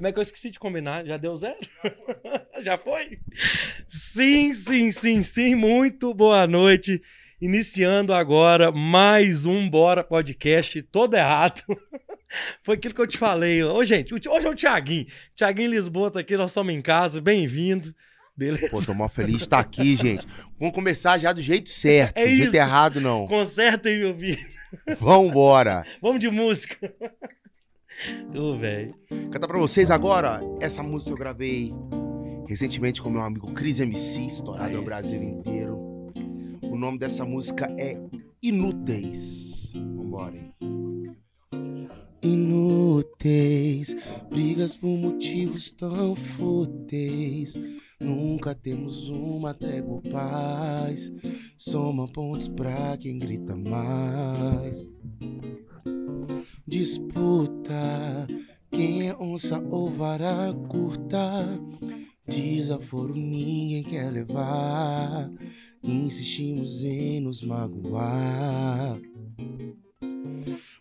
Como é que eu esqueci de combinar? Já deu zero? Já foi? Sim, sim, sim, sim. Muito boa noite. Iniciando agora mais um Bora Podcast todo errado. Foi aquilo que eu te falei. Ô, gente, hoje é o Thiaguinho. Thiaguinho Lisboa tá aqui, nós estamos em casa. Bem-vindo. Beleza? Pô, tô mó feliz de estar aqui, gente. Vamos começar já do jeito certo. É do jeito errado, não. Conserta aí, meu filho. Vambora. Vamos de música. Ô, velho. Cantar pra vocês agora. Essa música eu gravei recentemente com meu amigo Cris MC, estourado Ah, no. Brasil inteiro. O nome dessa música é Inúteis. Vambora, hein? Inúteis, brigas por motivos tão fúteis. Nunca temos uma trégua ou paz. Soma pontos pra quem grita mais. Disputa, quem é onça ou vara curta. Desaforo ninguém quer levar. Insistimos em nos magoar.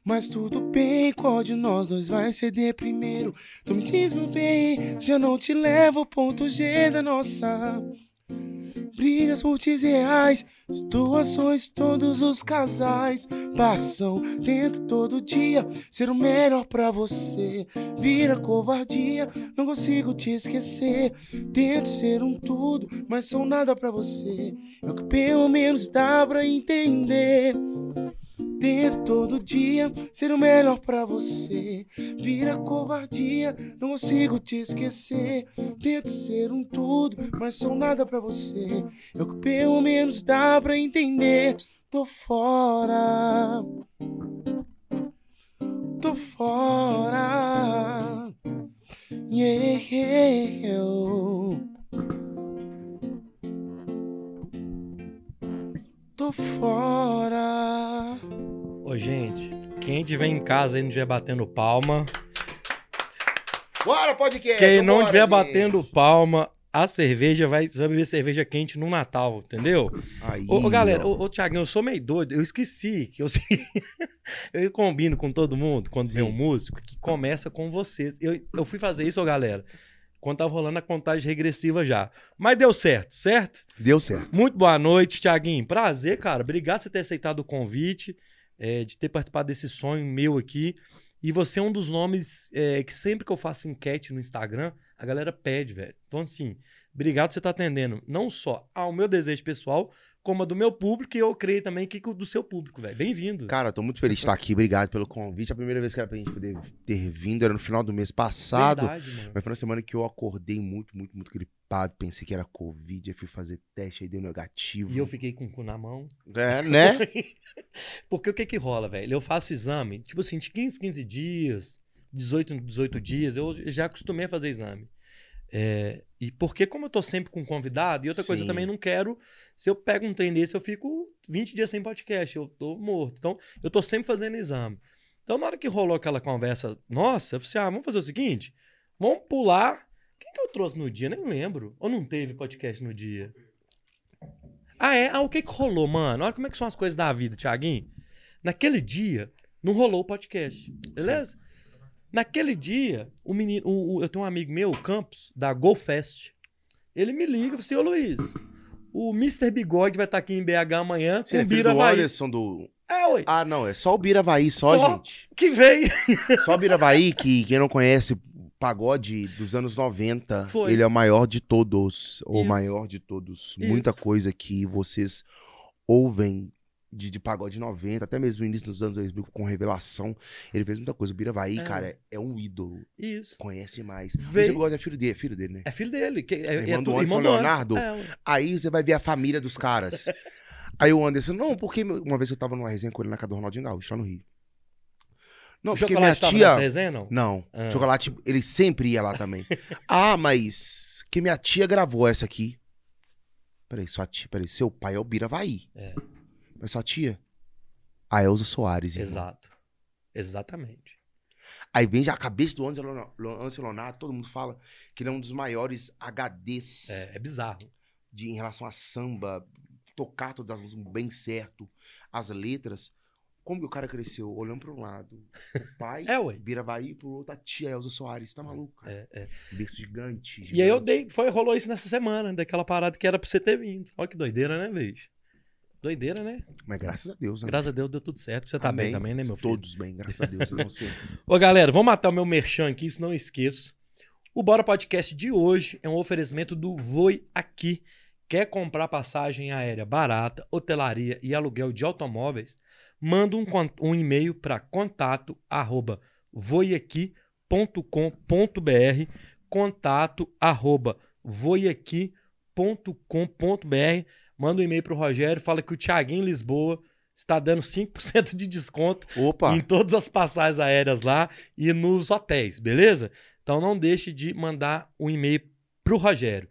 Mas tudo bem, qual de nós dois vai ceder primeiro? Tu me diz, meu bem, já não te levo ao ponto G da nossa. Brigas, motivos reais, situações, todos os casais passam dentro todo dia. Ser o melhor pra você vira covardia, não consigo te esquecer. Tento ser um tudo, mas sou nada pra você. É o que pelo menos dá pra entender. Tento todo dia ser o melhor pra você. Vira covardia, não consigo te esquecer. Tento ser um tudo, mas sou nada pra você. É o que pelo menos dá pra entender. Tô fora. Tô fora. Yeah. Tô fora. Ô, gente, quem tiver em casa aí não estiver batendo palma, Bora, podcast! quem não estiver batendo palma, a cerveja vai, vai beber cerveja quente no Natal, entendeu? Aí, Ô, ô, galera, ó. ô, ô Thiaguinho, eu sou meio doido, eu esqueci que eu eu combino com todo mundo quando vem um Sim. músico que começa com vocês. Eu, eu fui fazer isso, ô, galera, quando tava rolando a contagem regressiva já. Mas deu certo, certo? Deu certo. Muito boa noite, Thiaguinho. Prazer, cara. Obrigado por você ter aceitado o convite, é, de ter participado desse sonho meu aqui. E você é um dos nomes é, que sempre que eu faço enquete no Instagram, a galera pede, velho. Então, assim, obrigado por você estar atendendo não só ao meu desejo pessoal, como a do meu público, e eu creio também que do seu público, velho. Bem-vindo. Cara, tô muito feliz de estar aqui. Obrigado pelo convite. A primeira vez que era pra gente poder ter vindo era no final do mês passado. Verdade, mano. Mas foi uma semana que eu acordei muito, muito, muito gripado. Pensei que era Covid. Aí fui fazer teste, aí deu negativo. E eu fiquei com o cu na mão. É, né? Porque o que que rola, velho? Eu faço exame, tipo assim, de 15, 15 dias, 18, 18 dias, eu já acostumei a fazer exame. É, e porque como eu tô sempre com convidado, e outra coisa, eu Sim. também não quero, se eu pego um trem desse, eu fico 20 dias sem podcast, eu tô morto. Então, eu tô sempre fazendo exame. Então, na hora que rolou aquela conversa, nossa, eu falei assim, ah, vamos fazer o seguinte, vamos pular. Quem que eu trouxe no dia? Nem lembro. Ou não teve podcast no dia? Ah, é? Ah, o que que rolou, mano? Olha como é que são as coisas da vida, Thiaguinho. Naquele dia, não rolou o podcast, beleza? Naquele dia, o menino, o- o- eu tenho um amigo meu, o Campos, da GoFest. Ele me liga e fala assim, ô Luiz, o Mr. Bigode vai estar aqui em BH amanhã Você é com filho Bira do. Anderson do... É, ué. Ah, não. É só o Biravaí, só, Só? gente. Que veio. Só o Biravaí, que quem não conhece, pagode dos anos 90. Foi. Ele é o maior de todos. O maior de todos. Muita Isso. coisa que vocês ouvem de, de pagode 90, até mesmo no início dos anos 2000, com revelação. Ele fez muita coisa. O Biravaí, É. cara, é, é um ídolo. Isso. Conhece mais. Veio- Você gosta, é filho dele, é filho dele, né? É filho dele. Que, é, Irmão é do Anderson irmão do Leonardo? É. Aí você vai ver a família dos caras. Aí o Anderson, não, porque uma vez eu tava numa resenha com ele na casa do Ronaldinho Gaúcho, lá no Rio. Não, o porque minha tia. resenha, não? Não, Ah. chocolate, ele sempre ia lá também. ah, mas que minha tia gravou essa aqui. Peraí, sua tia, peraí, seu pai é o Biravaí. É. Mas sua tia? A Elza Soares. irmão. Exato. Exatamente. Aí vem já a cabeça do Leonardo, Leonardo, todo mundo fala que ele é um dos maiores HDs É, é bizarro. de, em relação a samba, tocar todas as músicas bem certo, as letras. Como que o cara cresceu? Olhando pro lado. O pai É, ué. vira Bahia pro outro, a tia Elza Soares. Tá maluco? É, é. Berço gigante, E aí eu gigante. dei, foi, rolou isso nessa semana, daquela parada que era pra você ter vindo. Olha que doideira, né, vez? Doideira, né? Mas graças a Deus, né? Graças a Deus deu tudo certo. Você tá bem Amém. também, né, meu filho? Todos bem, graças a Deus. e você. Ô, galera, vamos matar o meu merchan aqui, se não esqueço. O Bora Podcast de hoje é um oferecimento do Voi Aqui. Quer comprar passagem aérea barata, hotelaria e aluguel de automóveis? Manda um, um e-mail para contato arroba voiaqui.com.br contato arroba voiaqui.com.br Manda um e-mail pro Rogério, fala que o Thiaguinho em Lisboa está dando 5% de desconto Opa! em todas as passagens aéreas lá e nos hotéis, beleza? Então não deixe de mandar um e-mail pro Rogério.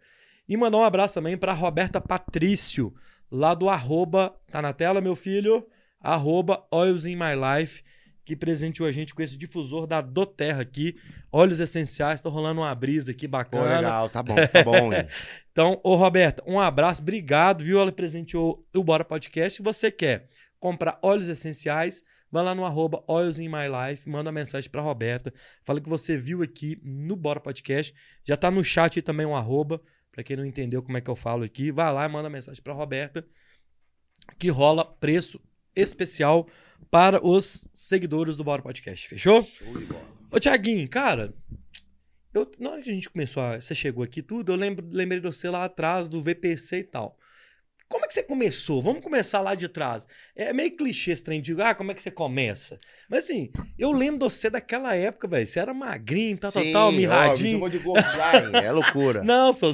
E mandar um abraço também para Roberta Patrício, lá do arroba, tá na tela, meu filho? Arroba Oils in My Life, que presenteou a gente com esse difusor da Doterra aqui. Óleos essenciais, tá rolando uma brisa aqui Pô, bacana. legal, tá bom, tá bom? Então, ô Roberta, um abraço, obrigado, viu? Ela presenteou o Bora Podcast. Se você quer comprar óleos essenciais, vai lá no arroba Oils in My Life, manda uma mensagem pra Roberta, fala que você viu aqui no Bora Podcast. Já tá no chat aí também um arroba, pra quem não entendeu como é que eu falo aqui, vai lá e manda mensagem pra Roberta, que rola preço especial para os seguidores do Bora Podcast, fechou? Show de bola. Ô, Tiaguinho, cara, eu, na hora que a gente começou a. Você chegou aqui tudo, eu lembro, lembrei de você lá atrás do VPC e tal. Como é que você começou? Vamos começar lá de trás. É meio clichê esse trem de, ah, como é que você começa? Mas assim, eu lembro de você daquela época, velho. Você era magrinho, tal, tal, tal, ó, me mirradinho. chamou de gordo? É loucura. Não, sou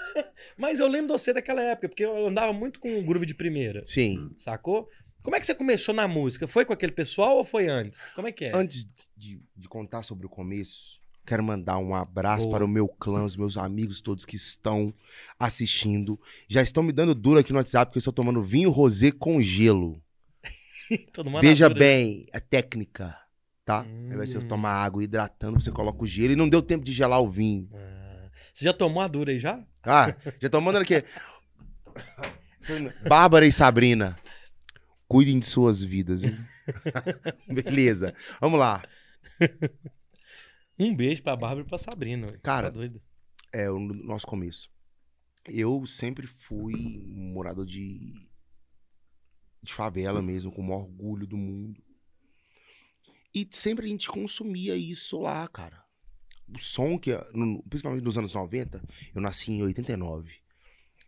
Mas eu lembro de você daquela época, porque eu andava muito com o groove de primeira, Sim. sacou? Como é que você começou na música? Foi com aquele pessoal ou foi antes? Como é que é? Antes de, de contar sobre o começo, quero mandar um abraço Boa. para o meu clã, os meus amigos todos que estão assistindo. Já estão me dando duro aqui no WhatsApp porque eu estou tomando vinho rosé com gelo. Veja adora. bem, a técnica, tá? Aí vai ser eu Hum. tomar água hidratando, você coloca o gelo e não deu tempo de gelar o vinho. Ah, Você já tomou a dura aí já? Ah, já tô mandando aqui. Bárbara e Sabrina, cuidem de suas vidas. hein? Beleza, vamos lá. Um beijo pra Bárbara e pra Sabrina. Cara, Tá doido. É o nosso começo. Eu sempre fui morador de, de favela mesmo, com o maior orgulho do mundo. E sempre a gente consumia isso lá, cara. O som que, principalmente nos anos 90, eu nasci em 89.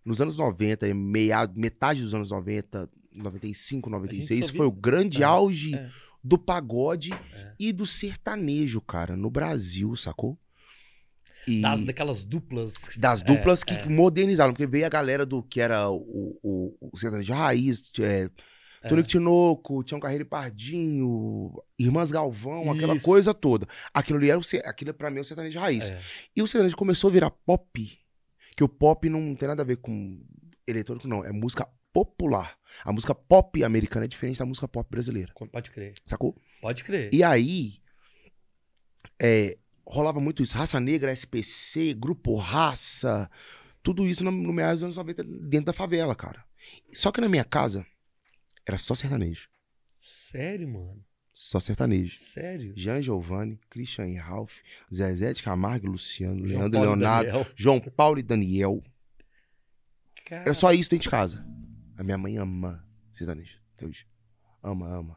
Nos anos 90, e meia, metade dos anos 90, 95, 96, ouvia- foi o grande É, auge é. do pagode É. e do sertanejo, cara, no Brasil, sacou? E Das, daquelas duplas. das É, duplas que é. modernizaram, porque veio a galera do que era o, o, o sertanejo raiz, é, É. Tonico Tinoco, Tião Carreiro e Pardinho, Irmãs Galvão, aquela Isso. coisa toda. Aquilo ali era o, aquilo pra mim é o sertanejo raiz. E o sertanejo começou a virar pop, que o pop não tem nada a ver com eletrônico, não, é música popular. A música pop americana é diferente da música pop brasileira, Pode crer. sacou? Pode crer. E aí, é, rolava muito isso. Raça Negra, SPC, Grupo Raça, tudo isso no, no meados dos anos 90 dentro da favela, cara. Só que na minha casa, era só sertanejo. Sério, mano? Só sertanejo. Sério? Jean Giovanni, Christian e Ralph, Zezé de Camargo, Luciano, João Leandro e Paulo Leonardo. João Paulo e Daniel. Cara, Era só isso dentro de casa. A minha mãe ama sertanejo hoje. Ama, ama.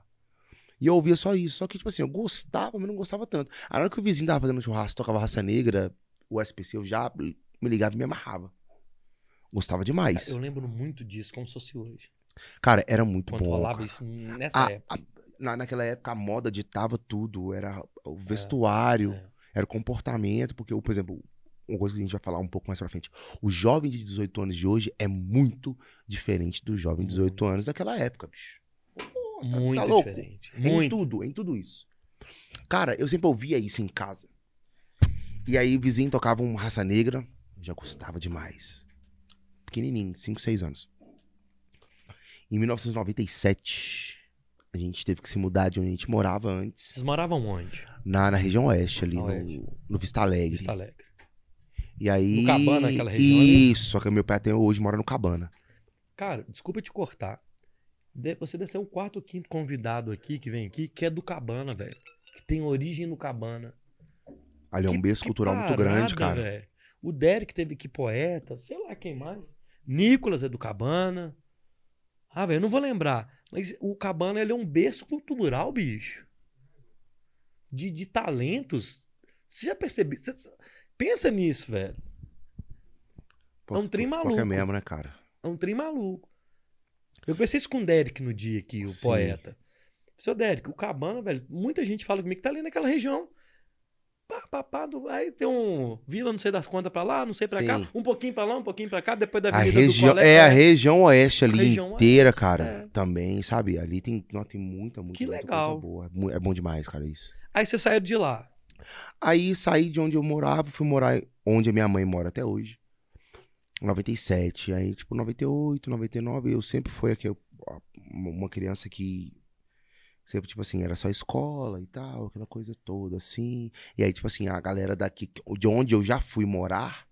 E eu ouvia só isso. Só que, tipo assim, eu gostava, mas não gostava tanto. A hora que o vizinho tava fazendo churrasco, tocava raça negra, o SPC, eu já me ligava e me amarrava. Gostava demais. Eu lembro muito disso, como se fosse hoje. Cara, era muito Quando bom. rolava cara. isso nessa A- época. a- na, naquela época, a moda ditava tudo. Era o vestuário, é. era o comportamento. Porque, por exemplo, uma coisa que a gente vai falar um pouco mais pra frente. O jovem de 18 anos de hoje é muito diferente do jovem de 18 anos daquela época, bicho. Pô, tá- Muito tá louco? diferente. Em Muito. tudo, em tudo isso. Cara, eu sempre ouvia isso em casa. E aí o vizinho tocava um raça negra, eu já gostava demais. Pequenininho, 5, 6 anos. Em 1997, a gente teve que se mudar de onde a gente morava antes, Vocês moravam onde? na, na região oeste, ali Oeste. no, no Vista Alegre. Vista Alegre. E aí. No Cabana, aquela região ali? Isso, só que meu pai até hoje mora no Cabana. Cara, desculpa te cortar. você deve ser o quarto ou quinto convidado aqui que vem aqui, que é do Cabana, velho. Que tem origem no Cabana. Ali é um Que- berço que cultural muito grande, parada, cara. velho. O Derek teve aqui poeta, sei lá quem mais. Nicolas é do Cabana. Ah, velho, eu não vou lembrar. Mas o Cabana ele é um berço cultural, bicho. De, de talentos. Você já percebeu? Pensa nisso, velho. Pô, é um trem que maluco. É mesmo, né, cara? É um trem maluco. Eu pensei isso com o Derek no dia aqui, o Sim. poeta. Seu Derek, o Cabana, velho, muita gente fala comigo que tá ali naquela região. Pá, pá, pá, do- aí tem um vila, não sei das quantas pra lá, não sei pra cá, Sim. um pouquinho pra lá, um pouquinho pra cá, depois da A avenida região, do colégio. é a região oeste ali Região inteira, oeste, cara. é. Também, sabe? Ali tem, não, tem muita, muita, Que muita legal. coisa boa. É É bom demais, cara, isso. Aí você saiu de lá. Aí saí de onde eu morava, fui morar onde a minha mãe mora até hoje. 97. Aí, tipo, 98, 99, eu sempre fui aqui, uma criança que sempre, tipo assim, era só escola e tal, aquela coisa toda, assim. E aí, tipo assim, a galera daqui, de onde eu já fui morar,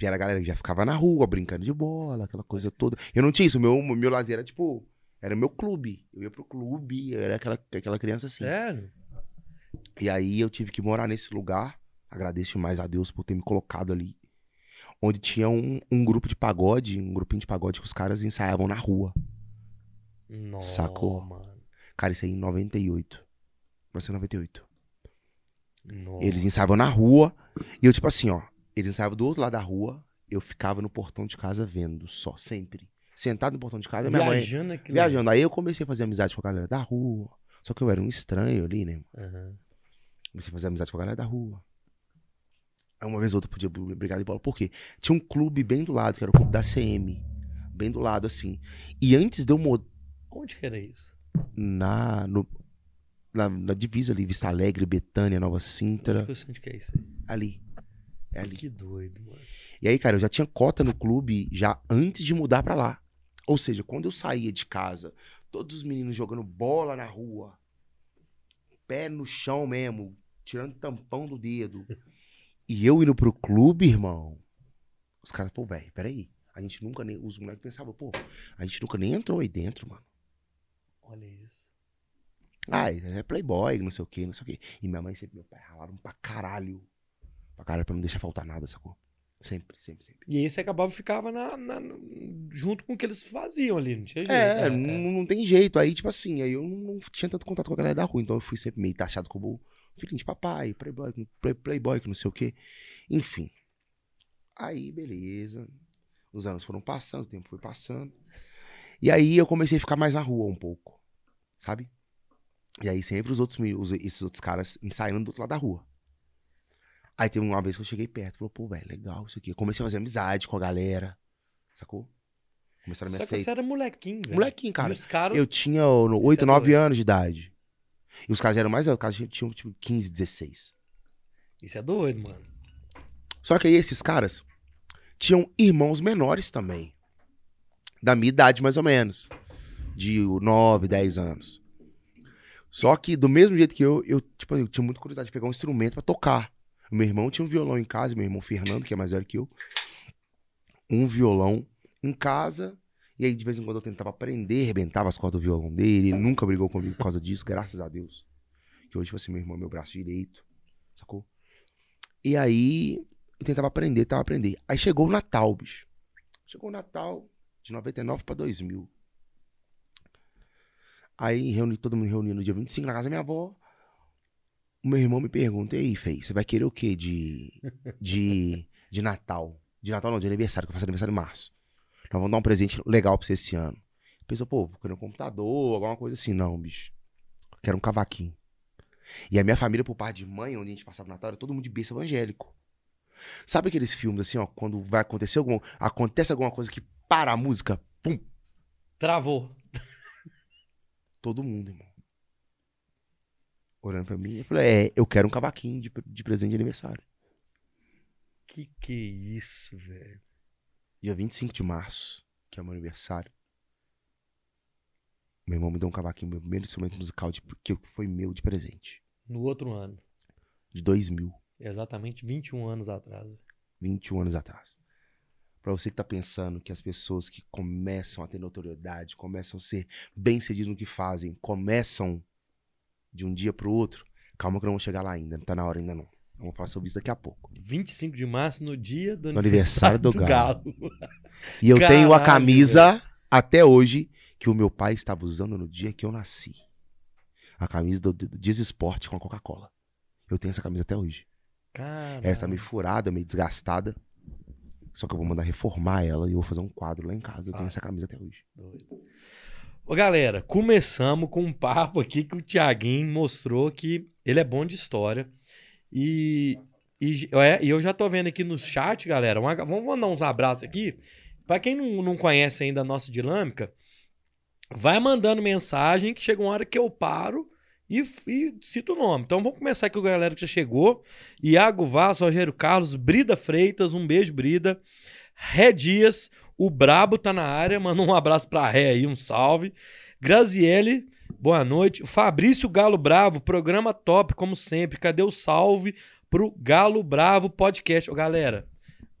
era a galera que já ficava na rua, brincando de bola, aquela coisa toda. Eu não tinha isso, meu, meu lazer era, tipo, era meu clube. Eu ia pro clube, eu era aquela, aquela criança assim. Sério? E aí eu tive que morar nesse lugar. Agradeço mais a Deus por ter me colocado ali. Onde tinha um, um grupo de pagode, um grupinho de pagode que os caras ensaiavam na rua. Nossa, Sacou? mano. Cara, isso aí em 98. Vai ser 98. Nossa. Eles ensaiavam na rua. E eu, tipo assim, ó. Eles ensaiavam do outro lado da rua. Eu ficava no portão de casa vendo só, sempre. Sentado no portão de casa, minha mãe Viajando aqui. viajando. Aí eu comecei a fazer amizade com a galera da rua. Só que eu era um estranho ali, né? Aham. Comecei a fazer amizade com a galera da rua. Aí uma vez ou outra podia br- brigar de bola. Por quê? Tinha um clube bem do lado, que era o clube da CM. Bem do lado, assim. E antes de eu mudar Onde que era isso? na, no- na, na divisa ali, Vista Alegre, Betânia, Nova Sintra. Onde onde que é isso aí? Ali. É ali. Que doido, mano. E aí, cara, eu já tinha cota no clube já antes de mudar pra lá. Ou seja, quando eu saía de casa, todos os meninos jogando bola na rua, pé no chão mesmo, tirando tampão do dedo. E eu indo pro clube, irmão. Os caras, pô, velho, peraí. A gente nunca nem. Os moleques pensavam, pô, a gente nunca nem entrou aí dentro, mano. Olha isso. Ah, é playboy, não sei o quê, não sei o quê. E minha mãe sempre, meu pai ralaram pra caralho. Pra caralho, pra não deixar faltar nada, sacou? Sempre, sempre, sempre. E aí você acabava ficava na, na- junto com o que eles faziam ali, não tinha jeito. É, né? não, não tem jeito. Aí, tipo assim, aí eu não, tinha tanto contato com a galera da rua. Então eu fui sempre meio taxado como filhinho de papai, playboy, play- playboy, que não sei o quê. Enfim. Aí, beleza. Os anos foram passando, o tempo foi passando. E aí eu comecei a ficar mais na rua um pouco. Sabe? E aí sempre os outros, os- esses outros caras ensaiando do outro lado da rua. Aí teve uma vez que eu cheguei perto, falou, pô, velho, legal isso aqui. Eu comecei a fazer amizade com a galera, sacou? Começaram a me Só que aceitar. você era molequinho, velho. Molequinho, cara. E os caras... Eu tinha Isso 8, é 9 doido. anos de idade. E os caras eram mais. Os caras tinham tipo 15, 16. Isso é doido, mano. Só que aí esses caras tinham irmãos menores também. Da minha idade, mais ou menos. De 9, 10 anos. Só que do mesmo jeito que eu, eu, tipo, eu tinha muita curiosidade de pegar um instrumento pra tocar. Meu irmão tinha um violão em casa, meu irmão Fernando, que é mais velho que eu. Um violão em casa. E aí, de vez em quando, eu tentava aprender, arrebentava as cordas do violão dele. Ele nunca brigou comigo por causa disso, graças a Deus. Que hoje, tipo assim, meu irmão é meu braço direito. Sacou? E aí, eu tentava aprender, tentava aprender. Aí chegou o Natal, bicho. Chegou o Natal de 99 pra 2000. Aí reuni, todo mundo reuniu no dia 25 na casa da minha avó. O meu irmão me pergunta, e aí, Fei, você vai querer o quê de, de, de Natal? De Natal não, de aniversário, que eu faço aniversário em março. Nós vamos dar um presente legal pra você esse ano. Pensou, pô, vou querer um computador, alguma coisa assim. Não, bicho. Quero um cavaquinho. E a minha família, por parte de mãe, onde a gente passava o Natal, era todo mundo de berço evangélico. Sabe aqueles filmes assim, ó, quando vai acontecer algum, acontece alguma coisa que para a música, pum, Travou. todo mundo, irmão. Olhando pra mim, eu falei, é, eu quero um cavaquinho de, de presente de aniversário. Que que é isso, velho? Dia 25 de março, que é meu aniversário. Meu irmão me deu um cavaquinho, meu primeiro instrumento musical de, que foi meu de presente. No outro ano. De 2000, Exatamente 21 anos atrás. 21 anos atrás. Pra você que tá pensando que as pessoas que começam a ter notoriedade, começam a ser bem-sucedidas no que fazem, começam de um dia pro outro, calma que não vamos chegar lá ainda, não tá na hora ainda não. Vamos falar sobre isso daqui a pouco. 25 de março, no dia do No aniversário do Galo. E eu tenho a Caralho, camisa até hoje que o meu pai estava usando no dia que eu nasci. A camisa do, do Dias Esporte com a Coca-Cola. Eu tenho essa camisa até hoje. Caralho. Essa tá meio furada, meio desgastada. Só que eu vou mandar reformar ela e eu vou fazer um quadro lá em casa. Eu tenho Ah. essa camisa até hoje. Doido. Ô, galera, começamos com um papo aqui que o Tiaguinho mostrou que ele é bom de história. E, e, é, e eu já tô vendo aqui no chat, galera. uma- vamos mandar uns abraços aqui. Pra quem não, não conhece ainda a nossa dinâmica, vai mandando mensagem que chega uma hora que eu paro e, e cito o nome. Então vamos começar aqui com a galera que já chegou. Iago Vaz, Rogério Carlos, Brida Freitas, um beijo, Brida. Ré Dias, o Brabo tá na área, manda um abraço pra Ré aí, um salve. Graziele, boa noite. Fabrício Galo Bravo, programa top, como sempre. Cadê o salve pro Galo Bravo Podcast? Ô, galera,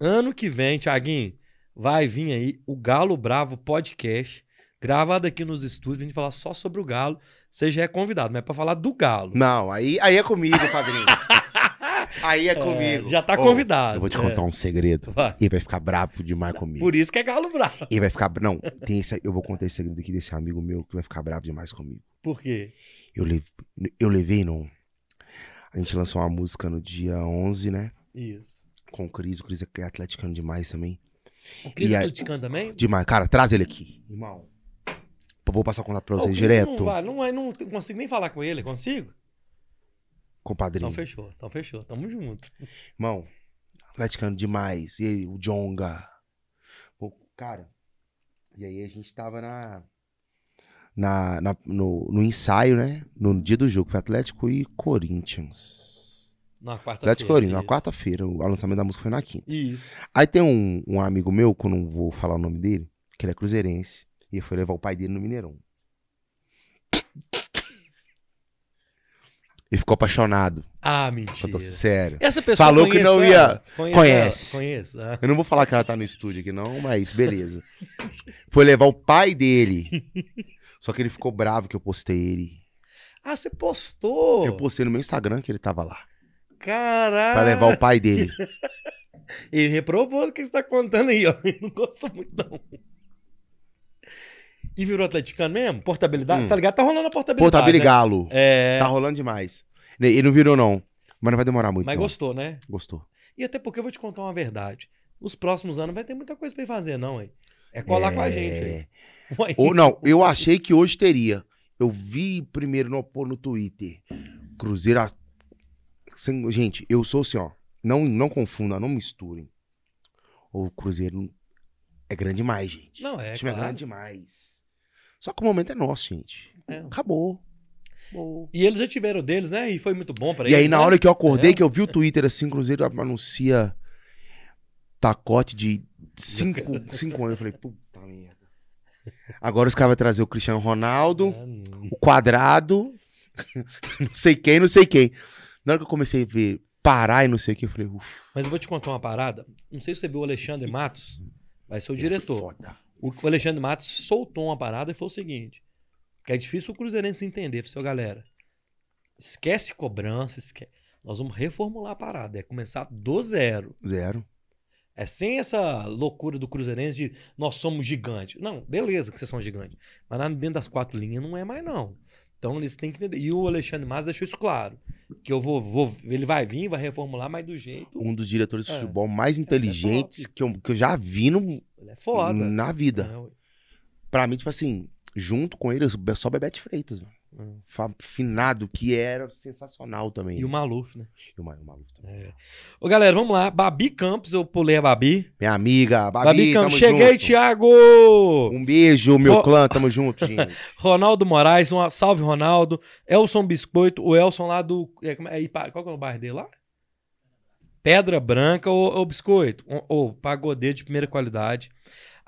ano que vem, Thiaguinho, vai vir aí o Galo Bravo Podcast, gravado aqui nos estúdios, pra gente falar só sobre o Galo. Você já é convidado, mas é pra falar do Galo. Não, aí, aí é comigo, padrinho. aí é comigo. já tá Ô, convidado. Eu vou te é. contar um segredo. Vai. Ele vai ficar bravo demais comigo. Por isso que é Galo Bravo. Ele vai ficar. Não, tem esse, eu vou contar esse segredo aqui desse amigo meu que vai ficar bravo demais comigo. Por quê? Eu, eu levei, não. A gente lançou uma música no dia 11, né? Isso. Com o Cris. O Cris é atleticano demais também. O Cris é atleticano também? Demais. Cara, traz ele aqui. Irmão. Eu Vou passar o contato pra vocês direto. Não, vai, não, não consigo nem falar com ele, consigo? Compadrinho. Então fechou, então fechou. Tamo junto. Irmão, atleticano demais. E ele, o Jonga. Pô, cara, e aí a gente tava na. na, na- no, no ensaio, né? No dia do jogo. Foi Atlético e Corinthians. Na quarta-feira. Atlético e Corinthians, na quarta-feira. O lançamento da música foi na quinta. Isso. Aí tem um, um amigo meu, que eu não vou falar o nome dele, que ele é cruzeirense. E ele foi levar o pai dele no Mineirão. Ele ficou apaixonado. Ah, Eu mentira. tô sério. Essa pessoa Falou que não ela? ia- Conhece. Conhece. ela? Conheço. ah. Eu não vou falar que ela tá no estúdio aqui, não, mas beleza. Foi levar o pai dele. Só que ele ficou bravo que eu postei ele. Ah, você postou. Eu postei no meu Instagram que ele tava lá. Caralho. Pra levar o pai dele. Ele reprovou o que você tá contando aí, ó. Ele não gostou muito, não. E virou atleticano mesmo? Portabilidade? Hum. Tá ligado? Tá rolando a portabilidade. Tá né? Galo. É. Tá rolando demais. Ele não virou, não. Mas não vai demorar muito. Mas não. gostou, né? Gostou. E até porque eu vou te contar uma verdade. Nos próximos anos vai ter muita coisa pra ir fazer, não, hein? É colar com a gente. É. Aí. Ué, Ou não, eu achei que hoje teria. Eu vi primeiro no, no Twitter. Cruzeiro. a- gente, eu sou assim, ó. Não, não confunda, não misturem. O Cruzeiro é grande demais, gente. Não, é, o time é claro. grande demais. Só que o momento é nosso, gente. É. Acabou. Acabou. E eles já tiveram deles, né? E foi muito bom pra E eles. aí, na né? hora que eu acordei, É. que eu vi o Twitter assim, Cruzeiro anuncia pacote de cinco, cinco anos. Eu falei, puta merda. Agora os caras vão trazer o Cristiano Ronaldo, não. o quadrado, não sei quem, não sei quem. Na hora que eu comecei a ver parar e não sei o que, eu falei, ufa. Mas eu vou te contar uma parada. Não sei se você viu o Alexandre Matos. Vai ser o diretor. Foda. O Alexandre Matos soltou uma parada e foi o seguinte: que é difícil o Cruzeirense entender, falou, galera. Esquece cobrança, esquece. Nós vamos reformular a parada. É começar do zero. Zero. É sem essa loucura do Cruzeirense de nós somos gigantes. Não, beleza que vocês são gigantes. Mas lá dentro das quatro linhas não é mais, não. Então eles têm que entender. E o Alexandre Matos deixou isso claro. Que eu vou, vou. Ele vai vir, vai reformular, mas do jeito. Um dos diretores de É. futebol mais inteligentes top. que eu, que eu já vi no, Ele é foda. na vida. É. Pra mim, tipo assim, junto com ele, só Bebete Freitas, mano. Finado, que era sensacional também. E o Maluf, né? E o Maluf também. Ô, galera, vamos lá. Babi Campos, eu pulei a Babi. Minha amiga, Babi, Babi, Campos, cheguei, junto. Thiago! Um beijo, meu Ó. clã, tamo junto, gente. Ronaldo Moraes, um salve, Ronaldo. Elson Biscoito, o Elson lá do. é, é, qual que é o bairro dele lá? Pedra Branca ou, Biscoito? Ou pagodeiro de primeira qualidade.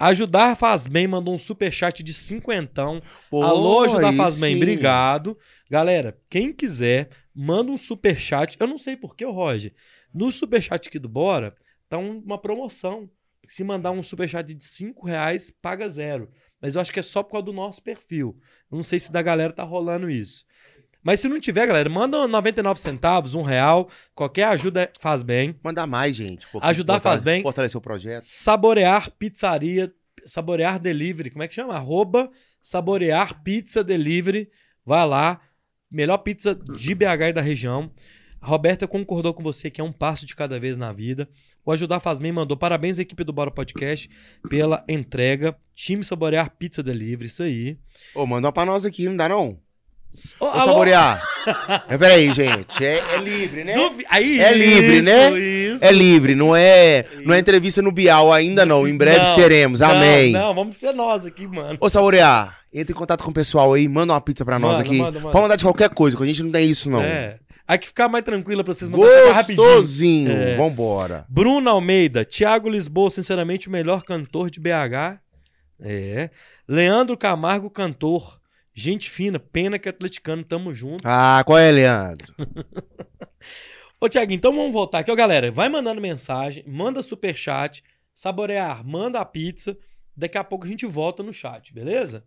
Ajudar faz bem, mandou um superchat de cinquentão. Pô, Alô, Ajudar aí faz bem, sim. obrigado. Galera, quem quiser, manda um superchat. Eu não sei porquê, Roger. No superchat aqui do Bora, tá um- uma promoção. se mandar um superchat de 5 reais, paga zero. Mas eu acho que é só por causa do nosso perfil. Eu não sei se da galera tá rolando isso. Mas se não tiver, galera, manda 99 centavos, um real. Qualquer ajuda faz bem. Mandar mais, gente. Ajudar faz bem. Fortalecer o projeto. Saborear Pizzaria, Saborear Delivery, como é que chama? Arroba Saborear Pizza Delivery. Vai lá. Melhor pizza de BH e da região. A Roberta concordou com você que é um passo de cada vez na vida. O Ajudar Faz Bem mandou parabéns à equipe do Bora Podcast pela entrega. Time Saborear Pizza Delivery, isso aí. Ô, manda pra nós aqui, não dá não? Ô, alô? saborear. peraí, gente. É, é livre, né? Duvi- Aí, É livre, isso, né? Isso. É livre, não é, não é entrevista no Bial ainda não. Em breve Não, seremos. Não, Amém. Não, vamos ser nós aqui, mano. Ô, Saborear, entre em contato com o pessoal aí, manda uma pizza pra nós Manda, aqui. manda, manda. Pode mandar de qualquer coisa, que a gente não tem isso não. É. Aí que ficar mais tranquila pra vocês mandarem rapidinho. Gostosinho. É. Vambora. Bruno Almeida, Thiago Lisboa, sinceramente, o melhor cantor de BH. É. Leandro Camargo, cantor. Gente fina, pena que é atleticano, tamo junto. Ah, qual é, Leandro? Ô, Thiago, então vamos voltar aqui. Ó, galera, vai mandando mensagem, manda superchat, saborear, manda a pizza. Daqui a pouco a gente volta no chat, beleza?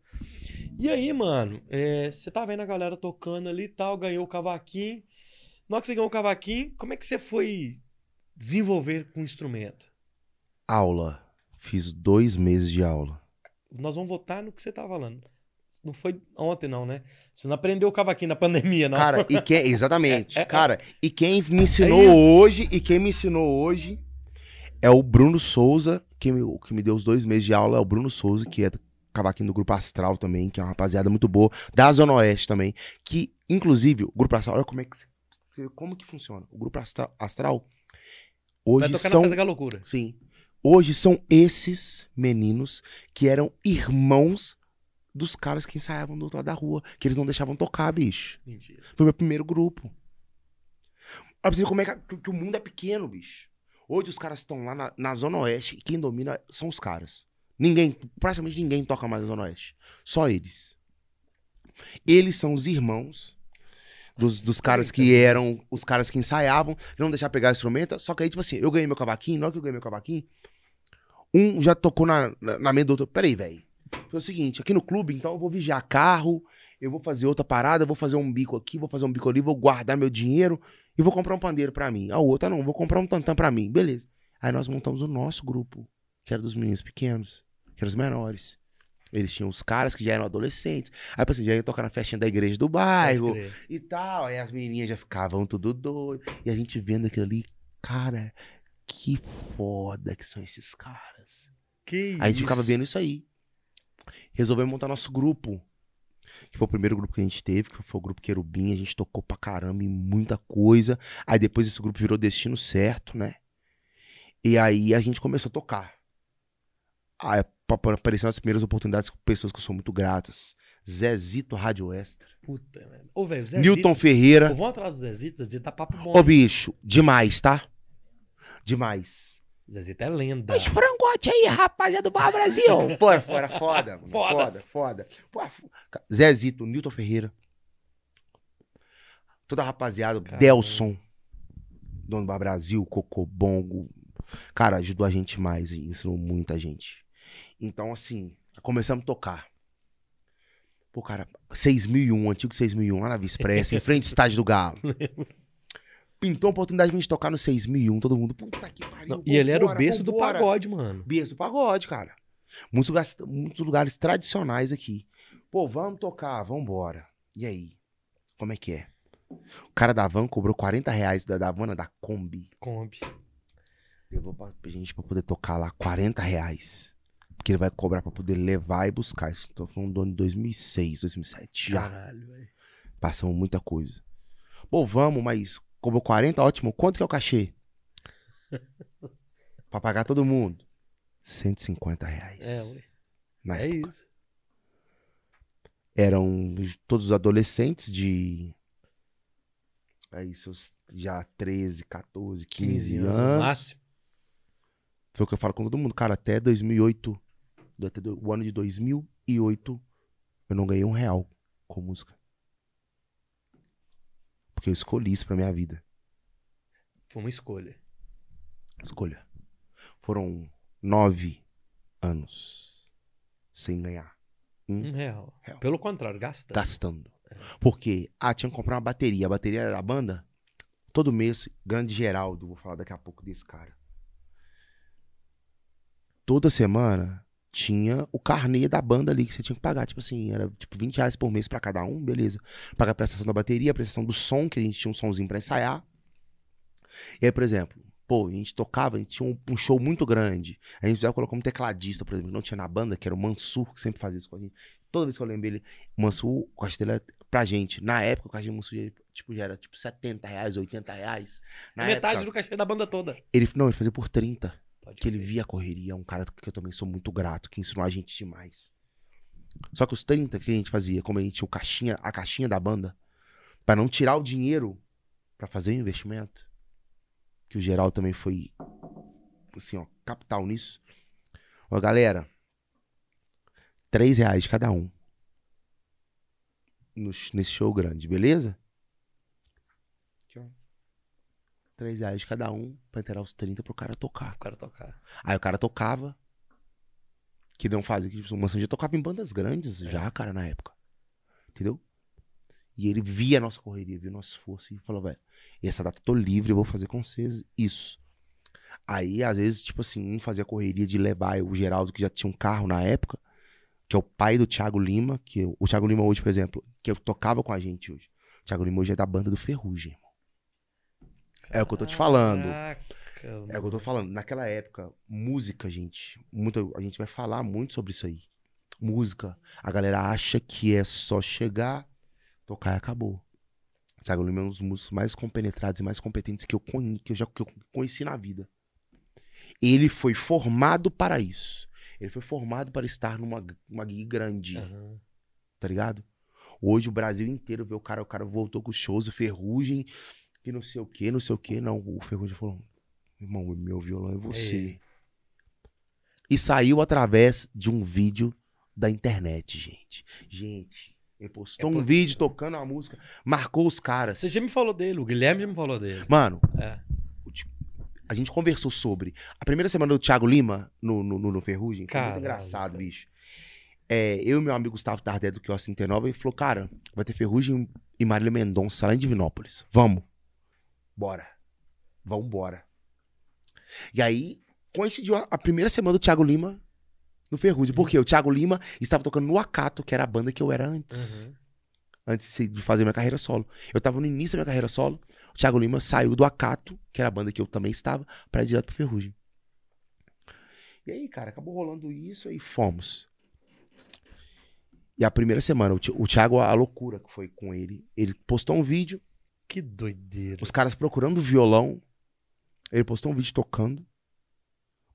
E aí, mano, é, você tá vendo a galera tocando ali e tal, ganhou o cavaquinho. Na hora que você ganhou o cavaquinho, como é que você foi desenvolver com o instrumento? Aula. Fiz dois meses de aula. Nós vamos votar no que você tá falando. Não foi ontem, não, né? Você não aprendeu o cavaquinho na pandemia, não. Cara, e quem. Exatamente. É, é, Cara, e quem me ensinou É hoje, e quem me ensinou hoje é o Bruno Souza, que me, que me deu os dois meses de aula, é o Bruno Souza, que é cavaquinho do Grupo Astral também, que é uma rapaziada muito boa, da Zona Oeste também. Que, inclusive, o Grupo Astral, olha como é que. Como que funciona? O Grupo Astral, Astral Vai hoje tocar são. na da Loucura. Sim. Hoje são esses meninos que eram irmãos dos caras que ensaiavam do outro lado da rua. Que eles não deixavam tocar, bicho. Mentira. Foi meu primeiro grupo. Olha pra você ver como é que, que- o mundo é pequeno, bicho. Hoje os caras estão lá na, na Zona Oeste e quem domina são os caras. Ninguém, praticamente ninguém toca mais na Zona Oeste. Só eles. Eles são os irmãos dos, dos caras que eram os caras que ensaiavam, não deixar pegar o instrumento. Só que aí, tipo assim, eu ganhei meu cavaquinho, na hora que eu ganhei meu cavaquinho, um já tocou na, na, na mente do outro. Peraí, velho. Foi o seguinte, aqui no clube, então eu vou vigiar carro, eu vou fazer outra parada, vou fazer um bico aqui, vou fazer um bico ali, vou guardar meu dinheiro e vou comprar um pandeiro pra mim. A outra não, vou comprar um tantã pra mim. Beleza. Aí nós montamos o nosso grupo, que era dos meninos pequenos, que eram os menores. Eles tinham os caras que já eram adolescentes. Aí, assim, já ia tocar na festinha da igreja do bairro e tal. Aí as menininhas já ficavam tudo doido. E a gente vendo aquilo ali, cara, que foda que são esses caras. Que Aí a gente isso? ficava vendo isso aí. Resolvemos montar nosso grupo. Que foi o primeiro grupo que a gente teve, que foi o grupo Querubim. A gente tocou pra caramba em muita coisa. Aí depois esse grupo virou Destino Certo, né? E aí a gente começou a tocar. Aí pa- pa- apareceram as primeiras oportunidades com pessoas que eu sou muito gratas. Zezito Rádio Extra. Puta, velho. Ô, velho, Zezito... Newton Ferreira. Vamos atrás do Zezito. Zezito tá papo bom. Ô, bicho, demais, tá? Demais. Zezito é lenda. Os frangote aí, rapaziada do Bar Brasil. Fora, fora, foda. mano. Foda. Foda, foda. Pô, f- Zezito, Newton Ferreira. Toda a rapaziada, Caramba. Delson, dono do Bar Brasil, Cocobongo. Cara, ajudou a gente mais, e ensinou muita gente. Então, assim, começamos a tocar. Pô, cara, 6001, antigo 6001, lá na Via Expressa, em frente ao estádio do Galo. Pintou a oportunidade de a gente tocar no 6001, todo mundo, puta que pariu. Não, e ele era o vambora, berço do vambora. pagode, mano. Berço do pagode, cara. Muitos lugares, muitos lugares tradicionais aqui. Pô, vamos tocar, vambora. E aí? Como é que é? O cara da van cobrou 40 reais da, da van, da Kombi. Kombi. Levou pra, pra gente pra poder tocar lá 40 reais. Porque ele vai cobrar pra poder levar e buscar. Isso tô falando do ano de 2006, 2007. Já Caralho, velho. passamos muita coisa. Pô, vamos, mas cobrou 40, ótimo. Quanto que é o cachê? pra pagar todo mundo. 150 reais. É, ué. Na É época. isso. Eram todos adolescentes de. Aí, seus já 13, 14, 15, 15 anos no anos. máximo. Foi o que eu falo com todo mundo. Cara, até 2008, do- até o ano de 2008, eu não ganhei um real com música. Porque eu escolhi isso pra minha vida. Foi uma escolha. Escolha. Foram nove anos sem ganhar. Um real. Real. Pelo contrário, gastando. Gastando. Porque, ah, tinha que comprar uma bateria. A bateria da banda, todo mês, grande Geraldo, vou falar daqui a pouco desse cara. Toda semana tinha o carnê da banda ali que você tinha que pagar. Tipo assim, era tipo 20 reais por mês pra cada um, beleza. Pagar a prestação da bateria, a prestação do som, que a gente tinha um somzinho pra ensaiar. E aí, por exemplo, pô, a gente tocava, a gente tinha um, um show muito grande. A gente já colocou um tecladista, por exemplo, que não tinha na banda, que era o Mansur, que sempre fazia isso com a gente. Toda vez que eu lembro ele, o Mansur, o caixa dele era pra gente. Na época, o caixa do Mansur tipo, já era tipo 70 reais, 80 reais. Na Metade época, do cachê da banda toda. ele, não, ele fazia por 30. Pode Que ele via a correria, é um cara que eu também sou muito grato, que ensinou a gente demais. Só que os 30 que a gente fazia, como a gente tinha o caixinha, a caixinha da banda, pra não tirar o dinheiro pra fazer o investimento, que o geral também foi, assim, ó, capital nisso. Ó, galera, 3 reais cada um. nos- nesse show grande, beleza? Aqui, ó. 3 reais cada um pra inteirar os 30 pro cara tocar. O cara tocar. Aí o cara tocava. Que não fazia. que, Tipo, o Mansão já tocava em bandas grandes É. já, cara, na época. Entendeu? E ele via a nossa correria, via o nosso esforço e falou, velho, essa data eu tô livre, eu vou fazer com vocês isso. Aí, às vezes, tipo assim, um fazia correria de levar o Geraldo, que já tinha um carro na época, que é o pai do Thiago Lima, que eu- o Thiago Lima hoje, por exemplo, que eu tocava com a gente hoje. O Thiago Lima hoje é da banda do Ferrugem, irmão. É o que eu tô te falando. Caraca, É o que eu tô falando. Naquela época, música, gente. Muito, a gente vai falar muito sobre isso aí. Música. A galera acha que é só chegar, tocar e acabou. Lima é um dos músicos mais compenetrados e mais competentes que eu, que eu já que eu conheci na vida. Ele foi formado para isso. Ele foi formado para estar numa uma gig grande, Aham. tá ligado? Hoje o Brasil inteiro vê o cara, o cara voltou com shows, Ferrugem, que não sei o que, não sei o que. Não, o Ferrugem falou, irmão, meu violão é você. E saiu através de um vídeo da internet, gente. Gente, ele postou É um vídeo tocando a música, marcou os caras. Você já me falou dele, o Guilherme já me falou dele. Mano, É. a gente conversou sobre. A primeira semana do Thiago Lima no, no, no, no Ferrugem foi Caralho, muito engraçado, cara. bicho. É, eu e meu amigo Gustavo Tardé do Quiosque 39, ele falou: Cara, vai ter Ferrugem e Marília Mendonça lá em Divinópolis. Vamos. Bora. Vambora. E aí, coincidiu a, a primeira semana do Thiago Lima no Ferrugem. Por quê? O Thiago Lima estava tocando no Acato, que era a banda que eu era antes Uhum. antes de fazer minha carreira solo. Eu tava no início da minha carreira solo. O Thiago Lima saiu do Acato, que era a banda que eu também estava, pra ir direto pro Ferrugem. E aí, cara, acabou rolando isso e fomos. E a primeira semana, o Thiago, a loucura que foi com ele, ele postou um vídeo, Que doideira. os caras procurando violão, ele postou um vídeo tocando,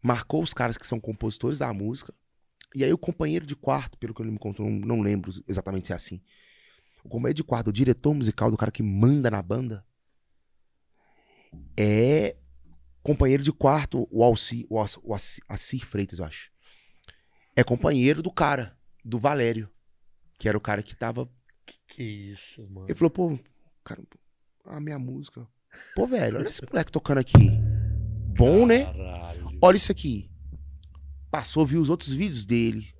marcou os caras que são compositores da música, e aí o companheiro de quarto, pelo que ele me contou, não, não lembro exatamente se é assim, o companheiro de quarto, o diretor musical do cara que manda na banda, é companheiro de quarto, o Alci, o Alci, o Alci, Alci Freitas, eu acho. É companheiro do cara, do Valério, que era o cara que tava Que isso, mano. ele falou, pô, cara, a minha música. Pô, velho, olha esse moleque tocando aqui. Bom, né? Caralho. Olha isso aqui. Passou, viu os outros vídeos dele.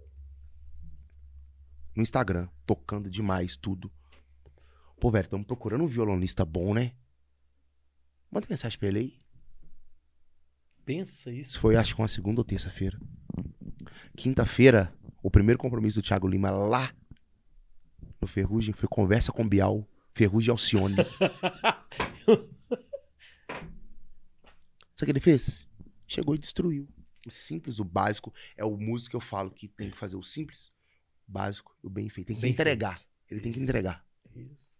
No Instagram, tocando demais tudo. Pô, velho, estamos procurando um violonista bom, né? Manda mensagem pra ele aí. Pensa Isso isso. foi, acho que uma segunda ou terça-feira. Quinta-feira, o primeiro compromisso do Thiago Lima lá no Ferrugem foi conversa com Bial, Ferrugem Alcione. Sabe o que ele fez? Chegou e destruiu. O simples, o básico, é o músico que eu falo que tem que fazer o simples, o básico e o bem feito. Tem que Bem entregar. Ele tem que entregar. Isso.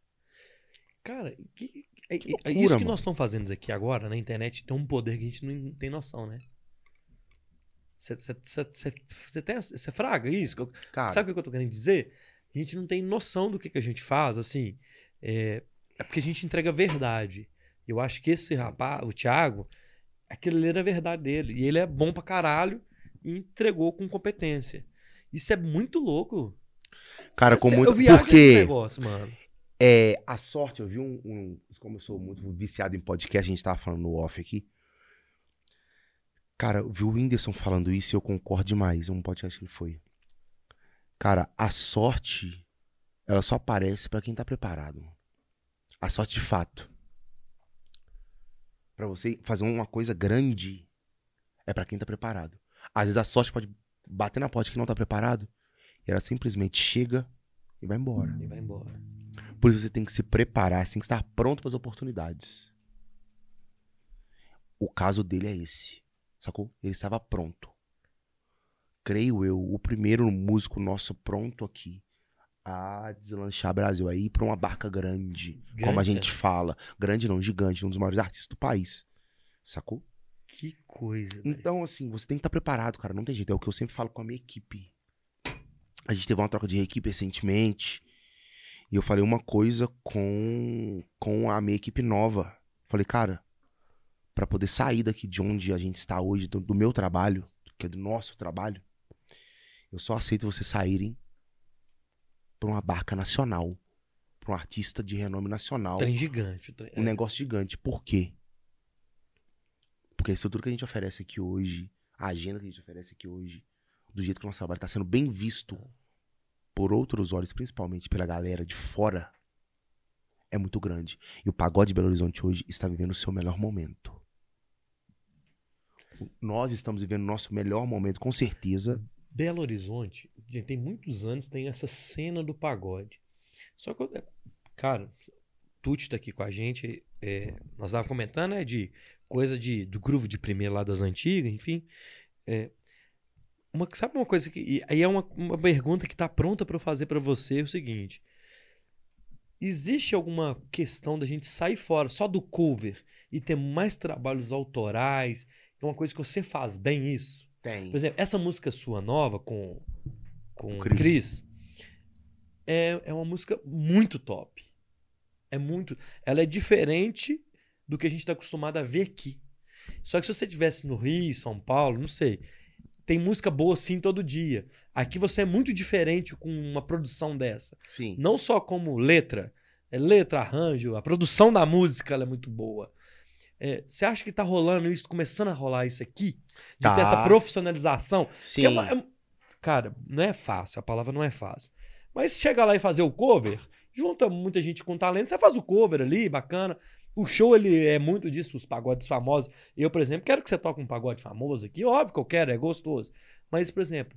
Cara, que- é- Que é- loucura, isso que mano. nós estamos fazendo aqui agora na internet tem um poder que a gente não tem noção, né? Você fraga isso? Cara, Sabe o que eu tô querendo dizer? A gente não tem noção do que, que a gente faz, assim. É, é porque a gente entrega verdade. Eu acho que esse rapaz, o Thiago, aquilo ali era a verdade dele. E ele é bom pra caralho e entregou com competência. Isso é muito louco. cara, com Cê- muito. Eu viajo Porque negócio, mano. é, a sorte, eu vi um, um. Como eu sou muito viciado em podcast, a gente tava falando no off aqui. Cara, eu vi o Whindersson falando isso e eu concordo demais. Um podcast que ele foi. Cara, a sorte, ela só aparece pra quem tá preparado. A sorte de fato. Pra você fazer uma coisa grande, é pra quem tá preparado. Às vezes a sorte pode bater na porta de quem não tá preparado e ela simplesmente chega e vai embora. E vai embora. Por isso você tem que se preparar, você tem que estar pronto para as oportunidades. O caso dele é esse. Sacou? Ele estava pronto. Creio eu, o primeiro músico nosso pronto aqui a deslanchar Brasil, a ir pra uma barca grande, Grande, como a gente fala. Grande não, gigante, um dos maiores artistas do país. Sacou? Que coisa. velho. Então, assim, você tem que estar preparado, cara. Não tem jeito. É o que eu sempre falo com a minha equipe. A gente teve uma troca de equipe recentemente. E eu falei uma coisa com, com a minha equipe nova. Falei, cara, pra poder sair daqui de onde a gente está hoje, do, do meu trabalho, que é do nosso trabalho, eu só aceito vocês saírem pra uma barca nacional. Pra um artista de renome nacional Trem gigante. trem- um negócio gigante. Por quê? Porque a estrutura que a gente oferece aqui hoje, a agenda que a gente oferece aqui hoje, do jeito que o nosso trabalho está sendo bem visto por outros olhos, principalmente pela galera de fora, é muito grande. E o pagode de Belo Horizonte hoje está vivendo o seu melhor momento. Nós estamos vivendo o nosso melhor momento, com certeza. Belo Horizonte, tem muitos anos, tem essa cena do pagode. Só que, eu- cara, Tuti tá aqui com a gente. é, nós tava comentando, né, de coisa de, do groove de primeira lá das antigas, enfim. É, uma, sabe uma coisa que. Aí é uma, uma pergunta que tá pronta para eu fazer para você: é o seguinte. Existe alguma questão da gente sair fora só do cover e ter mais trabalhos autorais? É uma coisa que você faz bem isso? Tem. Por exemplo, essa música sua nova com, com o Chris. Chris, é, é uma música muito top. É muito. Ela é diferente do que a gente está acostumado a ver aqui. Só que se você tivesse no Rio, São Paulo, não sei. Tem música boa sim todo dia. Aqui você é muito diferente com uma produção dessa. Sim. Não só como letra, é letra, arranjo, a produção da música ela é muito boa. É, você acha que tá rolando isso, começando a rolar isso aqui? De Tá. ter essa profissionalização? Sim. Que é uma- é- cara, não é fácil, a palavra não é fácil. Mas se chegar lá e fazer o cover, junta muita gente com talento, você faz o cover ali, bacana. O show, ele é muito disso, os pagodes famosos. Eu, por exemplo, quero que você toque um pagode famoso aqui. Óbvio que eu quero, é gostoso. Mas, por exemplo,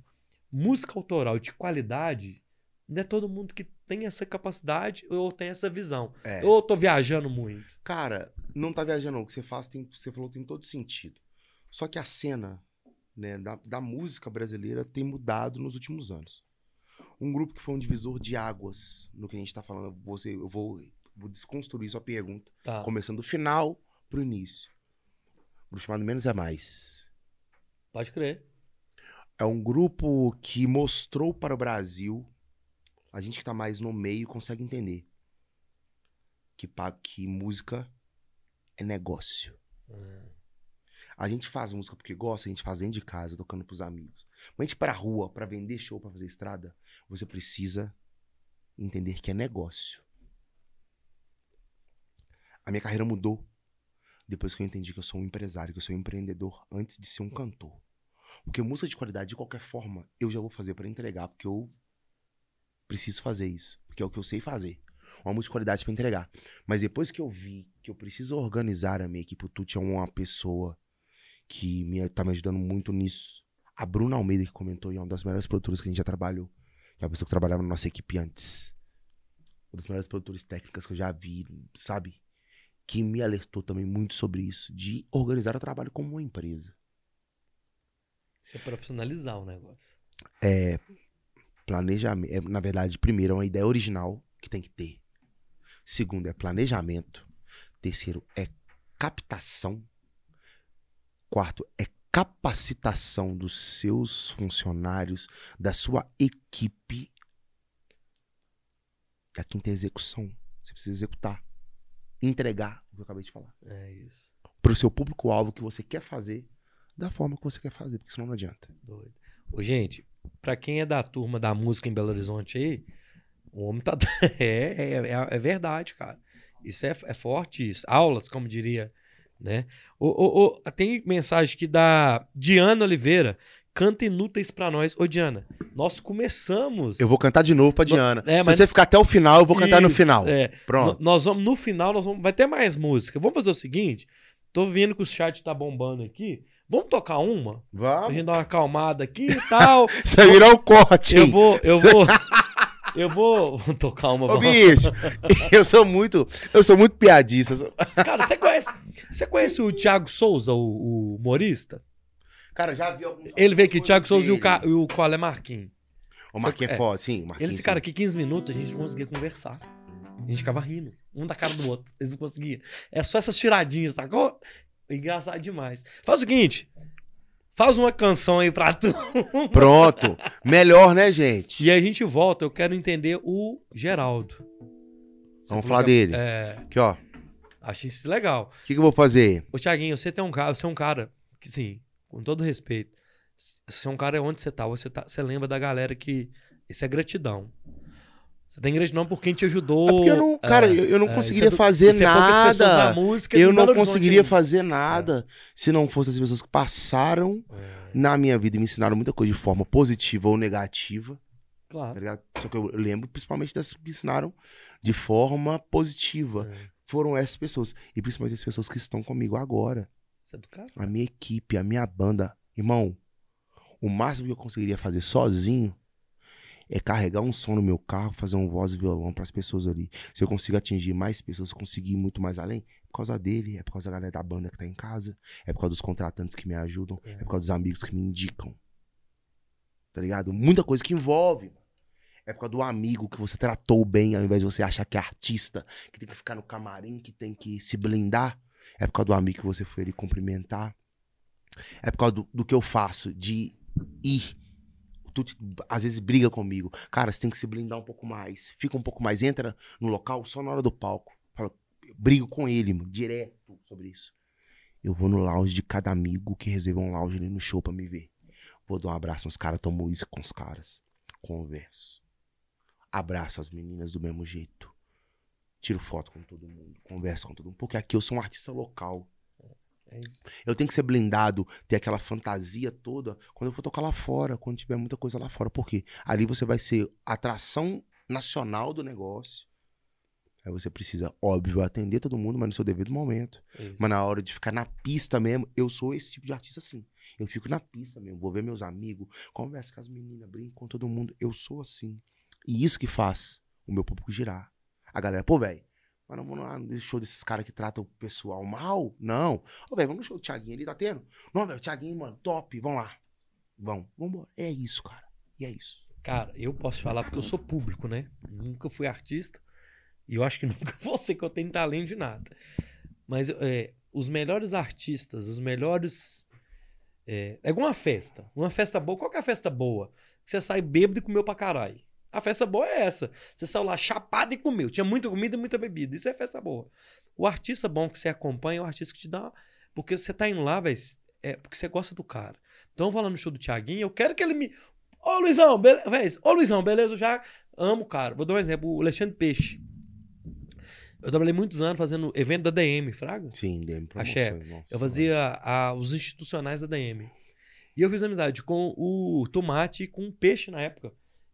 música autoral de qualidade, não é todo mundo que tem essa capacidade ou tem essa visão. É. Ou eu tô viajando muito. Cara, não tá viajando, não. O que você faz, tem, você falou, tem todo sentido. Só que a cena né, da, da música brasileira tem mudado nos últimos anos. Um grupo que foi um divisor de águas no que a gente tá falando. Você, eu vou, vou desconstruir sua pergunta. Tá. Começando do final pro início. Um grupo chamado Menos é Mais. Pode crer. É um grupo que mostrou para o Brasil, a gente que tá mais no meio consegue entender, que, que música é negócio. A gente faz música porque gosta, a gente faz dentro de casa, tocando pros amigos. Mas a gente pra rua, pra vender show, pra fazer estrada, você precisa entender que é negócio. A minha carreira mudou depois que eu entendi que eu sou um empresário, que eu sou um empreendedor antes de ser um cantor. Porque música de qualidade, de qualquer forma, eu já vou fazer pra entregar, porque eu preciso fazer isso, porque é o que eu sei fazer. Uma música de qualidade pra entregar. Mas depois que eu vi que eu preciso organizar a minha equipe, o Tuti é uma pessoa que me, tá me ajudando muito nisso. A Bruna Almeida, que comentou, e é uma das melhores produtoras que a gente já trabalhou. Que é uma pessoa que trabalhava na nossa equipe antes. Uma das melhores produtoras técnicas que eu já vi, sabe? Que me alertou também muito sobre isso, de organizar o trabalho como uma empresa. É profissionalizar o negócio. É planejamento. É, na verdade, primeiro é uma ideia original que tem que ter. Segundo é planejamento. Terceiro é captação. Quarto é capacitação dos seus funcionários, da sua equipe. E a quinta é execução. Você precisa executar. Entregar o que eu acabei de falar. É isso. Para o seu público-alvo que você quer fazer, da forma que você quer fazer, porque senão não adianta. Doido. Ô, gente, pra quem é da turma da música em Belo Horizonte aí, o homem tá. É, é, é, é verdade, cara. Isso é, é forte, isso. Aulas, como diria né? Ô, ô, ô, tem mensagem aqui da Diana Oliveira. Canta inúteis pra nós. Ô, Diana, nós começamos. Eu vou cantar de novo pra Diana. É, Se mas- você ficar até o final, eu vou cantar no Isso, final. É. Pronto. No- Nós vamos, no final, nós vamos. Vai ter mais música. Vamos fazer o seguinte: tô vendo que o chat tá bombando aqui. Vamos tocar uma? Pra Vamos. gente dar uma acalmada aqui e tal. Isso vai virar um corte. eu vou, eu vou. Eu vou. Vou tocar uma. Ô, bicho, eu sou muito. Eu sou muito piadista. Cara, você conhece, você conhece o Thiago Souza, o, o humorista? Cara, já vi alguns. Ele veio aqui, Thiago Souza e o. Ca... e o Colé Marquinhos. O Marquinhos é É. foda, sim. Marquinhos, Eles ficaram aqui 15 minutos, a gente não conseguia conversar. A gente ficava rindo, um da cara do outro. Eles não conseguiam. É só essas tiradinhas, sacou? Engraçado demais. Faz o seguinte: faz uma canção aí pra tu. Pronto. Melhor, né, gente? E aí a gente volta. Eu quero entender o Geraldo. Você Vamos falar que- dele. É, Aqui, ó. O acho isso legal. que, que eu vou fazer? Ô, Thiaguinho, você tem um cara, você é um cara que, sim, com todo respeito, você é um cara onde você tá, você tá, você lembra da galera que isso é gratidão. Você tem gratidão por quem te ajudou. É porque eu não, cara, eu, eu não é, conseguiria é do- fazer você é nada. música Eu não conseguiria fazer nada se não fossem as pessoas que passaram É, na minha vida e me ensinaram muita coisa de forma positiva ou negativa. Tá claro. ligado? Só que eu lembro principalmente das que me ensinaram de forma positiva. É, Foram essas pessoas. E principalmente as pessoas que estão comigo agora. Isso é do cara. A minha equipe, a minha banda. Irmão, o máximo que eu conseguiria fazer sozinho é carregar um som no meu carro, fazer um voz e violão para as pessoas ali. Se eu consigo atingir mais pessoas, se eu conseguir ir muito mais além, é por causa dele, é por causa da galera da banda que tá em casa, é por causa dos contratantes que me ajudam, é por causa dos amigos que me indicam. Tá ligado? Muita coisa que envolve. mano. É por causa do amigo que você tratou bem, ao invés de você achar que é artista, que tem que ficar no camarim, que tem que se blindar. É por causa do amigo que você foi ali cumprimentar. É por causa do, do que eu faço, de ir. Tu te- às vezes briga comigo. Cara, você tem que se blindar um pouco mais. Fica um pouco mais. Entra no local só na hora do palco. Fala, brigo com ele, mano, direto sobre isso. Eu vou no lounge de cada amigo que reserva um lounge ali no show pra me ver. Vou dar um abraço nos caras, tomo isso com os caras. Converso. Abraço as meninas do mesmo jeito. Tiro foto com todo mundo. Converso com todo mundo. Porque aqui eu sou um artista local. É. Eu tenho que ser blindado, ter aquela fantasia toda quando eu for tocar lá fora, quando tiver muita coisa lá fora. Por quê? Ali você vai ser atração nacional do negócio. Aí você precisa, óbvio, atender todo mundo, mas no seu devido momento. Isso. Mas na hora de ficar na pista mesmo, eu sou esse tipo de artista assim. Eu fico na pista mesmo, vou ver meus amigos, converso com as meninas, brinco com todo mundo. Eu sou assim. E isso que faz o meu público girar. A galera, pô, velho, mas não vamos lá nesse show desses caras que tratam o pessoal mal? Não. Ô, velho, vamos no show do Thiaguinho ali, tá tendo? Não, velho, Thiaguinho, mano, top, vamos lá. Vamos, vambora. É isso, cara. E é isso. Cara, eu posso falar porque eu sou público, né? Nunca fui artista. E eu acho que nunca vou ser que eu tenho talento de nada. Mas é, os melhores artistas, os melhores. É, é uma festa. Uma festa boa. Qual que é a festa boa? Você sai bêbado e comeu pra caralho. A festa boa é essa. Você saiu lá chapado e comeu. Tinha muita comida e muita bebida. Isso é festa boa. O artista bom que você acompanha é o artista que te dá. Porque você tá indo lá, velho. É porque você gosta do cara. Então eu vou lá no show do Thiaguinho, eu quero que ele me. Ô Luizão, beleza? Ô Luizão, beleza? Eu já amo o cara. Vou dar um exemplo. O Alexandre Peixe. Eu trabalhei muitos anos fazendo evento da DM, Fraga. Sim, DM Axé, promoções, nossa, Eu fazia a- os institucionais da DM. E eu fiz amizade com o Tomate e com o Peixe na época.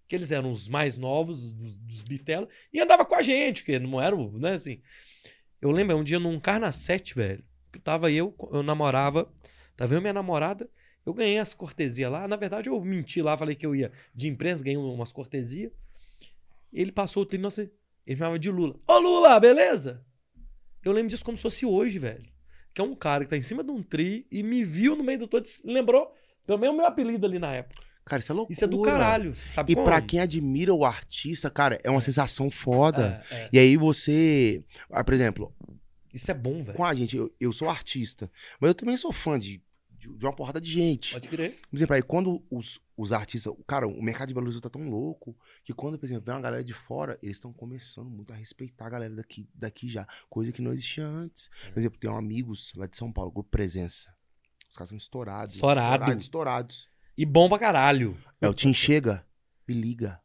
Que eles eram os mais novos, dos, dos Bitela, e andava com a gente, porque não era, né, assim. Eu lembro, um dia num Carna 7, velho, que tava eu, eu namorava, tava eu minha namorada, eu ganhei as cortesias lá. Na verdade, eu menti lá, falei que eu ia de imprensa, ganhei umas cortesias. Ele passou o trem, nossa, ele me chamava de Lula. Ô Lula, beleza? Eu lembro disso como se fosse hoje, velho. Que é um cara que tá em cima de um tri e me viu no meio do todo, lembrou pelo menos o meu apelido ali na época. Cara, isso é loucura. Isso é do caralho, sabe E pra quem admira o artista, cara, é uma sensação foda. É, é. E aí você. ah, Por exemplo, Isso é bom, velho. com a gente, eu, eu sou artista, mas eu também sou fã de, de, de uma porrada de gente. Pode crer. Por exemplo, aí quando os, os artistas. Cara, o mercado de Belo Horizonte tá tão louco que quando, por exemplo, vem uma galera de fora, eles estão começando muito a respeitar a galera daqui, daqui já. Coisa que não existia antes. É. Por exemplo, tem amigos lá de São Paulo, Grupo Presença. Os caras são estourados. Estourado. Estourados. estourados. E bom pra caralho. É, o Tim chega, me liga.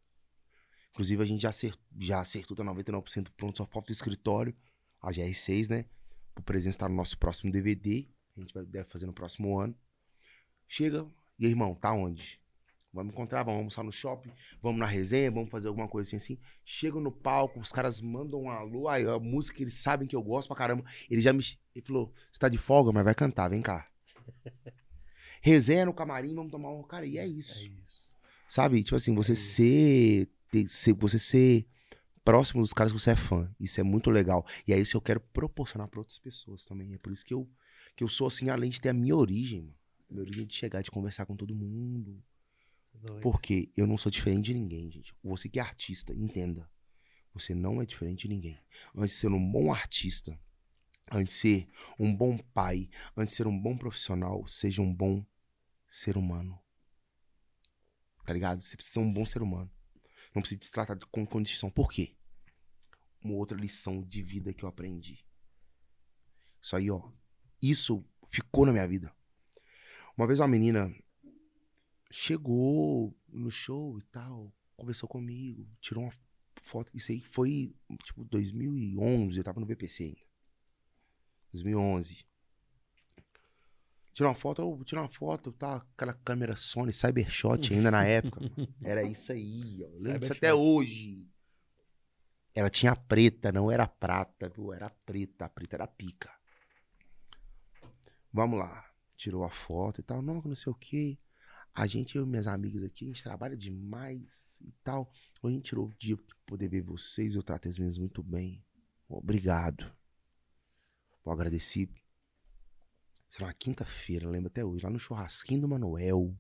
Inclusive, a gente já acertou, já acertou, tá 99% pronto, só falta o escritório, a GR6, né? Por presença tá no nosso próximo DVD. A gente vai, deve fazer no próximo ano. Chega. E irmão, tá onde? Vamos encontrar, vamos almoçar no shopping, vamos na resenha, vamos fazer alguma coisa assim, assim. No palco, os caras mandam um alô, aí a música eles sabem que eu gosto pra caramba. Ele já me. Ele falou: você tá de folga, mas vai cantar, vem cá. Resenha no camarim, vamos tomar um. Cara, e é isso. É isso. Sabe? Tipo assim, você É ser, ter- ser. Você ser próximo dos caras que você é fã. Isso é muito legal. E é isso que eu quero proporcionar pra outras pessoas também. É por isso que eu, que eu sou assim, além de ter a minha origem, mano. Minha origem é de chegar, de conversar com todo mundo. Doido. Porque eu não sou diferente de ninguém, gente. Você que é artista, entenda. Você não é diferente de ninguém. Antes de ser um bom artista, antes de ser um bom pai, antes de ser um bom profissional, seja um bom ser humano. Tá ligado? Você precisa ser um bom ser humano. Não precisa se tratar com condição. Por quê? Uma outra lição de vida que eu aprendi. Isso aí, ó. Isso ficou na minha vida. Uma vez uma menina chegou no show e tal, conversou comigo, tirou uma foto. Isso aí foi, tipo, 2011, eu tava no BPC ainda. 2011. Tirou uma foto, eu tirei uma foto, tá? Aquela câmera Sony Cybershot ainda na época. Era isso aí, ó. Lembro disso até hoje. Ela tinha preta, não era prata, viu? Era preta, a preta era pica. Vamos lá. Tirou a foto e tal. Não, não sei o quê. A gente, eu e minhas amigas aqui, a gente trabalha demais e tal. A gente tirou o dia pra poder ver vocês. Eu tratei as meninas muito bem. Obrigado. Eu agradeci. Era uma quinta-feira, lembro até hoje. Lá no churrasquinho do Manuel.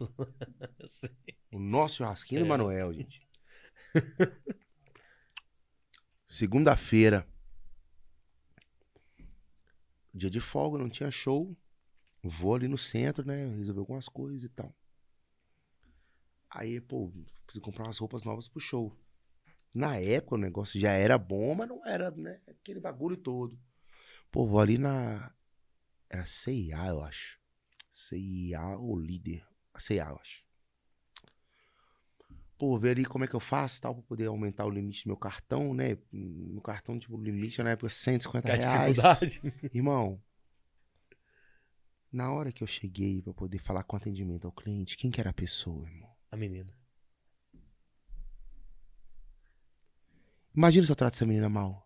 O nosso churrasquinho do É. Manuel, gente. Segunda-feira. Dia de folga, não tinha show. Vou ali no centro, né? Resolver algumas coisas e tal. Aí, pô, preciso comprar umas roupas novas pro show. Na época o negócio já era bom, mas não era, né? Aquele bagulho todo. Pô, vou ali na. Era CIA, eu acho. CIA ou líder. CIA, eu acho. Pô, ver ali como é que eu faço tal, pra poder aumentar o limite do meu cartão, né? Meu cartão, tipo, o limite na época 150 Que a reais. Irmão, na hora que eu cheguei pra poder falar com atendimento ao cliente, quem que era a pessoa, irmão? A menina. Imagina se eu trato essa menina mal.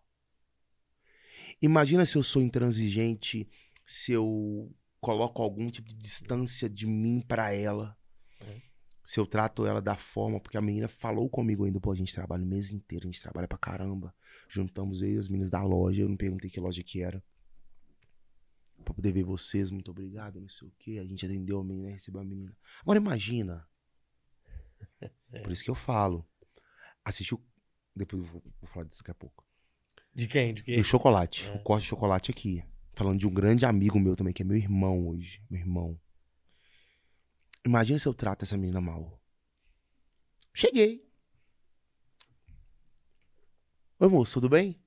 Imagina se eu sou intransigente, se eu coloco algum tipo de distância de mim pra ela. É. Se eu trato ela da forma, porque a menina falou comigo ainda, pô, a gente trabalha o mês inteiro, a gente trabalha pra caramba. Juntamos eu e as meninas da loja, eu não perguntei que loja que era. Pra poder ver vocês, muito obrigado, não sei o quê. A gente atendeu a menina, recebeu a menina. Agora imagina. Por isso que eu falo. Assistiu. Depois eu vou, vou falar disso daqui a pouco. De quem? De quem? Do chocolate. É. O corte de chocolate aqui. Falando de um grande amigo meu também, que é meu irmão hoje. Meu irmão. Imagina se eu trato essa menina mal. Cheguei. Oi, moço, tudo bem?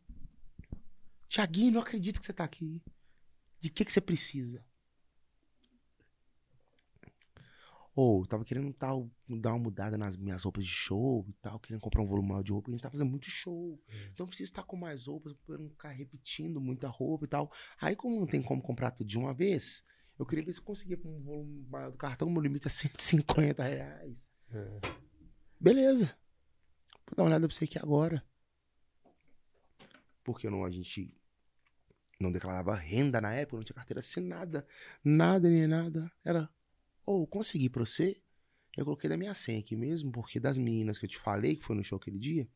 Tiaguinho, não acredito que você tá aqui. De que que você precisa? Tava querendo tal, dar uma mudada nas minhas roupas de show e tal, querendo comprar um volume maior de roupa, a gente tá fazendo muito show. Então precisa estar com mais roupas pra não ficar repetindo muita roupa e tal. Aí, como não tem como comprar tudo de uma vez, eu queria ver se eu conseguia com um volume maior do cartão, meu limite é 150 reais. É. Beleza. Vou dar uma olhada pra você aqui agora. Porque não, a gente não declarava renda na época, não tinha carteira assinada, nada nem nada. Era, ou consegui pra você. Eu coloquei da minha senha aqui mesmo, porque das meninas que eu te falei, que foi no show aquele dia,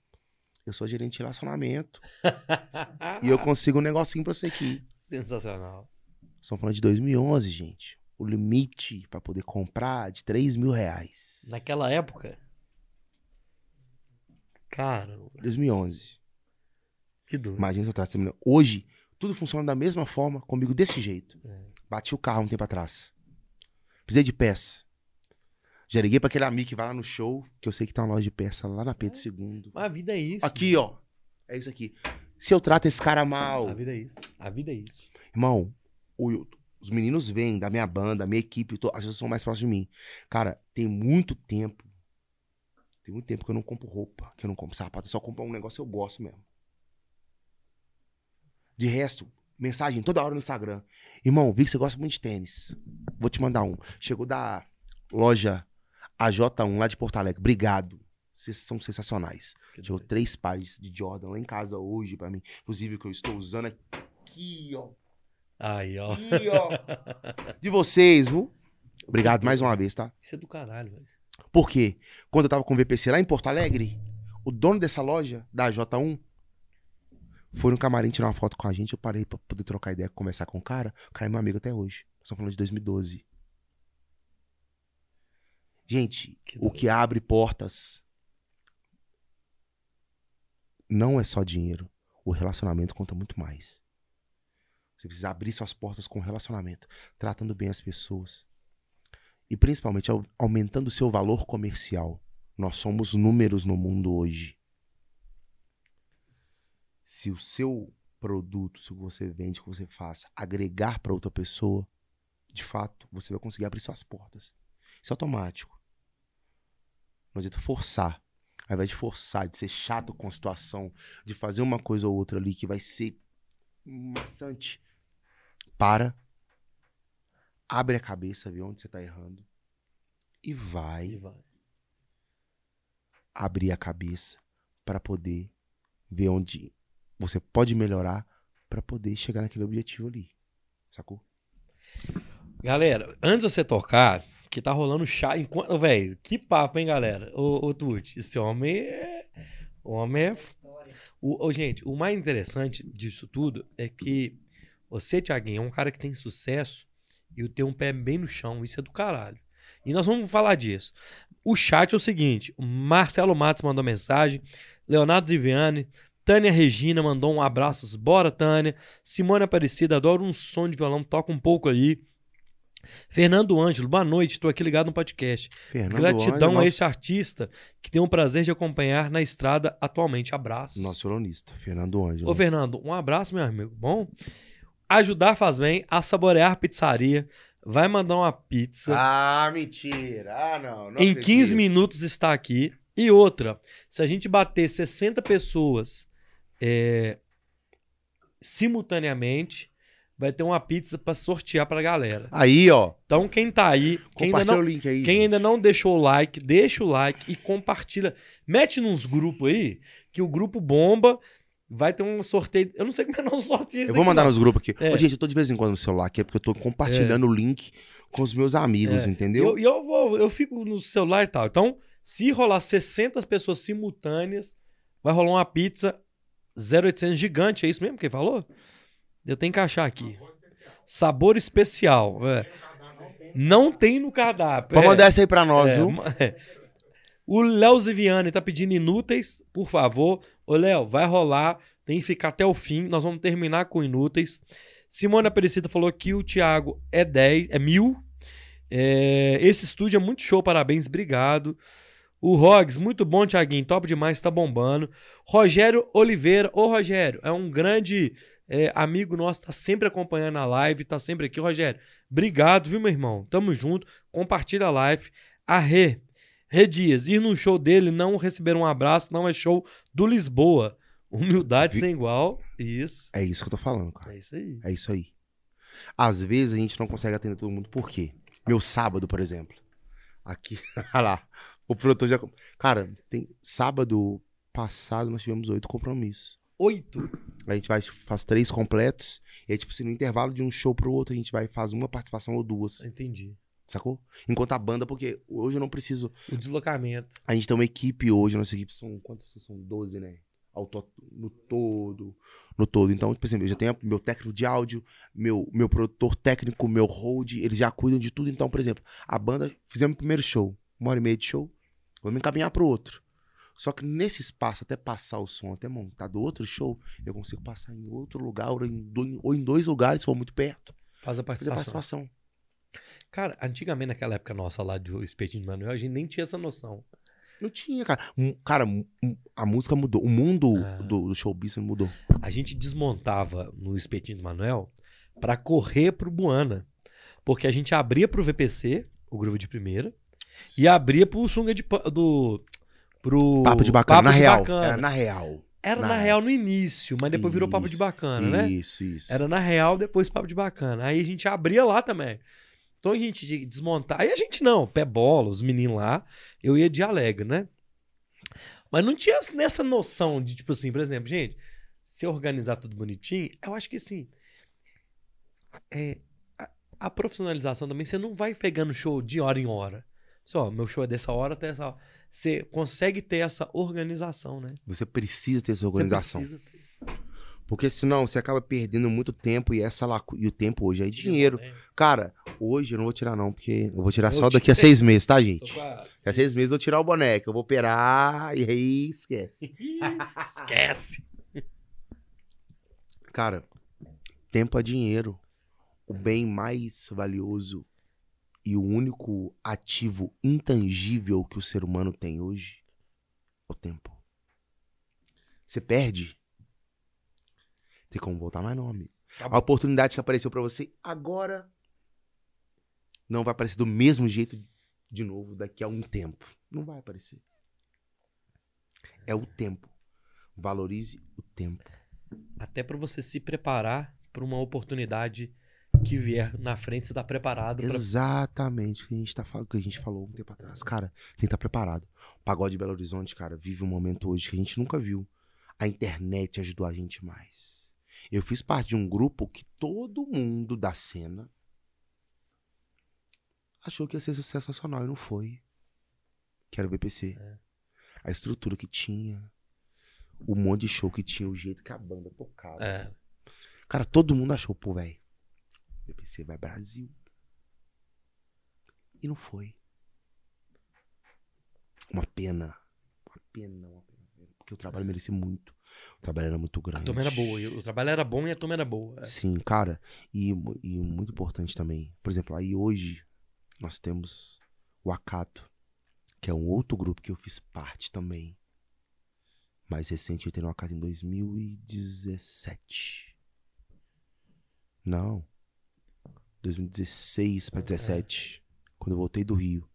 eu sou gerente de relacionamento e eu consigo um negocinho pra você aqui. Sensacional. Estamos falando de 2011, gente. O limite pra poder comprar é de 3 mil reais. Naquela época. Cara, 2011. que duro. Imagina se eu trato essa menina. Hoje, tudo funciona da mesma forma, comigo desse jeito. É. Bati o carro um tempo atrás. Precisei de peça. Já liguei pra aquele amigo que vai lá no show, que eu sei que tem uma loja de peça lá na Pedro II. Mas a vida é isso. Aqui, ó. É isso aqui. Se eu trato esse cara mal, A vida é isso. A vida é isso. irmão, o- os meninos vêm da minha banda, da minha equipe, to- as pessoas são mais próximas de mim. Cara, tem muito tempo. Tem muito tempo que eu não compro roupa, que eu não compro sapato, eu só compro um negócio que eu gosto mesmo. De resto, mensagem toda hora no Instagram. Irmão, vi que você gosta muito de tênis. Vou te mandar um. Chegou da loja AJ1 lá de Porto Alegre. Obrigado. Vocês são sensacionais. Chegou três pares de Jordan lá em casa hoje pra mim. Inclusive, que eu estou usando aqui, ó. Aí, ó. Aqui, ó. De vocês, viu? Obrigado mais uma vez, tá? Isso é do caralho, velho. Por quê? Quando eu tava com o VPC lá em Porto Alegre, o dono dessa loja, da J1, foi no camarim tirar uma foto com a gente. Eu parei pra poder trocar ideia, conversar com o cara. O cara é meu amigo até hoje. Nós estamos falando de 2012. Gente, Que o que abre portas não é só dinheiro. O relacionamento conta muito mais. Você precisa abrir suas portas com relacionamento, tratando bem as pessoas. E principalmente au- aumentando o seu valor comercial. Nós somos números no mundo hoje. Se o seu produto, se o que você vende, o que você faça, agregar para outra pessoa, de fato, você vai conseguir abrir suas portas. Isso é automático. Não adianta forçar. Ao invés de forçar, de ser chato com a situação, de fazer uma coisa ou outra ali que vai ser maçante, para, abre a cabeça, vê onde você tá errando e vai E vai. abrir a cabeça para poder ver onde você pode melhorar para poder chegar naquele objetivo ali. Sacou? Galera, antes de você tocar, que tá rolando chá enquanto. Velho, que papo, hein, galera? Ô, ô Tuti, esse homem é. O homem é. O, ô, gente, o mais interessante disso tudo é que você, Thiaguinho, é um cara que tem sucesso e o tem um pé bem no chão. Isso é do caralho. E nós vamos falar disso. O chat é o seguinte: Marcelo Matos mandou mensagem, Leonardo Ziviani, Tânia Regina mandou um abraços. Bora, Tânia. Simone Aparecida, adoro um som de violão, toca um pouco aí. Fernando Ângelo, boa noite, estou aqui ligado no podcast. Fernando Gratidão Ângelo, a esse artista que tem o prazer de acompanhar na estrada atualmente. Abraços. Nosso violonista, Fernando Ângelo. Ô, Fernando, um abraço, meu amigo. Bom, ajudar faz bem, a saborear pizzaria. Vai mandar uma pizza. Ah, mentira. Ah, não. não em acredito. 15 minutos está aqui. E outra, se a gente bater 60 pessoas é, simultaneamente, vai ter uma pizza para sortear pra galera. Aí, ó. Então, quem tá aí, quem ainda, não, o link aí. quem gente. ainda não deixou o like, deixa o like e compartilha. Mete nos grupos aí, que o grupo bomba. Vai ter um sorteio. Eu não sei como é não sorteio Eu vou mandar não. nos grupos aqui. É. Ô, gente, eu tô de vez em quando no celular aqui, é porque eu tô compartilhando o link com os meus amigos, É. E entendeu? eu, e eu vou, eu fico no celular e tal. Então, se rolar 60 pessoas simultâneas, vai rolar uma pizza 0800 gigante, é isso mesmo que ele falou? Eu tenho que achar aqui. Sabor especial. é. Não tem no cardápio. Pode é. mandar essa aí pra nós, É, viu? é. O Léo Ziviani tá pedindo inúteis, por favor. Ô, Léo, vai rolar. Tem que ficar até o fim. Nós vamos terminar com inúteis. Simone Aparecida falou que o Thiago é 10, é mil. É, esse estúdio é muito show, parabéns, obrigado. O Rogs, muito bom, Thiaguinho, top demais, tá bombando. Rogério Oliveira, ô Rogério, é um grande é, amigo nosso, tá sempre acompanhando a live, tá sempre aqui. Rogério, obrigado, viu, meu irmão? Tamo junto, compartilha a live. A Rê, Rê Dias, ir num show dele, não receber um abraço, não é show do Lisboa. Humildade Vi- sem igual, isso. É isso que eu tô falando, cara. É isso aí. É isso aí. Às vezes a gente não consegue atender todo mundo. Por quê? Meu sábado, por exemplo. Aqui, olha lá. O produtor já. Cara, tem sábado passado nós tivemos oito compromissos. Oito. A gente vai, faz três completos. E aí, tipo assim, no intervalo de um show pro outro, a gente vai faz uma participação ou duas. Entendi. Sacou? Enquanto a banda, porque hoje eu não preciso. O deslocamento. A gente tem uma equipe hoje, nossa equipe são. Quantas pessoas são? 12, né? Ao to- no todo. No todo. Então, por exemplo, eu já tenho meu técnico de áudio, meu, meu produtor técnico, meu hold, eles já cuidam de tudo. Então, por exemplo, a banda, fizemos o primeiro show, uma hora e meia de show, vamos encaminhar pro outro. Só que nesse espaço, até passar o som, até montar do outro show, eu consigo passar em outro lugar, ou em dois, ou em dois lugares, se for muito perto, Faz a participação. participação. Cara, antigamente, naquela época nossa lá do Espetinho de Manuel, a gente nem tinha essa noção. Não tinha, cara. Um- cara, a música mudou. O mundo Ah. do, do show business mudou. A gente desmontava no Espetinho do Manuel pra correr pro Buana. Porque a gente abria pro VPC, o grupo de primeira, e abria pro Sunga de do pro Papo de bacana. Papo na de real. Bacana. Era na real. Era na, Na real no início, mas depois virou papo de Isso, bacana, né? Isso, isso. Era na real, depois papo de bacana. Aí a gente abria lá também. Então a gente que desmontar. Aí a gente não, pé bola, os meninos lá, eu ia de alegre, né? Mas não tinha nessa noção de, tipo assim, por exemplo, gente, se organizar tudo bonitinho, eu acho que assim. É, a, a profissionalização também, você não vai pegando show de hora em hora. Só, meu show é dessa hora até essa hora. Você consegue ter essa organização, né? Você precisa ter essa organização. ter. Porque senão você acaba perdendo muito tempo e essa lacu... e o tempo hoje é dinheiro. Cara, hoje eu não vou tirar não, porque eu vou tirar Eu só daqui a seis meses, tá, gente? Daqui a seis meses eu vou tirar o boneco, eu vou operar e aí esquece. Esquece. Cara, tempo é dinheiro. O bem mais valioso e o único ativo intangível que o ser humano tem hoje é o tempo. Você perde, tem como voltar mais não, amigo. Tá A oportunidade que apareceu pra você agora não vai aparecer do mesmo jeito de novo daqui a um tempo. Não vai aparecer. É o tempo. Valorize o tempo. Até pra você se preparar pra uma oportunidade que vier na frente, você tá preparado pra. Exatamente o que a gente, tá, fal- o que a gente falou um tempo atrás. Cara, tem que estar preparado. O Pagode de Belo Horizonte, cara, vive um momento hoje que a gente nunca viu. A internet ajudou a gente mais. Eu fiz parte de um grupo que todo mundo da cena achou que ia ser sucesso nacional e não foi. Que era o BPC. É. A estrutura que tinha, o monte de show que tinha, o jeito que a banda tocava. É. Cara, todo mundo achou, pô, velho. BPC vai Brasil. E não foi. Uma pena. Uma pena, uma pena. Porque o trabalho merecia muito. O trabalho era muito A grande. turma era boa. O trabalho era bom e a turma era boa. É. Sim, cara. E, e muito importante também. Por exemplo, aí hoje nós temos o Acato, que é um outro grupo que eu fiz parte também. Mais recente, eu tenho o Acato em 2017. Não. 2016 para 17. Quando eu voltei do Rio.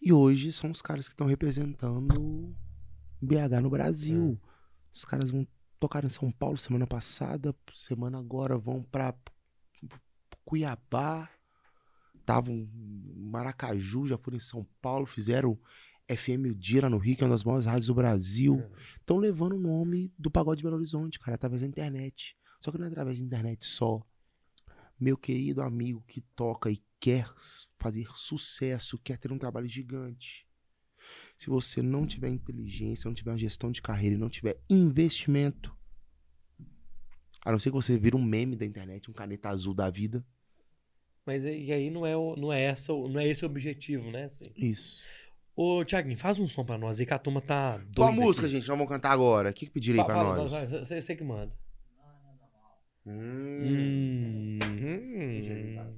E hoje são os caras que estão representando BH no Brasil. Os caras vão tocar em São Paulo semana passada, semana agora vão pra Cuiabá, estavam em Maracaju, já foram em São Paulo, fizeram FM O Dia lá no Rio, que é uma das maiores rádios do Brasil. Estão levando o nome do Pagode de Belo Horizonte, cara, através da internet. Só que não é através da internet só. Meu querido amigo que toca e quer fazer sucesso, quer ter um trabalho gigante. Se você não tiver inteligência, não tiver uma gestão de carreira e não tiver investimento, a não ser que você vira um meme da internet, um caneta azul da vida. Mas e aí não é, não é, essa, não é esse o objetivo, né? Assim. Isso. Ô, Thiaguinho, faz um som pra nós aí que a turma tá doida. Qual a música, aqui. gente? Nós vamos cantar agora. O que, que pediram aí pra fala, nós? você que manda. Hum. Hum.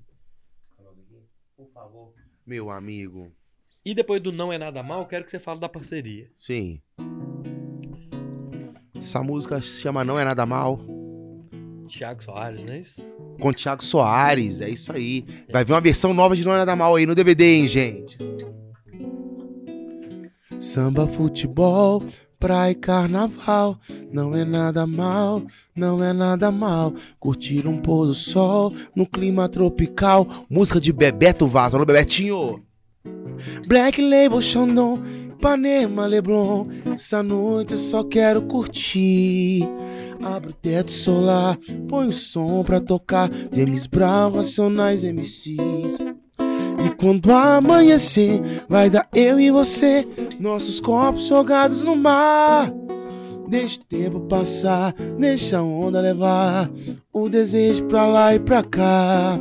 Por favor. Meu amigo. E depois do Não É Nada Mal, eu quero que você fale da parceria. Sim. Essa música se chama Não É Nada Mal. Thiago Soares, não é isso? Com Thiago Soares. É isso aí. Vai vir uma versão nova de Não É Nada Mal aí no DVD, hein, gente? Samba, futebol, praia e carnaval. Não é nada mal, não é nada mal. Curtir um pôr do sol no clima tropical. Música de Bebeto Vaz. Alô, Bebetinho. Black Label, Xandão, Ipanema, Leblon. Essa noite eu só quero curtir. Abre o teto solar, põe o som pra tocar. James Brown, Racionais MCs. E quando amanhecer, vai dar eu e você, nossos corpos jogados no mar. Deixa o tempo passar, deixa a onda levar o desejo pra lá e pra cá.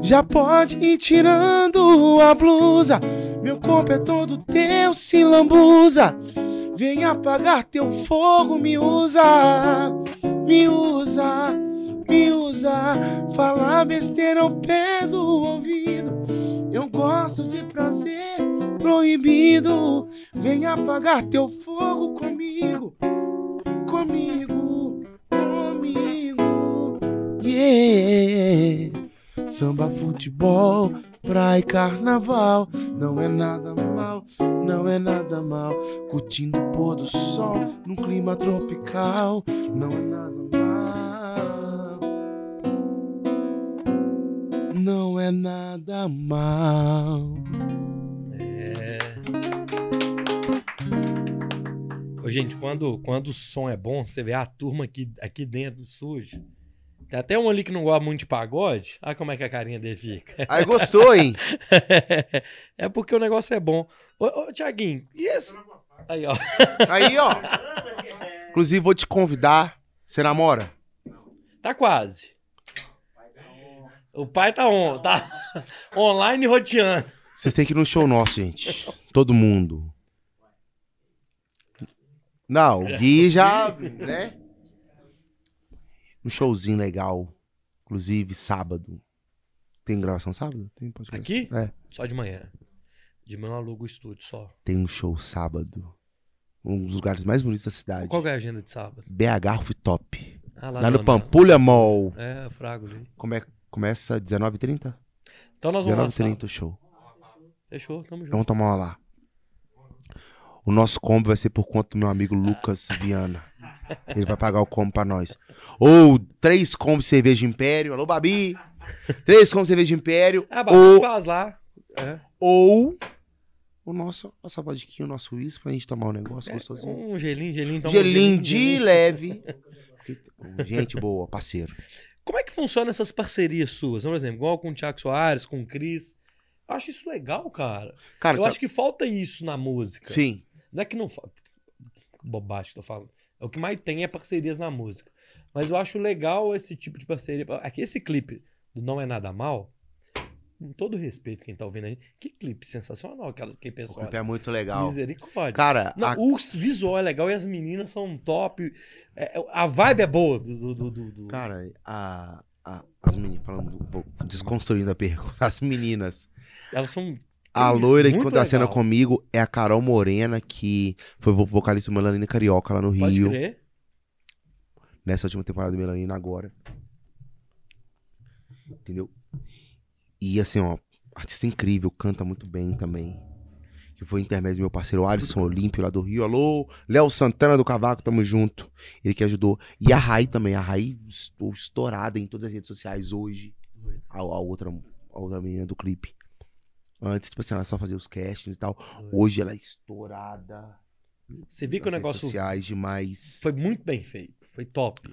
Já pode ir tirando a blusa, meu corpo é todo teu, se lambuza. Vem apagar teu fogo, me usa, me usa, me usa. Falar besteira ao pé do ouvido. Eu gosto de prazer proibido. Vem apagar teu fogo comigo, comigo, comigo. Yeah. Samba, futebol, praia e carnaval. Não é nada mal, não é nada mal. Curtindo o pôr do sol num clima tropical, não é nada mal. Não é nada mal. É. Ô, gente, quando, quando o som é bom, você vê a turma aqui, aqui dentro sujo. Tem até um ali que não gosta muito de pagode. Olha como é que a carinha dele fica. Aí gostou, hein? é porque o negócio é bom. Ô, ô Tiaguinho, e esse? Aí, ó. Aí, ó. Inclusive, vou te convidar. Você namora? Tá quase. O pai tá on, tá online roteando. Vocês têm que ir no show nosso, gente. Todo mundo. Não, o Gui já, né? Um showzinho legal. Inclusive, sábado. Tem gravação sábado? Tem podcast? Aqui? É. Só de manhã. De manhã eu alugo o estúdio só. Tem um show sábado. Um dos lugares mais bonitos da cidade. Qual é a agenda de sábado? BH Rooftop. Ah, Lá no na- Pampulha Mall. É, Frago ali. Come- começa 19h30? Então nós vamos lá. 19h30 sábado. o show. Fechou, tamo junto. Vamos tomar uma lá. O nosso combo vai ser por conta do meu amigo Lucas Viana. Ele vai pagar o combo pra nós. Ou três combos de cerveja Império. Alô, Babi. Três combos de cerveja Império. Ah, Babi ou, faz lá. É. ou o nosso, nossa vodka, o nosso uísque pra gente tomar um negócio gostosinho. Um gelinho, gelinho. toma um Gelinho de gelinho. leve. Gente boa, parceiro. Como é que funciona essas parcerias suas? Por exemplo, igual com o Thiago Soares, com o Cris. Eu acho isso legal, cara. Cara, Eu Thiago- acho que falta isso na música. sim. Não é que não falta. Bobagem que eu tô falando. É o que mais tem é parcerias na música. Mas eu acho legal esse tipo de parceria. Aqui, esse clipe do Não É Nada Mal, com todo respeito quem tá ouvindo aí, que clipe sensacional. Que O clipe é muito legal. Misericórdia. Cara, Não, a- O visual é legal e as meninas são top. É, a vibe é boa do. do, do, do- Cara, a, a- as meninas, falando, desconstruindo a pergunta, as meninas. Elas são. A loira que muito contracena legal. comigo é a Carol Morena, que foi vo- vocalista do Melanina Carioca lá no Pode Rio. crer. Nessa última temporada do Melanina agora. Entendeu? E assim, ó, artista incrível, canta muito bem também. Que foi intermédio do meu parceiro Alisson Olímpio lá do Rio. Alô, Léo Santana do Cavaco, tamo junto. Ele que ajudou. E a Rai também. A Rai estou estourada em todas as redes sociais hoje. A, a outra, a outra menina do clipe. Antes, tipo assim, ela só fazia os castings e tal. Hoje ela é estourada. Você vê que o negócio sociais demais. foi muito bem feito. Foi top.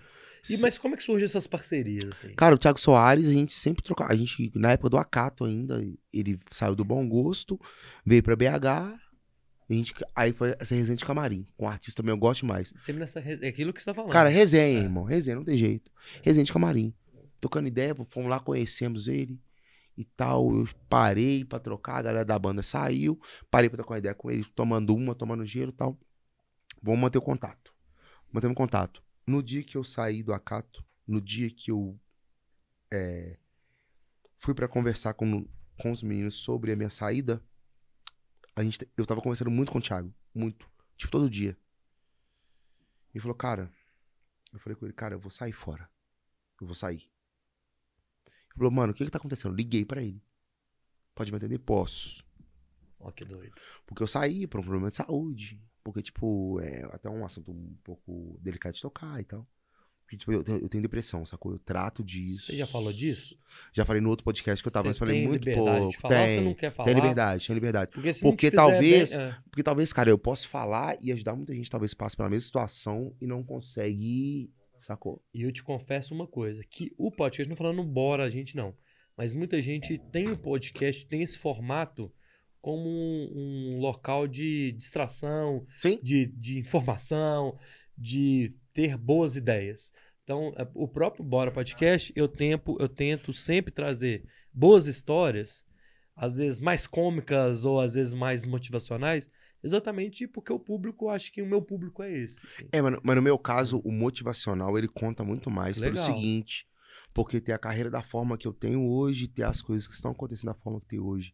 E, mas como é que surgem essas parcerias, assim? Cara, o Thiago Soares, a gente sempre trocava. A gente, na época do Acato ainda, ele saiu do Bom Gosto, veio pra BH. A gente, aí foi essa resenha de camarim. Com um artista também eu gosto demais. Sempre nessa. É aquilo que você tá falando. Cara, resenha, É. irmão. Resenha, não tem jeito. Resenha de camarim. Tocando ideia, fomos lá, conhecemos ele e tal. Eu parei pra trocar, a galera da banda saiu. Parei pra trocar uma ideia com ele, tomando uma, tomando gelo e tal. Vamos manter o contato. Mantemos contato. No dia que eu saí do Acato, no dia que eu é, fui pra conversar com, com os meninos sobre a minha saída, a gente, eu tava conversando muito com o Thiago. Muito. Tipo, todo dia. Ele falou, cara. Eu falei com ele, cara, eu vou sair fora. Eu vou sair. Ele falou, mano, o que que tá acontecendo? Liguei pra ele. Pode me atender? Posso. Ó, que doido. Porque eu saí por um problema de saúde. Porque, tipo, é até um assunto um pouco delicado de tocar e tal. Porque, tipo, eu, tenho, eu tenho depressão, sacou? Eu trato disso. Você já falou disso? Já falei no outro podcast que eu tava, mas Você falei tem muito pouco. de falar, ou você tem, não quer falar? tem liberdade, tem liberdade. Porque, se Porque talvez- bem, é. Porque talvez, cara, eu possa falar e ajudar muita gente, talvez passe pela mesma situação e não consegue, sacou? E eu te confesso uma coisa, que o podcast, não falando bora a gente não, mas muita gente tem o podcast, tem esse formato como um, um local de distração, Sim? de, de informação, de ter boas ideias. Então, é, o próprio Bora Podcast, eu tento, eu tento sempre trazer boas histórias, às vezes mais cômicas ou às vezes mais motivacionais, exatamente porque o público, acho que o meu público é esse. assim. É, mas, mas no meu caso, o motivacional, ele conta muito mais pelo Legal. seguinte. Porque ter a carreira da forma que eu tenho hoje, ter as coisas que estão acontecendo da forma que tem hoje,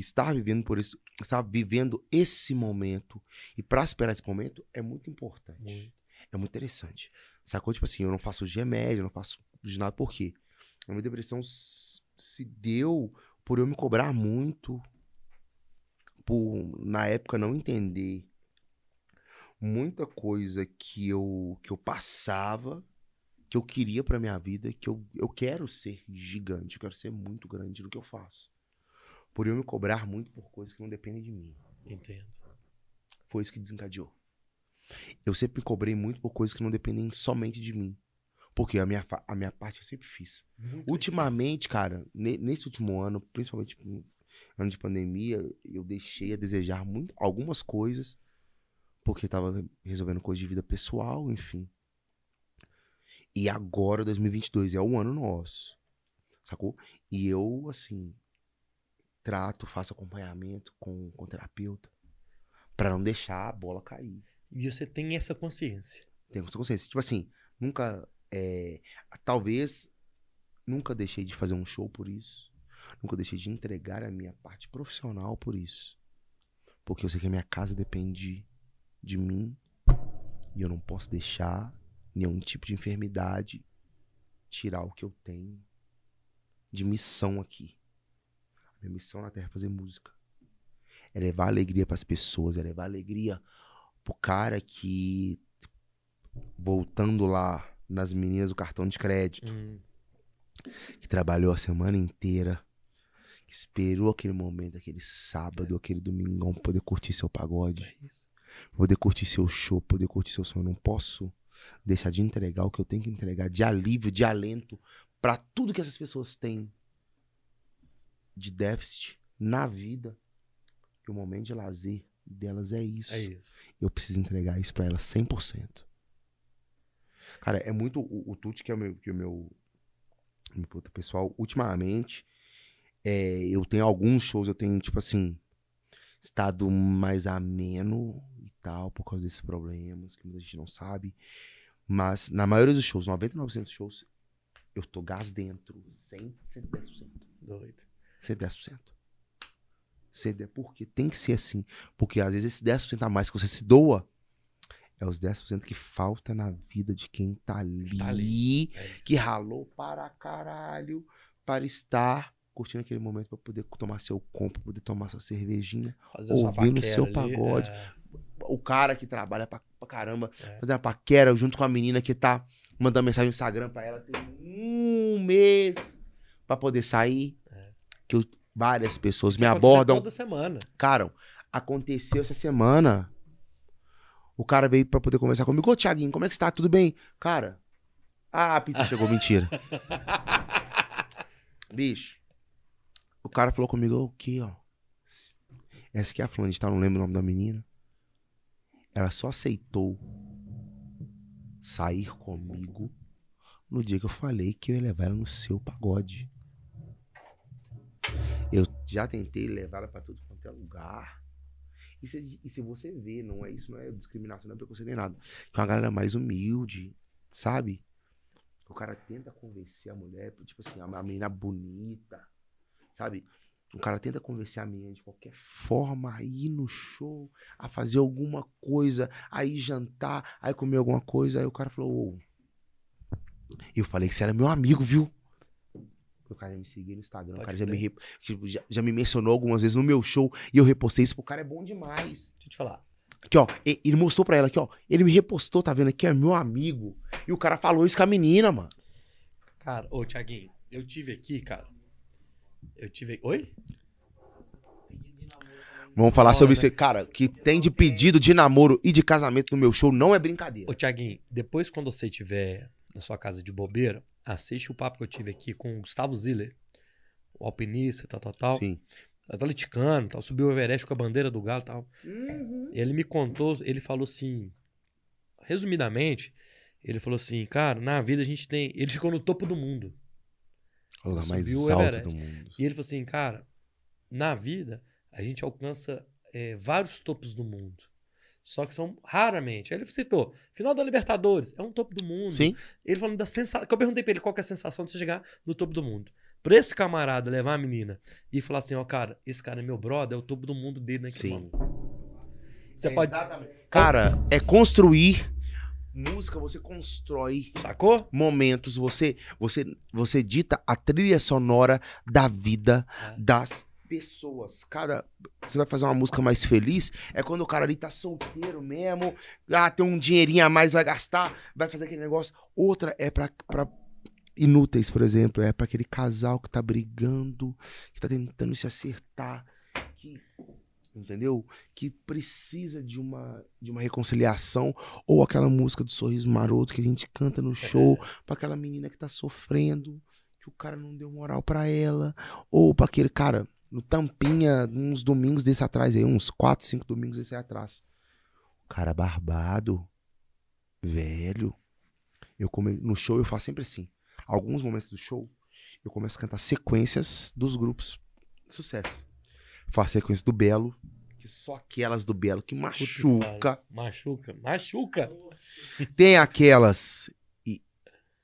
estar vivendo por isso, estar vivendo esse momento e pra esperar esse momento é muito importante. Muito. É muito interessante. Sacou? Tipo assim, eu não faço de remédio, eu não faço de nada. Por quê? A minha depressão se deu por eu me cobrar muito. por, na época, não entender muita coisa que eu, que eu passava, que eu queria pra minha vida, que eu, eu quero ser gigante, eu quero ser muito grande no que eu faço. Por eu me cobrar muito por coisas que não dependem de mim. Entendo. Foi isso que desencadeou. Eu sempre me cobrei muito por coisas que não dependem somente de mim. Porque a minha, a minha parte eu sempre fiz. Muito Ultimamente, cara, ne- nesse último ano, principalmente no ano de pandemia, eu deixei a desejar muito algumas coisas, porque eu tava resolvendo coisas de vida pessoal, enfim. E agora, 2022, é o ano nosso, sacou? E eu, assim, trato, faço acompanhamento com, com terapeuta, pra não deixar a bola cair. E você tem essa consciência. Tenho essa consciência. Tipo assim, nunca. é, talvez nunca deixei de fazer um show por isso. Nunca deixei de entregar a minha parte profissional por isso. Porque eu sei que a minha casa depende de mim. E eu não posso deixar nenhum tipo de enfermidade tirar o que eu tenho de missão aqui. Minha missão na Terra é fazer música. É levar alegria pras pessoas, é levar alegria pro cara que voltando lá nas meninas do cartão de crédito, Hum, que trabalhou a semana inteira, que esperou aquele momento, aquele sábado, aquele domingão pra poder curtir seu pagode, é poder curtir seu show, poder curtir seu sonho. Eu não posso deixar de entregar o que eu tenho que entregar de alívio, de alento pra tudo que essas pessoas têm de déficit na vida. Que o momento de lazer delas é isso. É isso. eu preciso entregar isso pra ela 100%. Cara, é muito o, o Tuti que é o meu que é o meu, meu pessoal, ultimamente é, eu tenho alguns shows, eu tenho tipo assim, estado mais ameno e tal por causa desses problemas que muita gente não sabe, mas na maioria dos shows, 99% dos shows, eu tô gás dentro, 100, 110%. Doido. 110%. Ceder, porque tem que ser assim. Porque às vezes esse 10% a mais que você se doa é os 10% que falta na vida de quem tá ali, Tá ali. É que ralou para caralho para estar curtindo aquele momento para poder tomar seu compro, poder tomar sua cervejinha. Fazer ouvindo seu ali, pagode. é, O cara que trabalha pra, pra caramba, É. fazer uma paquera junto com a menina que tá mandando mensagem no Instagram pra ela tem um mês pra poder sair. Que eu- várias pessoas Isso me abordam. Toda semana. Cara, aconteceu essa semana. O cara veio pra poder conversar comigo. Ô, Thiaguinho, como é que você tá? Tudo bem? Cara, ah, a pizza chegou. Mentira. Bicho, o cara falou comigo, o quê, ó? Essa aqui é a fulana de tal, não lembro o nome da menina. Ela só aceitou sair comigo no dia que eu falei que eu ia levar ela no seu pagode. Eu já tentei levar ela pra tudo quanto é lugar. E se, e se você vê, não é isso, não é discriminação, não é preconceito nem nada. Que é uma galera mais humilde, sabe? O cara tenta convencer a mulher, tipo assim, a menina bonita, sabe? O cara tenta convencer a menina de qualquer forma a ir no show, a fazer alguma coisa, a ir jantar, a ir comer alguma coisa. Aí o cara falou, ô. Eu falei que você era meu amigo, viu? O cara já me seguiu no Instagram, Pode o cara já me, tipo, já, já me mencionou algumas vezes no meu show e eu repostei isso. O cara é bom demais. Deixa eu te falar. Aqui, ó, ele mostrou pra ela aqui, ó. Ele me repostou, tá vendo aqui? É meu amigo. E o cara falou isso com a menina, mano. Cara, ô, Thiaguinho, eu tive aqui, cara. Eu tive. Oi? Vamos falar Fala, sobre né? isso. Cara, que tem de pedido de namoro e de casamento no meu show não é brincadeira. Ô, Thiaguinho, depois quando você estiver na sua casa de bobeira, assiste o papo que eu tive aqui com o Gustavo Ziller, o alpinista, tal, tal, tal. Sim. Atleticano, tal. Subiu o Everest com a bandeira do Galo e tal. Ele me contou, ele falou assim, resumidamente, ele falou assim, cara, na vida a gente tem. Ele ficou no topo do mundo. O lugar mais Subiu o alto Everest. do mundo. E ele falou assim, cara, na vida a gente alcança é, vários topos do mundo. Só que são raramente. Aí ele citou, final da Libertadores, é um topo do mundo. Sim. Ele falando da sensação. Que eu perguntei pra ele qual que é a sensação de você chegar no topo do mundo. Pra esse camarada levar a menina e falar assim, ó, cara, esse cara é meu brother, é o topo do mundo dele, né? Sim. Você pode. Cara, é construir. Música você constrói Sacou? momentos, você você você dita a trilha sonora da vida É. das pessoas. Cara, você vai fazer uma música mais feliz, é quando o cara ali tá solteiro mesmo, ah, tem um dinheirinho a mais, vai gastar, vai fazer aquele negócio. Outra é pra, pra inúteis, por exemplo, é pra aquele casal que tá brigando, que tá tentando se acertar, que entendeu? Que precisa de uma de uma reconciliação ou aquela música do sorriso maroto que a gente canta no show pra aquela menina que tá sofrendo, que o cara não deu moral pra ela, ou pra aquele cara no Tampinha, uns domingos desse atrás aí, uns 4, 5 domingos desse aí atrás. O cara barbado, velho. Eu come... No show eu faço sempre assim. Alguns momentos do show, eu começo a cantar sequências dos grupos. Sucesso. Faço sequência do Belo, que só aquelas do Belo que machuca. Machuca, machuca. Tem aquelas e-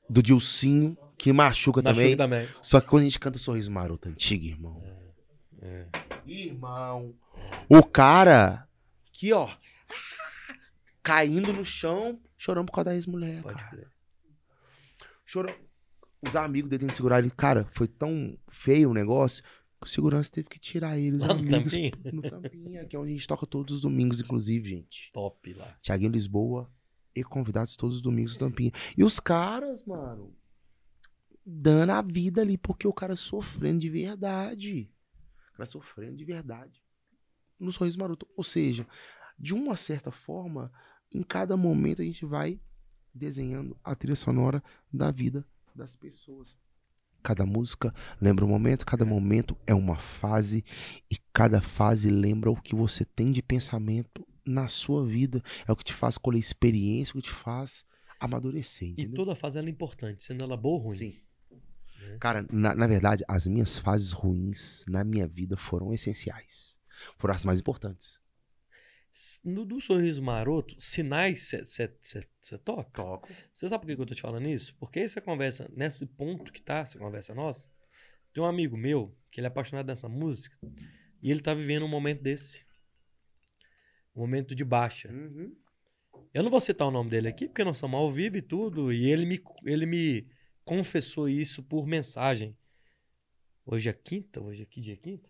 do Dilcinho, que machuca, também. Machuca também. Só que quando a gente canta Sorriso Maroto antigo, irmão. É. Irmão, o cara que, ó, caindo no chão, chorando por causa da ex-mulher. Pode crer. Chorando. Os amigos dele tentando segurar ele. Cara, foi tão feio o negócio que o segurança teve que tirar ele. Os Lá no amigos. Tampinha? No Tampinha, que é onde a gente toca todos os domingos, inclusive, gente. Top lá. Tiaguinho Lisboa e convidados todos os domingos do Tampinha. E os caras, mano, dando a vida ali, porque o cara sofrendo de verdade. Cara sofrendo de verdade. No Sorriso Maroto. Ou seja, de uma certa forma, em cada momento a gente vai desenhando a trilha sonora da vida das pessoas. Cada música lembra um momento, cada momento é uma fase e cada fase lembra o que você tem de pensamento na sua vida. É o que te faz colher experiência, o que te faz amadurecer, E entendeu? toda fase ela é importante, sendo ela boa ou ruim. Sim. Né? Cara, na, na verdade, as minhas fases ruins na minha vida foram essenciais. Foram as mais importantes. No do sorriso maroto, sinais você toca? Toco. Você sabe por que que eu tô te falando isso? Porque essa conversa, nesse ponto que tá, essa conversa nossa, tem um amigo meu que ele é apaixonado nessa música e ele tá vivendo um momento desse. Um momento de baixa. Uhum. Eu não vou citar o nome dele aqui, porque nós somos ao vivo e tudo, e ele me, ele me confessou isso por mensagem. Hoje é quinta? Hoje é que dia? Quinta?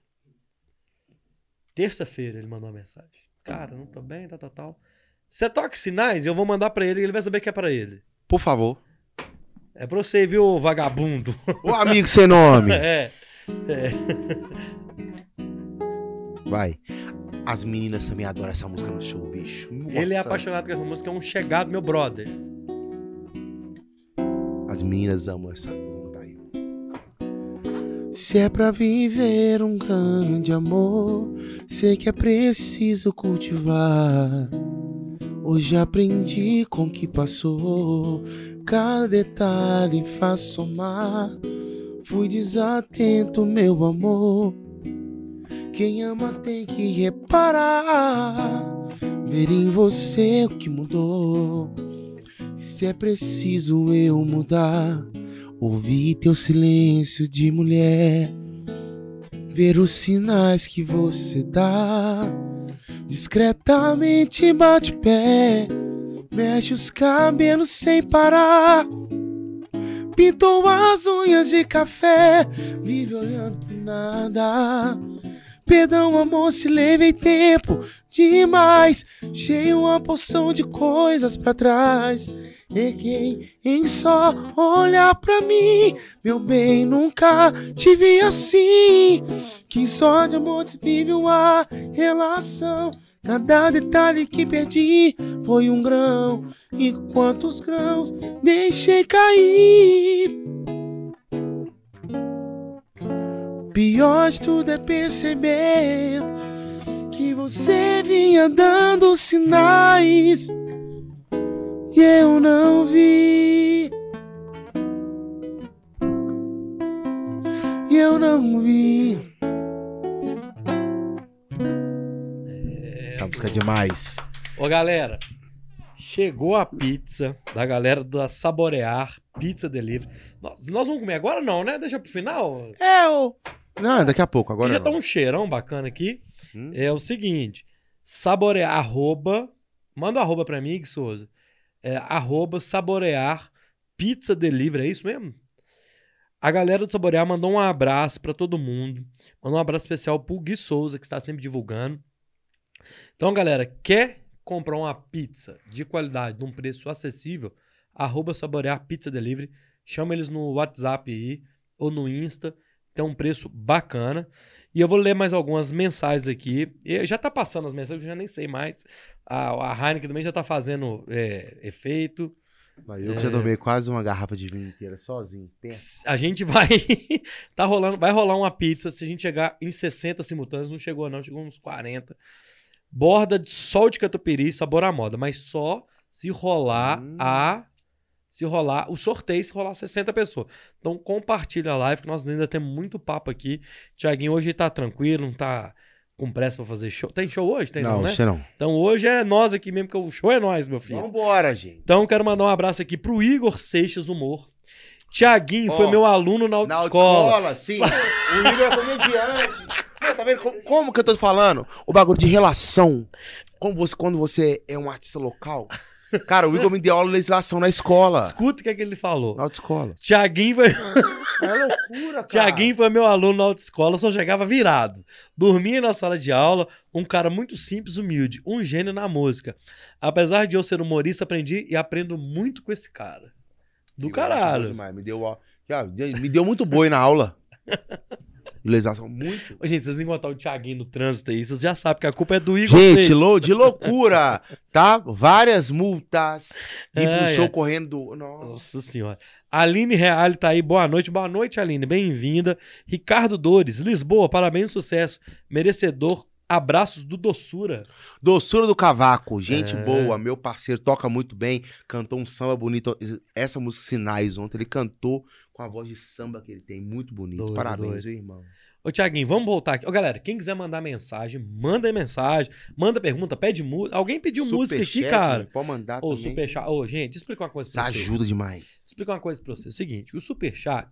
Terça-feira ele mandou uma mensagem. Cara, não tô bem, tal, tal, tal. Você toca sinais, eu vou mandar pra ele ele vai saber que é pra ele. Por favor. É pra você, viu, vagabundo? Ô amigo sem nome. é. Vai. As meninas também adoram essa música no show, bicho. Ele é Nossa. apaixonado por essa música, é um chegado, meu brother. As meninas amam essa música. aí. Se é pra viver um grande amor, sei que é preciso cultivar. Hoje aprendi com o que passou, cada detalhe faz somar. Fui desatento, meu amor. Quem ama tem que reparar, ver em você o que mudou. Se é preciso eu mudar, ouvir teu silêncio de mulher, ver os sinais que você dá. Discretamente bate pé, mexe os cabelos sem parar. Pintou as unhas de café, vive olhando pro nada. Perdão, amor, se levei tempo demais. Cheio uma porção de coisas pra trás. Erguei em só olhar pra mim. Meu bem, nunca te vi assim. Que só de amor te vive uma relação. Cada detalhe que perdi foi um grão. E quantos grãos deixei cair. Pior de tudo é perceber que você vinha dando sinais e eu não vi. E eu não vi. Essa música é demais. Ô, galera, chegou a pizza da galera da Saborear Pizza Delivery. Nós, nós vamos comer agora não, né? Deixa pro final. É o. Não, daqui a pouco, Agora agora já tá não. um cheirão bacana aqui. Hum? É o seguinte, saborear, arroba, manda um arroba pra mim, Gui Souza. É, arroba saborear pizza delivery, é isso mesmo? A galera do Saborear mandou um abraço pra todo mundo. Mandou um abraço especial pro Gui Souza, que está sempre divulgando. Então, galera, quer comprar uma pizza de qualidade, num preço acessível? Arroba Saborear Pizza Delivery. Chama eles no WhatsApp aí ou no Insta. Tem um preço bacana. E eu vou ler mais algumas mensagens aqui. E já tá passando as mensagens, eu já nem sei mais. A, a Heineken também já tá fazendo é, efeito. Mas eu que já tomei quase uma garrafa de vinho inteira sozinho. A gente vai. tá rolando, vai rolar uma pizza. Se a gente chegar em 60 simultâneos, não chegou, não, chegou uns 40. Borda de sol de catupiry, sabor à moda, mas só se rolar Hum. a. Se rolar o sorteio, se rolar 60 pessoas. Então compartilha a live, que nós ainda temos muito papo aqui. Tiaguinho hoje tá tranquilo, não tá com pressa pra fazer show. Tem show hoje? Tem não, não, né? não. Então hoje é nós aqui mesmo, que o show é nós, meu filho. Vambora, gente. Então quero mandar um abraço aqui pro Igor Seixas Humor. Tiaguinho foi Ó, meu aluno na Na autoescola. autoescola, sim. o Igor é comediante. Pô, tá vendo como, como que eu tô falando? O bagulho de relação. Como você, quando você é um artista local. Cara, o Igor me deu aula de legislação na escola. Escuta o que, é que ele falou. Na autoescola. Tiaguinho foi, É loucura, cara. Tiaguinho foi meu aluno na autoescola, só chegava virado. Dormia na sala de aula, um cara muito simples, humilde, um gênio na música. Apesar de eu ser humorista, aprendi e aprendo muito com esse cara. Do caralho. Me deu, me deu muito boi na aula. Legislação, muito. Ô, Gente, vocês encontrar o Tiaguinho no trânsito aí, vocês já sabem que a culpa é do Igor Gente, lou- de loucura, tá? Várias multas. De pro Ah, show é. correndo do... Nossa. Nossa senhora. Aline Reale tá aí, boa noite. Boa noite, Aline, bem-vinda. Ricardo Dores, Lisboa, parabéns, sucesso. Merecedor, abraços do Doçura. Doçura do Cavaco, gente É. boa, meu parceiro, toca muito bem, cantou um samba bonito. Essa música Sinais ontem, ele cantou com a voz de samba que ele tem, muito bonito. Doido, Parabéns, doido. irmão. Ô, Tiaguinho, vamos voltar aqui. Ô, galera, quem quiser mandar mensagem, manda aí mensagem, manda pergunta, pede música. Alguém pediu música aqui, cara? Pode mandar Ô, também. superchat. Ô, gente, explicar uma coisa Isso pra você. ajuda demais. explicar uma coisa pra você. É o seguinte, o superchat,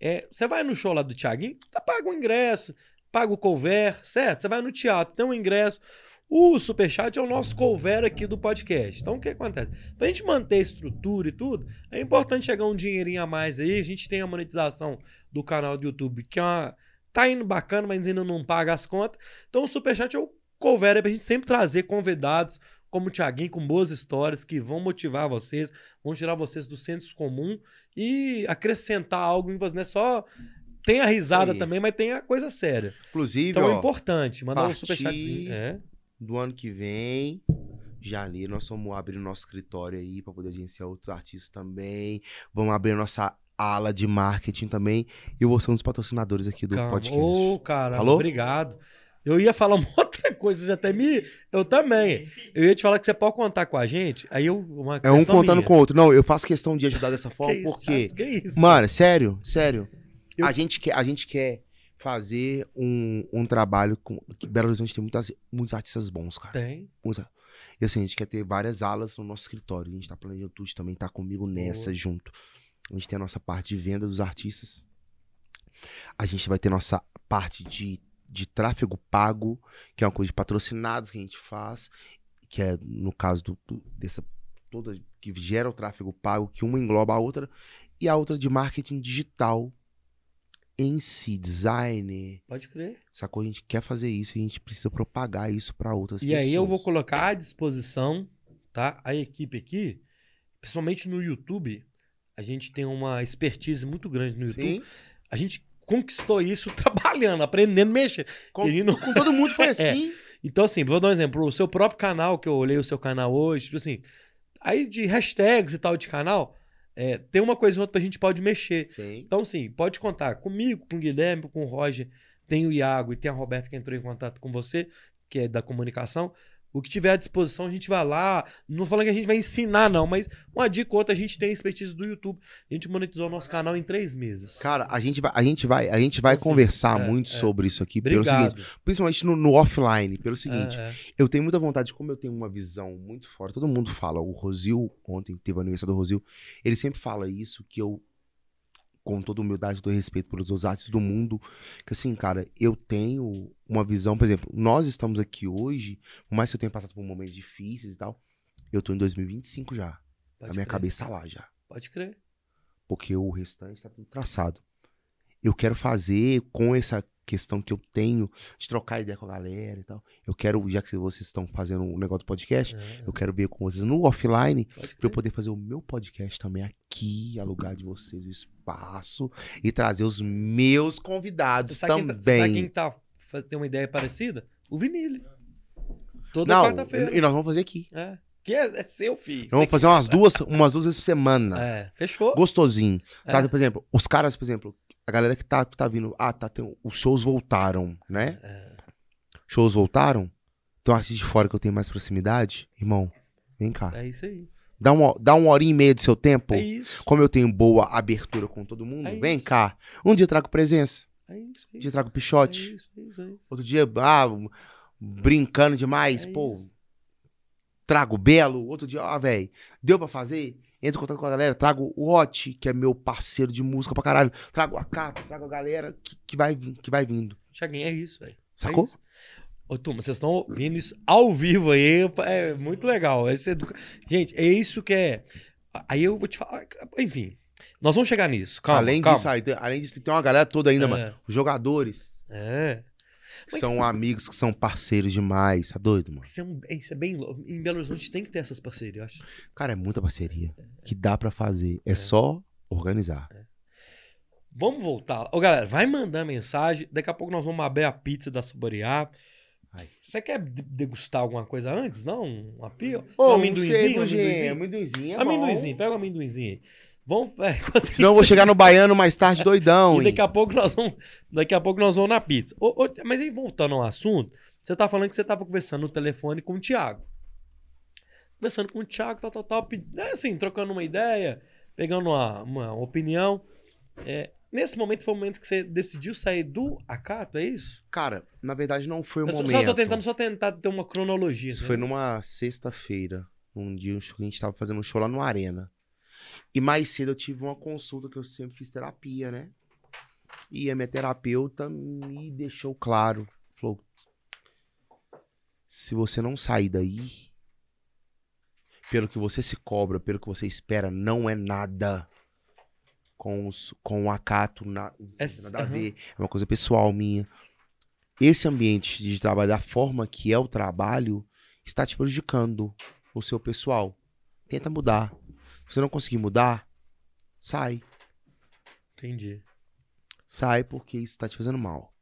é, você vai no show lá do Thiaguinho, tá, paga o ingresso, paga o cover, certo? Você vai no teatro, tem um ingresso. O superchat é o nosso cover aqui do podcast. Então, o que acontece? Pra gente manter a estrutura e tudo, é importante chegar um dinheirinho a mais aí. A gente tem a monetização do canal do YouTube, que é uma, tá indo bacana, mas ainda não paga as contas. Então, o superchat é o cover aí pra gente sempre trazer convidados como o Thiaguinho, com boas histórias que vão motivar vocês, vão tirar vocês do senso comum e acrescentar algo em vocês. Não é só. Tem a risada aí. também, mas tem a coisa séria. Inclusive, Então é ó, importante. Mandar um partir- superchatzinho. É. do ano que vem, janeiro, nós vamos abrir o nosso escritório aí pra poder agenciar outros artistas também. Vamos abrir a nossa ala de marketing também. E eu vou ser um dos patrocinadores aqui do Calma. podcast. Ô, cara, Alô? obrigado. Eu ia falar uma outra coisa, você até me. Eu também. Eu ia te falar que você pode contar com a gente. Aí eu. Uma É um contando minha. com o outro. Não, eu faço questão de ajudar dessa forma isso, porque. Que isso? Mano, sério, sério. Eu- A, gente quer, a gente quer fazer um, um trabalho com. Que Belo Horizonte tem muitas, muitos artistas bons, cara. Tem. Muitos- E assim, a gente quer ter várias alas no nosso escritório. A gente tá planejando tudo também, tá comigo nessa Boa. junto. A gente tem a nossa parte de venda dos artistas. A gente vai ter nossa parte de, de tráfego pago, que é uma coisa de patrocinados que a gente faz, que é no caso do, do- dessa toda que gera o tráfego pago, que uma engloba a outra, e a outra de marketing digital em si, designer, Pode crer. sacou? A gente quer fazer isso e a gente precisa propagar isso para outras E pessoas. aí eu vou colocar à disposição, tá? A equipe aqui, principalmente no YouTube, a gente tem uma expertise muito grande no YouTube. Sim. A gente conquistou isso trabalhando, aprendendo, mexendo. Com, E não- com todo mundo foi É. assim. Então, assim, vou dar um exemplo. O seu próprio canal, que eu olhei o seu canal hoje, tipo assim, aí de hashtags e tal de canal, é, tem uma coisa ou outra que a gente pode mexer. Sim. Então, assim, pode contar comigo, com o Guilherme, com o Roger, tem o Iago e tem a Roberta que entrou em contato com você, que é da comunicação. O que tiver à disposição, a gente vai lá. Não falando que a gente vai ensinar, não, mas uma dica ou outra, a gente tem a expertise do YouTube. A gente monetizou o nosso canal em três meses. Cara, a gente vai, a gente vai, a gente vai Então, assim, conversar é, muito é. sobre isso aqui pelo Obrigado. seguinte, principalmente no, no offline, pelo seguinte, É, é. eu tenho muita vontade, como eu tenho uma visão muito fora, todo mundo fala, o Rosil, ontem teve o aniversário do Rosil, ele sempre fala isso, que eu, com toda humildade, dou respeito pelos outros artes do mundo, que assim, cara, eu tenho uma visão, por exemplo, nós estamos aqui hoje, por mais que eu tenha passado por momentos difíceis e tal, eu tô em 2025 já, Pode a minha crer. cabeça lá já. Pode crer. porque o restante tá tudo traçado. eu quero fazer com essa questão que eu tenho de trocar ideia com a galera e tal. Eu quero, já que vocês estão fazendo um negócio do podcast, É, eu quero ver com vocês no offline pra eu poder fazer o meu podcast também aqui, alugar de vocês o espaço e trazer os meus convidados Você sabe quem tá- sabe quem também. tá, faz- tem uma ideia parecida? O Vinile. Toda quarta-feira. e nós vamos fazer aqui. É. Que é, é seu, filho. Vamos fazer umas duas, umas duas vezes por semana. É, fechou. Gostosinho. Tá? É. Por exemplo, os caras, por exemplo, a galera que tá, que tá vindo. Ah, tá, tem, os shows voltaram, né? É. Shows voltaram. Tem um artista de fora que eu tenho mais proximidade. Irmão, vem cá. É isso aí. Dá uma, dá uma horinha e meia do seu tempo. É isso. Como eu tenho boa abertura com todo mundo, É vem isso. cá. Um dia eu trago presença, É isso. É um dia eu trago É pichote. isso, é isso, é isso. Outro dia, ah, brincando demais, É pô. Trago Belo. Outro dia, ah, velho, deu pra fazer? Entra em contato com a galera. Trago o Hot, que é meu parceiro de música pra caralho. Trago a Cato, trago a galera que, que, vai, que vai vindo. Thiaguinho, é isso, velho. Sacou? É isso. Ô, turma, vocês estão ouvindo isso ao vivo aí. É muito legal. Esse educa- Gente, é isso que é. Aí eu vou te falar. Enfim, nós vamos chegar nisso. Calma. além calma. disso, aí, além disso, tem uma galera toda ainda, É. mano. Os jogadores É. Mas são amigos que são parceiros demais. Tá doido, mano? Isso é, um- isso é bem louco. Em Belo Horizonte tem que ter essas parcerias, eu acho. Cara, é muita parceria que dá pra fazer. É, só organizar. Vamos voltar. Ô, galera, vai mandar mensagem. Daqui a pouco nós vamos abrir a pizza da. Vai. Você quer de- degustar alguma coisa antes? Não? Uma pia? Ô, um amendoinzinho? Amendoinzinho? amendoinzinho é Amendoinzinho, pega o amendoinzinho aí. Vamos. É, Senão eu vou chegar no baiano mais tarde doidão, E daqui a pouco nós vamos, daqui a pouco nós vamos na pizza. Ô, ô, mas aí voltando ao assunto, você tá falando que você tava conversando no telefone com o Thiago. Conversando com o Thiago, tal, tal, tal, né, assim, trocando uma ideia, pegando uma, uma opinião. É, nesse momento foi o momento que você decidiu sair do Acato, é isso? Cara, na verdade não foi o Eu momento. só tô tentando só tentar ter uma cronologia. Isso assim, foi né? numa sexta-feira. Um dia que a gente tava fazendo um show lá no Arena. E mais cedo eu tive uma consulta que eu sempre fiz terapia, né? E a minha terapeuta me deixou claro. Falou: se você não sair daí, pelo que você se cobra, pelo que você espera, não é nada com, os, com o acato, na, tem nada a ver. É uma coisa pessoal minha. Esse ambiente de trabalho, da forma que é o trabalho, está te prejudicando o seu pessoal. Tenta mudar. Se você não conseguir mudar, sai. Entendi. Sai porque isso tá te fazendo mal.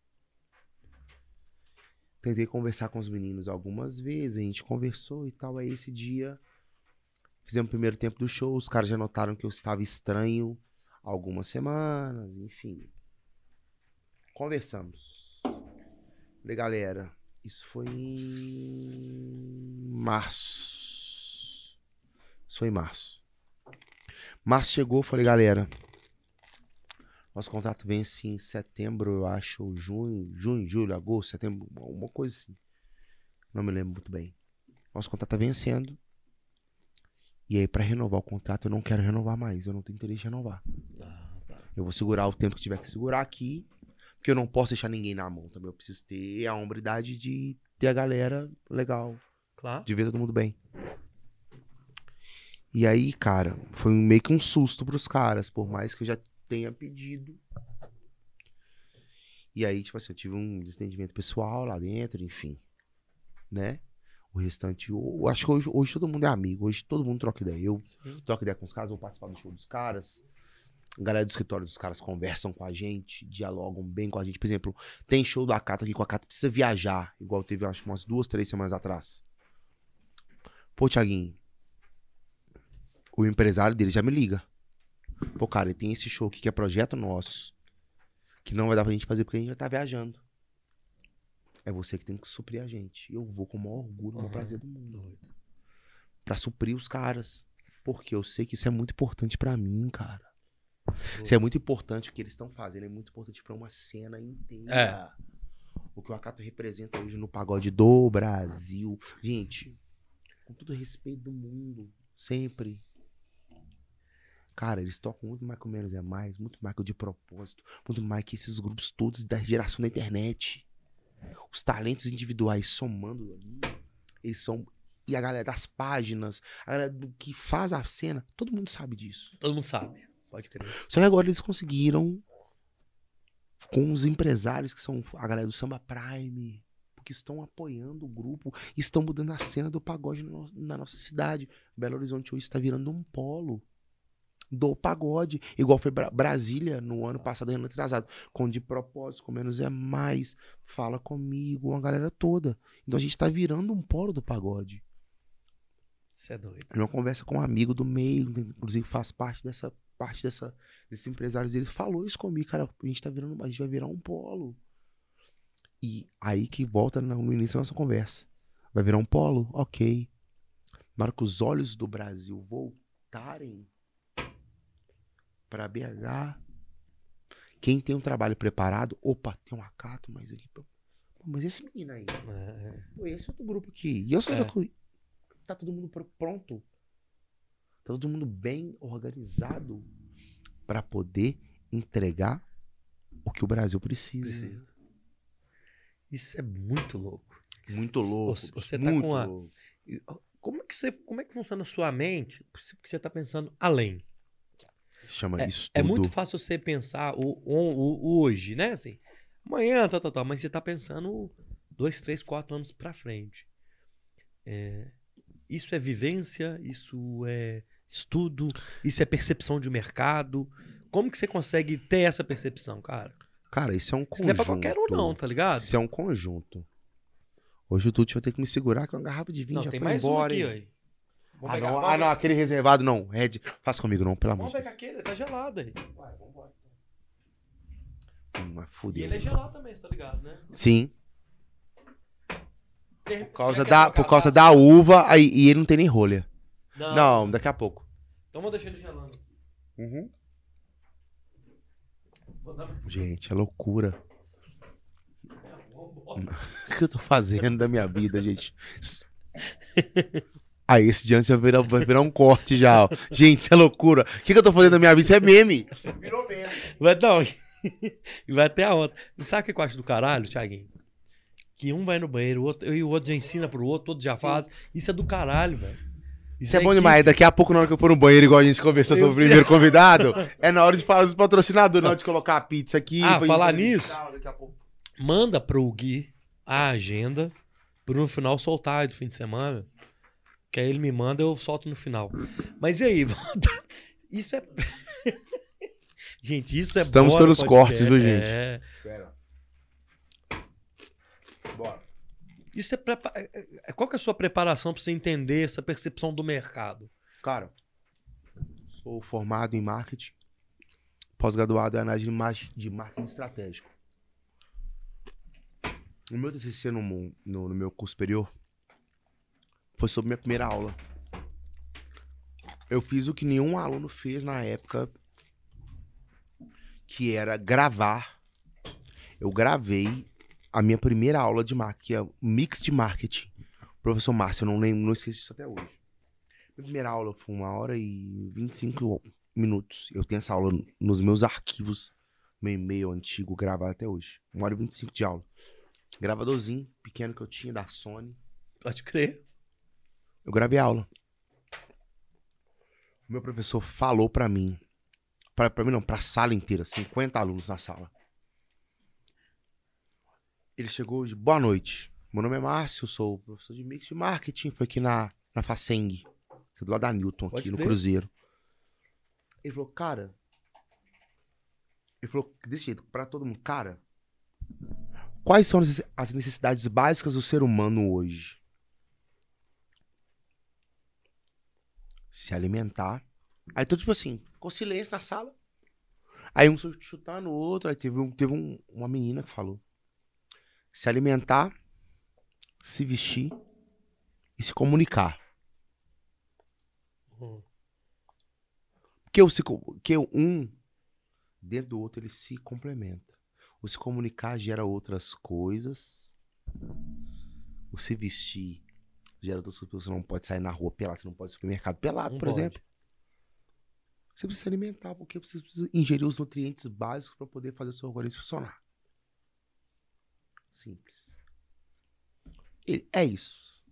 Tentei conversar com os meninos algumas vezes, a gente conversou e tal. Aí esse dia, fizemos o primeiro tempo do show, os caras já notaram que eu estava estranho algumas semanas, enfim. Conversamos. Falei, galera, isso foi em março. Isso foi em março. Março chegou, falei, galera, nosso contrato vence em setembro, eu acho, ou junho, junho, julho, agosto, setembro, uma coisa assim. Não me lembro muito bem. Nosso contrato tá vencendo. E aí, pra renovar o contrato, eu não quero renovar mais. Eu não tenho interesse em renovar. Ah, tá. Eu vou segurar o tempo que tiver que segurar aqui. Porque eu não posso deixar ninguém na mão também. Eu preciso ter a hombridade de ter a galera legal. Claro. De ver todo mundo bem. E aí, cara, foi meio que um susto pros caras, por mais que eu já tenha pedido. E aí, tipo assim, eu tive um desentendimento pessoal lá dentro, enfim. Né? O restante, eu, acho que hoje, hoje todo mundo é amigo, hoje todo mundo troca ideia. Eu Sim. troco ideia com os caras, vou participar do show dos caras. A galera do escritório dos caras conversam com a gente, dialogam bem com a gente. Por exemplo, tem show do Acato aqui com a Acato, precisa viajar, igual teve, acho, umas duas, três semanas atrás. Pô, Thiaguinho, o empresário dele já me liga. Pô, cara, ele tem esse show aqui que é projeto nosso, que não vai dar pra gente fazer porque a gente vai estar viajando. É você que tem que suprir a gente. Eu vou com o maior orgulho, o maior Aham. prazer do mundo Doido. pra suprir os caras. Porque eu sei que isso é muito importante pra mim, cara. Isso é muito importante o que eles estão fazendo, é muito importante pra uma cena inteira. É. O que o Acato representa hoje no pagode do Brasil. Gente, com todo o respeito do mundo, sempre. Cara, eles tocam muito mais com menos é mais, muito mais que o de propósito, muito mais que esses grupos todos da geração da internet. Os talentos individuais somando ali, eles são. E a galera das páginas, a galera do que faz a cena, todo mundo sabe disso. Todo mundo sabe. Pode crer. Só que agora eles conseguiram com os empresários que são a galera do Samba Prime, que estão apoiando o grupo, estão mudando a cena do pagode no- na nossa cidade. Belo Horizonte hoje está virando um polo do pagode, igual foi Bra- Brasília no ano passado, ano atrasado, com de propósito, com menos é mais, fala comigo, uma galera toda. Então a gente está virando um polo do pagode. Isso é doido. Uma conversa com um amigo do meio, inclusive faz parte dessa parte dessa desses empresários, ele falou isso comigo, cara, a gente tá virando, a gente vai virar um polo. E aí que volta no no início da nossa conversa. Vai virar um polo? OK. Que os olhos do Brasil voltarem para BH, quem tem um trabalho preparado, opa, tem um acato, mas aqui, pô, mas esse menino aí, É, Pô, esse outro grupo aqui. E eu sou É. co- Tá todo mundo pr- pronto. Tá todo mundo bem organizado pra poder entregar o que o Brasil precisa. precisa. Isso é muito louco. Muito louco. Você- tá muito com a- louco. Como é que, você, como é que funciona a sua mente? Porque você está pensando além. Chama isso É tudo. muito fácil você pensar o, o- o hoje, né? Assim, amanhã, tal, tal, tal. Mas você tá pensando dois, três, quatro anos pra frente. É, isso é vivência, isso é estudo, isso é percepção de mercado. Como que você consegue ter essa percepção, cara? Cara, isso é um Isso conjunto. não é pra qualquer um, não, tá ligado? Isso é um conjunto. Hoje o Tuti vai ter que me segurar com uma garrafa de vinho Não, já tem foi mais um embora. aqui, hein? aí. Vamos Ah, pegar, não, vamos ah, não, pegar. aquele reservado não. Red, faça comigo não, pelo amor Vamos de pegar Deus. aquele, tá gelado aí. Hum, mas E fudeu. ele é gelado também, você tá ligado, né? Sim. Por Por causa da, por causa da uva, aí, e ele não tem nem rolha. Não. Não, daqui a pouco. Então vou deixar ele gelando. Uhum. Vou dar... Gente, é loucura. Vambora. O que eu tô fazendo da minha vida, gente? Aí, esse diante vai virar, vai virar um corte já. ó. Gente, isso é loucura. O que, que eu tô fazendo da minha vida? Isso é meme. Virou meme. Vai, não, e vai até a outra. Sabe o que eu acho do caralho, Thiaguinho? Que um vai no banheiro, o outro, e o outro já ensina pro outro, o outro já faz. Isso é do caralho, velho. Isso é bom demais. Daqui a pouco, na hora que eu for no banheiro, igual a gente conversou sobre o Eu sei. primeiro convidado, é na hora de falar dos patrocinadores, na hora de colocar a pizza aqui. Ah, falar nisso? Daqui a pouco. Manda pro Gui a agenda pro no final soltar aí do fim de semana. Que aí ele me manda, eu solto no final. Mas e aí? volta- Isso é. gente, isso é Estamos bora pelos cortes, viu, gente? É. Pera. Bora. Isso é, prepa- é- é- Qual que é a sua preparação pra você entender essa percepção do mercado? Cara, sou formado em marketing, pós-graduado em análise de mar- de marketing estratégico. O meu TCC no, no, no meu curso superior foi sobre minha primeira aula. Eu fiz o que nenhum aluno fez na época, que era gravar. Eu gravei a minha primeira aula de marketing, é Mix de Marketing. Professor Márcio, eu não lembro, não esqueci isso até hoje. Minha primeira aula foi uma hora e 25 minutos. Eu tenho essa aula nos meus arquivos, meu e-mail antigo, gravado até hoje. Uma hora e 25 de aula. Gravadorzinho pequeno que eu tinha da Sony. Pode crer. Eu gravei a aula. O meu professor falou pra mim, pra, pra mim não, pra sala inteira, 50 alunos na sala. Ele chegou hoje, boa noite. Meu nome é Márcio, sou professor de mix de marketing, foi aqui na, na Faceng, do lado da Newton, aqui Pode no crer. Cruzeiro. Ele falou, cara. Ele falou desse jeito, pra todo mundo, cara. Quais são as necessidades básicas do ser humano hoje? Se alimentar. Aí todo tipo assim, ficou silêncio na sala. Aí um chutando o outro, aí teve, um, teve um- uma menina que falou: se alimentar, se vestir e se comunicar. Hum. Porque, o se, porque um dentro do outro ele se complementa. O se comunicar gera outras coisas. O se vestir gera outras coisas. Você não pode sair na rua pelado, você não pode ir ao supermercado pelado, Não por pode. exemplo. Você precisa se alimentar, porque você precisa ingerir os nutrientes básicos para poder fazer o seu organismo funcionar. Simples. Ele- é isso.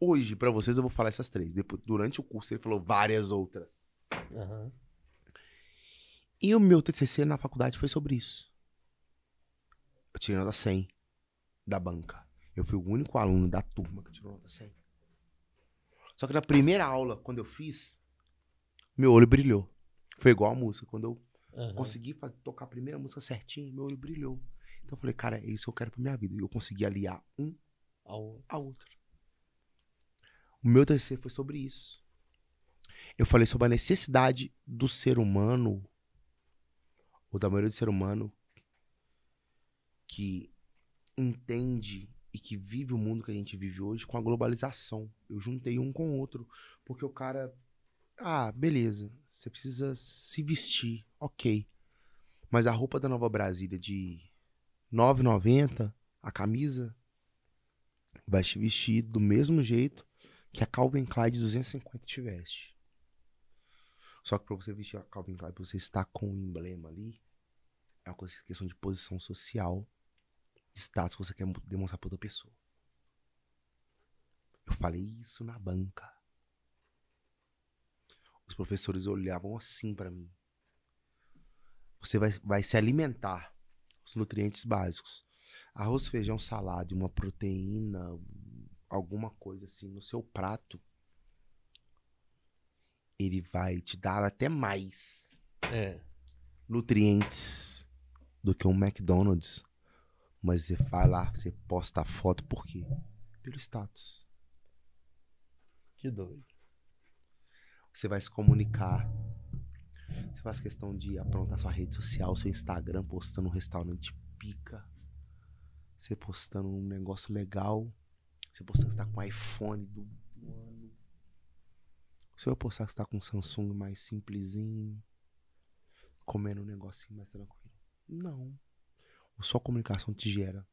Hoje, para vocês, eu vou falar essas três. Depois, durante o curso, ele falou várias outras. Aham. E o meu TCC na faculdade foi sobre isso. Eu tirei nota 100 da banca. Eu fui o único aluno da turma que tirou nota 100. Só que na primeira aula, quando eu fiz, meu olho brilhou. Foi igual a música. Quando eu Aham. consegui fazer- tocar a primeira música certinho, meu olho brilhou. Então eu falei, cara, é isso que eu quero pra minha vida. E eu consegui aliar um Ao- a outro. O meu TCC foi sobre isso. Eu falei sobre a necessidade do ser humano, ou da maioria do ser humano, que entende e que vive o mundo que a gente vive hoje com a globalização. Eu juntei um com o outro, porque o cara. Ah, beleza, você precisa se vestir, ok. Mas a roupa da Nova Brasília de R$ 9,90, a camisa, vai te vestir do mesmo jeito que a Calvin Klein de 250 te veste. Só que pra você vestir a Calvin Klein, pra você estar com o emblema ali, é uma questão de posição social, status que você quer mo- demonstrar pra outra pessoa. Eu falei isso na banca. Os professores olhavam assim pra mim. Você vai, vai se alimentar os nutrientes básicos arroz, feijão, salada uma proteína, alguma coisa assim no seu prato, ele vai te dar até mais É. nutrientes do que um McDonald's. Mas você vai lá, você posta a foto por quê? Pelo status. Que doido. Você vai se comunicar. Você faz questão de aprontar sua rede social, seu Instagram, postando um restaurante pica. Você postando um negócio legal. Você postando que você tá com iPhone do, ano. Você vai postar que você tá com um Samsung mais simplesinho. Comendo um negocinho mais tranquilo. Não. A sua comunicação te gera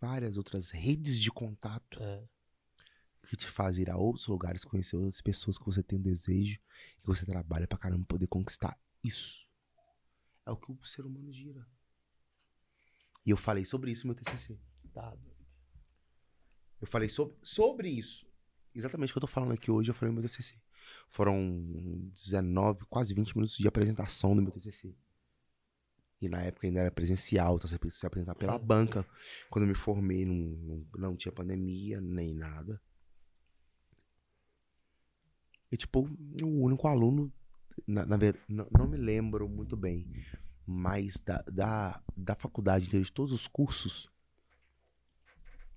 várias outras redes de contato É. que te faz ir a outros lugares, conhecer outras pessoas que você tem um desejo e que você trabalha pra caramba poder conquistar isso. É o que o ser humano gira. E eu falei sobre isso no meu TCC. Tá. Eu falei sobre, sobre isso. Exatamente o que eu tô falando aqui hoje, eu falei no meu TCC. Foram 19, quase 20 minutos de apresentação do meu TCC. E na época ainda era presencial, então você precisa se apresentar pela Sim. banca. Quando eu me formei, não, não, não tinha pandemia, nem nada. E, tipo, o único aluno, na, na ver- não, não me lembro muito bem, mas da, da, da faculdade inteira, de todos os cursos,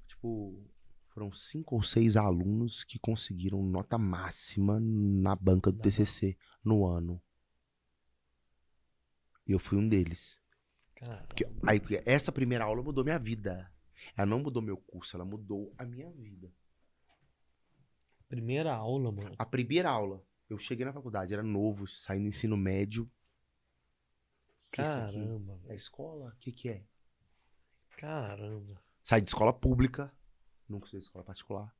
tipo, foram cinco ou seis alunos que conseguiram nota máxima na banca do TCC no ano. E eu fui um deles. Porque, aí, porque essa primeira aula mudou minha vida. Ela não mudou meu curso, ela mudou a minha vida. Primeira aula, mano. A primeira aula, eu cheguei na faculdade, era novo, saí do ensino médio. Que aqui? Caramba, É escola? O que, que é? Caramba. Saí de escola pública, nunca fiz escola particular.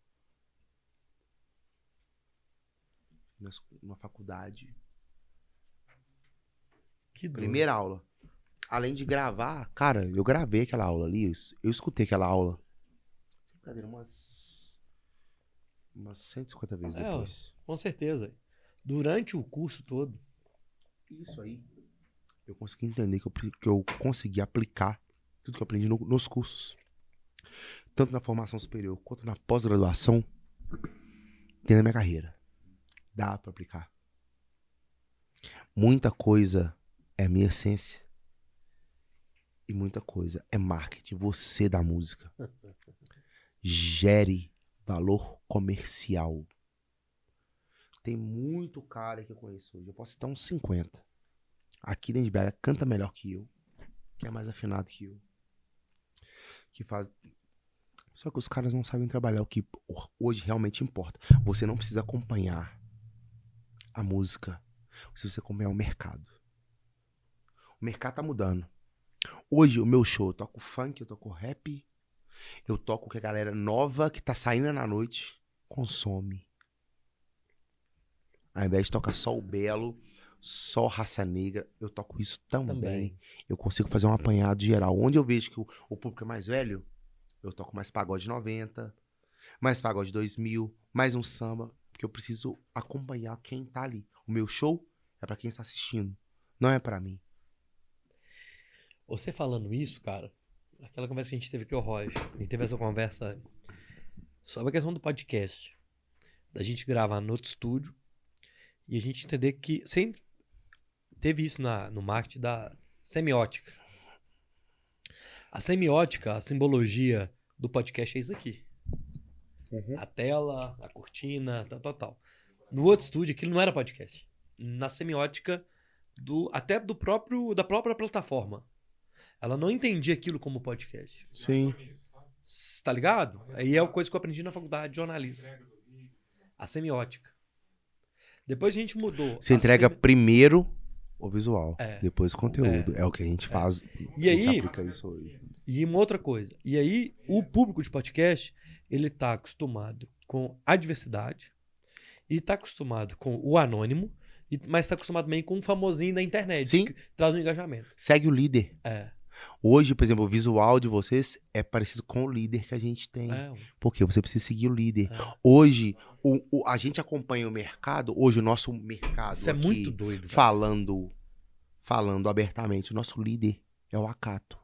Na, es- na faculdade. Que doido. Primeira aula. Além de gravar, cara, eu gravei aquela aula ali, eu, es- eu escutei aquela aula. Brincadeira, umas. Umas 150 vezes É, ó. depois. Com certeza. Durante o curso todo. Isso aí. Eu consegui entender que eu, que eu consegui aplicar tudo que eu aprendi no- nos cursos. Tanto na formação superior quanto na pós-graduação. Dentro da minha carreira. Dá pra aplicar. Muita coisa é minha essência. E muita coisa é marketing. Você da música. Gere valor comercial. Tem muito cara que eu conheço hoje. Eu posso citar uns 50. Aqui dentro de BH canta melhor que eu. Que é mais afinado que eu. Que faz. Só que os caras não sabem trabalhar o que hoje realmente importa. Você não precisa acompanhar a música. Você precisa acompanhar o mercado. O mercado tá mudando. Hoje, o meu show, eu toco funk, eu toco rap. Eu toco que a galera nova que tá saindo na noite consome. Ao invés de tocar só o belo, só raça negra, eu toco isso também. Também. Eu consigo fazer um apanhado geral. Onde eu vejo que o, o público é mais velho, eu toco mais pagode 90, mais pagode 2000, mais um samba, porque eu preciso acompanhar quem tá ali. O meu show é pra quem está assistindo, não é pra mim. Você falando isso, cara, aquela conversa que a gente teve aqui, o Roger, a gente teve essa conversa sobre a questão do podcast. Da gente gravar no outro estúdio e a gente entender que sempre teve isso na, no marketing da semiótica. A semiótica, a simbologia do podcast é isso aqui. Uhum. A tela, a cortina, tal, tal, tal. No outro estúdio, aquilo não era podcast. Na semiótica do até do próprio da própria plataforma. Ela não entendia aquilo como podcast. Sim. Tá ligado? Aí é uma coisa que eu aprendi na faculdade de jornalismo. A semiótica. Depois a gente mudou. Você entrega semi- primeiro o visual, É. depois o conteúdo. É. o que a gente faz. E a gente aí- aplica isso hoje. E uma outra coisa. E aí, o público de podcast, ele tá acostumado com a diversidade e tá acostumado com o anônimo, e- mas tá acostumado também com o famosinho da internet, Sim. que traz um engajamento. Segue o líder. É. Hoje, por exemplo, o visual de vocês é parecido com o líder que a gente tem. é. Porque você precisa seguir o líder. É. Hoje, o, o- a gente acompanha o mercado. Hoje, o nosso mercado. Isso é aqui, muito doido. velho. Falando, falando abertamente, o nosso líder é o Acato.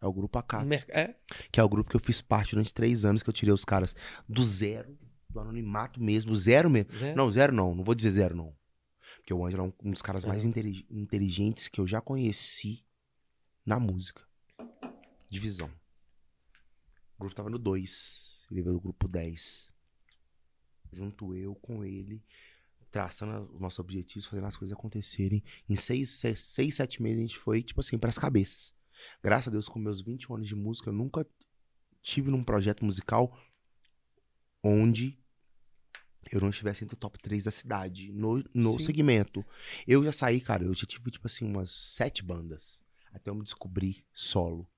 É o grupo Acato. merc- É, Que é o grupo que eu fiz parte durante três anos, que eu tirei os caras do zero, do anonimato mesmo, zero mesmo. Zé. Não, zero não, não vou dizer zero não. Porque o Ângelo é um- um dos caras mais intelig- inteligentes que eu já conheci na música. Divisão. O grupo tava no 2, ele veio do grupo 10. Junto eu com ele, traçando os nossos objetivos, fazendo as coisas acontecerem. Em seis, seis, seis sete meses a gente foi, tipo assim, pras cabeças. Graças a Deus, com meus 21 anos de música, eu nunca tive num projeto musical onde eu não estivesse entre o top 3 da cidade, no, no Sim. segmento. Eu já saí, cara, eu já tive, tipo assim, umas sete bandas. Até eu me descobrir solo.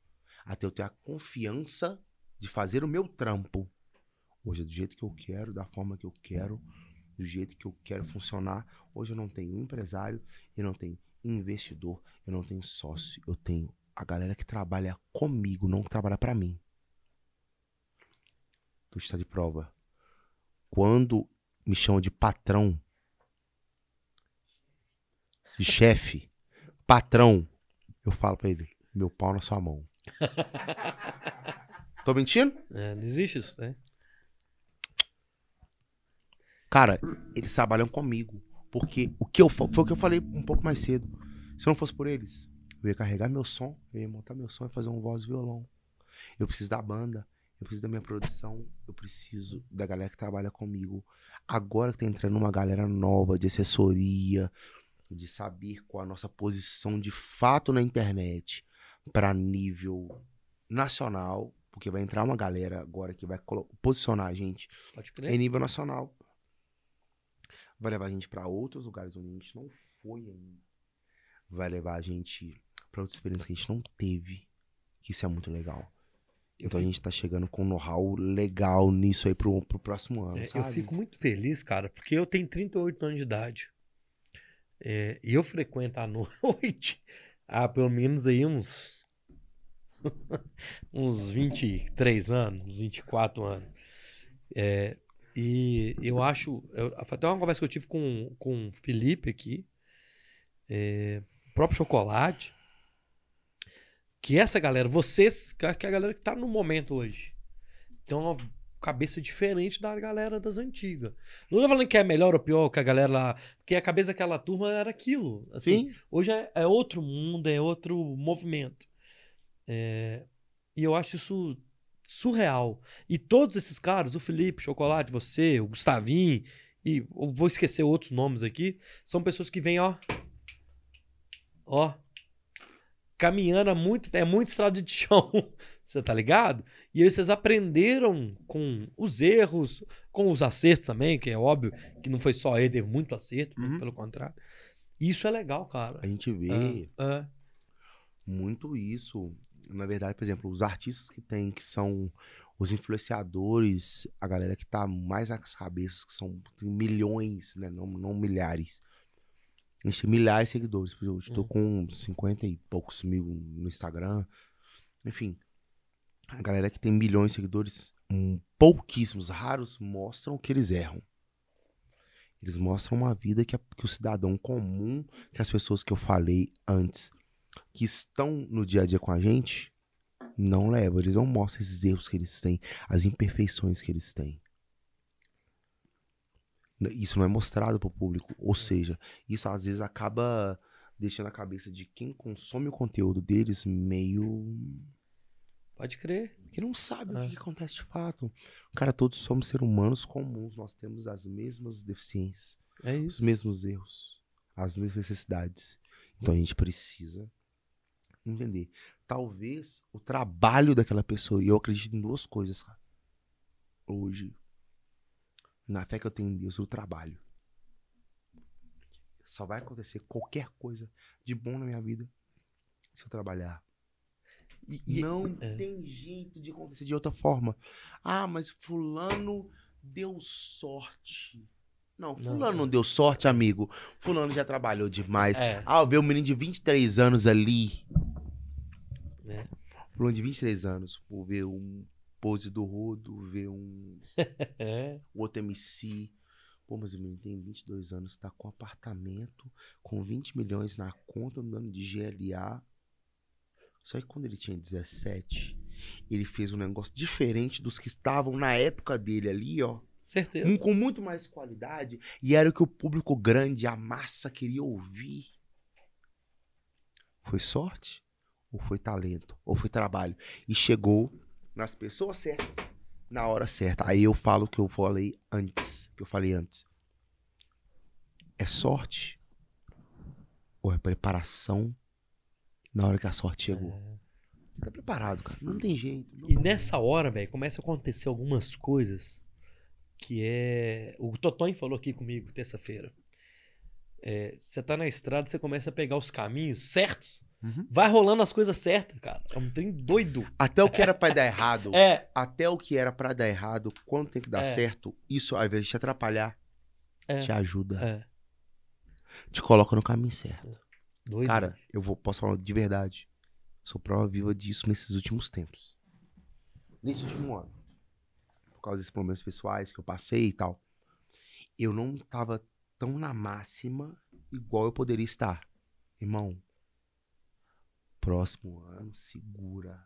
Até eu ter a confiança de fazer o meu trampo. Hoje é do jeito que eu quero, da forma que eu quero, do jeito que eu quero funcionar. Hoje eu não tenho empresário, eu não tenho investidor, eu não tenho sócio, eu tenho a galera que trabalha comigo, não que trabalha pra mim. Tu está de prova. Quando me chamam de patrão, de chefe, patrão, eu falo pra ele, meu pau na sua mão. Tô mentindo? é, não existe isso, né? Cara, eles trabalham comigo. Porque o que eu foi o que eu falei um pouco mais cedo. Se não fosse por eles, eu ia carregar meu som, eu ia montar meu som e fazer um voz e violão. Eu preciso da banda, eu preciso da minha produção, eu preciso da galera que trabalha comigo. Agora que tá entrando uma galera nova de assessoria, de saber qual a nossa posição de fato na internet para nível nacional, porque vai entrar uma galera agora que vai posicionar a gente em nível nacional. Vai levar a gente pra outros lugares onde a gente não foi ainda. Vai levar a gente pra outras experiências que a gente não teve. Que isso é muito legal. Então a gente tá chegando com um know-how legal nisso aí pro, pro próximo ano. É, eu fico muito feliz, cara, porque eu tenho 38 anos de idade. É, eu frequento à noite há pelo menos aí uns. uns 23 anos, uns 24 anos. É, e eu acho. Eu, até uma conversa que eu tive com, com o Felipe aqui, é, próprio Chocolate, que essa galera, vocês, que é a galera que tá no momento hoje, uma cabeça diferente da galera das antigas. Não tô falando que é melhor ou pior que a galera lá, porque a cabeça daquela turma era aquilo. Assim, Sim, Hoje é, é outro mundo, é outro movimento. É, e eu acho isso surreal. E todos esses caras, o Felipe, Chocolate, você, o Gustavinho, e vou esquecer outros nomes aqui, são pessoas que vêm, ó. Ó. Caminhando há muito é muito estrada de chão. Você tá ligado? E aí vocês aprenderam com os erros, com os acertos também, que é óbvio que não foi só ele, teve muito acerto, Uhum. pelo contrário. Isso é legal, cara. a gente vê muito isso. Na verdade, por exemplo, os artistas que tem, que são os influenciadores, a galera que tá mais nas cabeças, que são tem milhões, né? Não, não milhares. A gente tem milhares de seguidores. Eu estou Uhum. com 50 e poucos mil no Instagram. Enfim, a galera que tem milhões de seguidores, hum, pouquíssimos, raros, mostram que eles erram. Eles mostram uma vida que, a- que o cidadão comum, que as pessoas que eu falei antes, que estão no dia a dia com a gente, Não leva, eles não mostram esses erros que eles têm, as imperfeições que eles têm. Isso não é mostrado pro público. Ou seja, isso às vezes acaba deixando a cabeça de quem consome o conteúdo deles meio. Pode crer. Que não sabe o É. que, que acontece de fato. Cara, todos somos seres humanos comuns, nós temos as mesmas deficiências, É os mesmos erros, as mesmas necessidades. Então a gente precisa entender. Talvez o trabalho daquela pessoa, e eu acredito em duas coisas, cara. Hoje, na fé que eu tenho em Deus, o trabalho. Só vai acontecer qualquer coisa de bom na minha vida se eu trabalhar. E- não é. tem jeito de acontecer de outra forma. Ah, mas fulano deu sorte. Não, Não, fulano não, é. deu sorte, amigo. Fulano já trabalhou demais. É. Ah, vi um menino de 23 anos ali. É. Fulano de 23 anos. Vou ver um pose do Rodo, ver um É. outro MC. Pô, mas o menino tem 22 anos, tá com apartamento, com 20 milhões na conta, andando de GLA. Só que quando ele tinha 17, ele fez um negócio diferente dos que estavam na época dele ali, ó. Certeza. Um com muito mais qualidade. E era o que o público grande, a massa, queria ouvir. Foi sorte? Ou foi talento? Ou foi trabalho? E chegou nas pessoas certas, na hora certa. Aí eu falo o que eu falei antes. Que eu falei antes. É sorte? Ou é preparação na hora que a sorte chegou? Tá preparado, cara. Não tem jeito. não E nessa hora, velho, começa a acontecer algumas coisas que é. O Totonho falou aqui comigo terça-feira. É, Você tá na estrada, você começa a pegar os caminhos certos. Uhum. Vai rolando as coisas certas, cara. É um trem doido. Até o que era pra dar errado. É, até o que era pra dar errado, quando tem que dar É. certo, isso ao invés de te atrapalhar, É. te ajuda, é. te coloca no caminho certo. Doido. Cara, eu vou, posso falar de verdade. Sou prova viva disso nesses últimos tempos. Nesse último ano. Por causa desses problemas pessoais que eu passei e tal. Eu não tava tão na máxima igual eu poderia estar. Irmão, próximo ano, segura.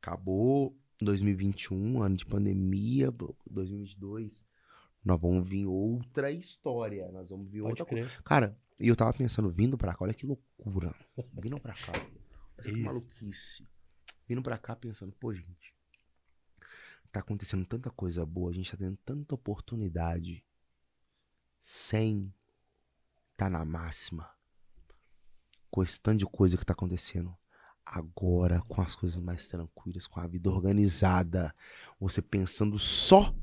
Acabou 2021, ano de pandemia, 2022. Nós vamos vir outra história. Nós vamos vir Pode outra coisa. crer. Cara, e eu tava pensando, vindo pra cá, olha que loucura. Vindo pra cá. Olha que maluquice. Vindo pra cá pensando, pô, gente. Tá acontecendo tanta coisa boa, a gente tá tendo tanta oportunidade sem tá na máxima. Com esse tanto de coisa que tá acontecendo. Agora, com as coisas mais tranquilas, com a vida organizada, você pensando só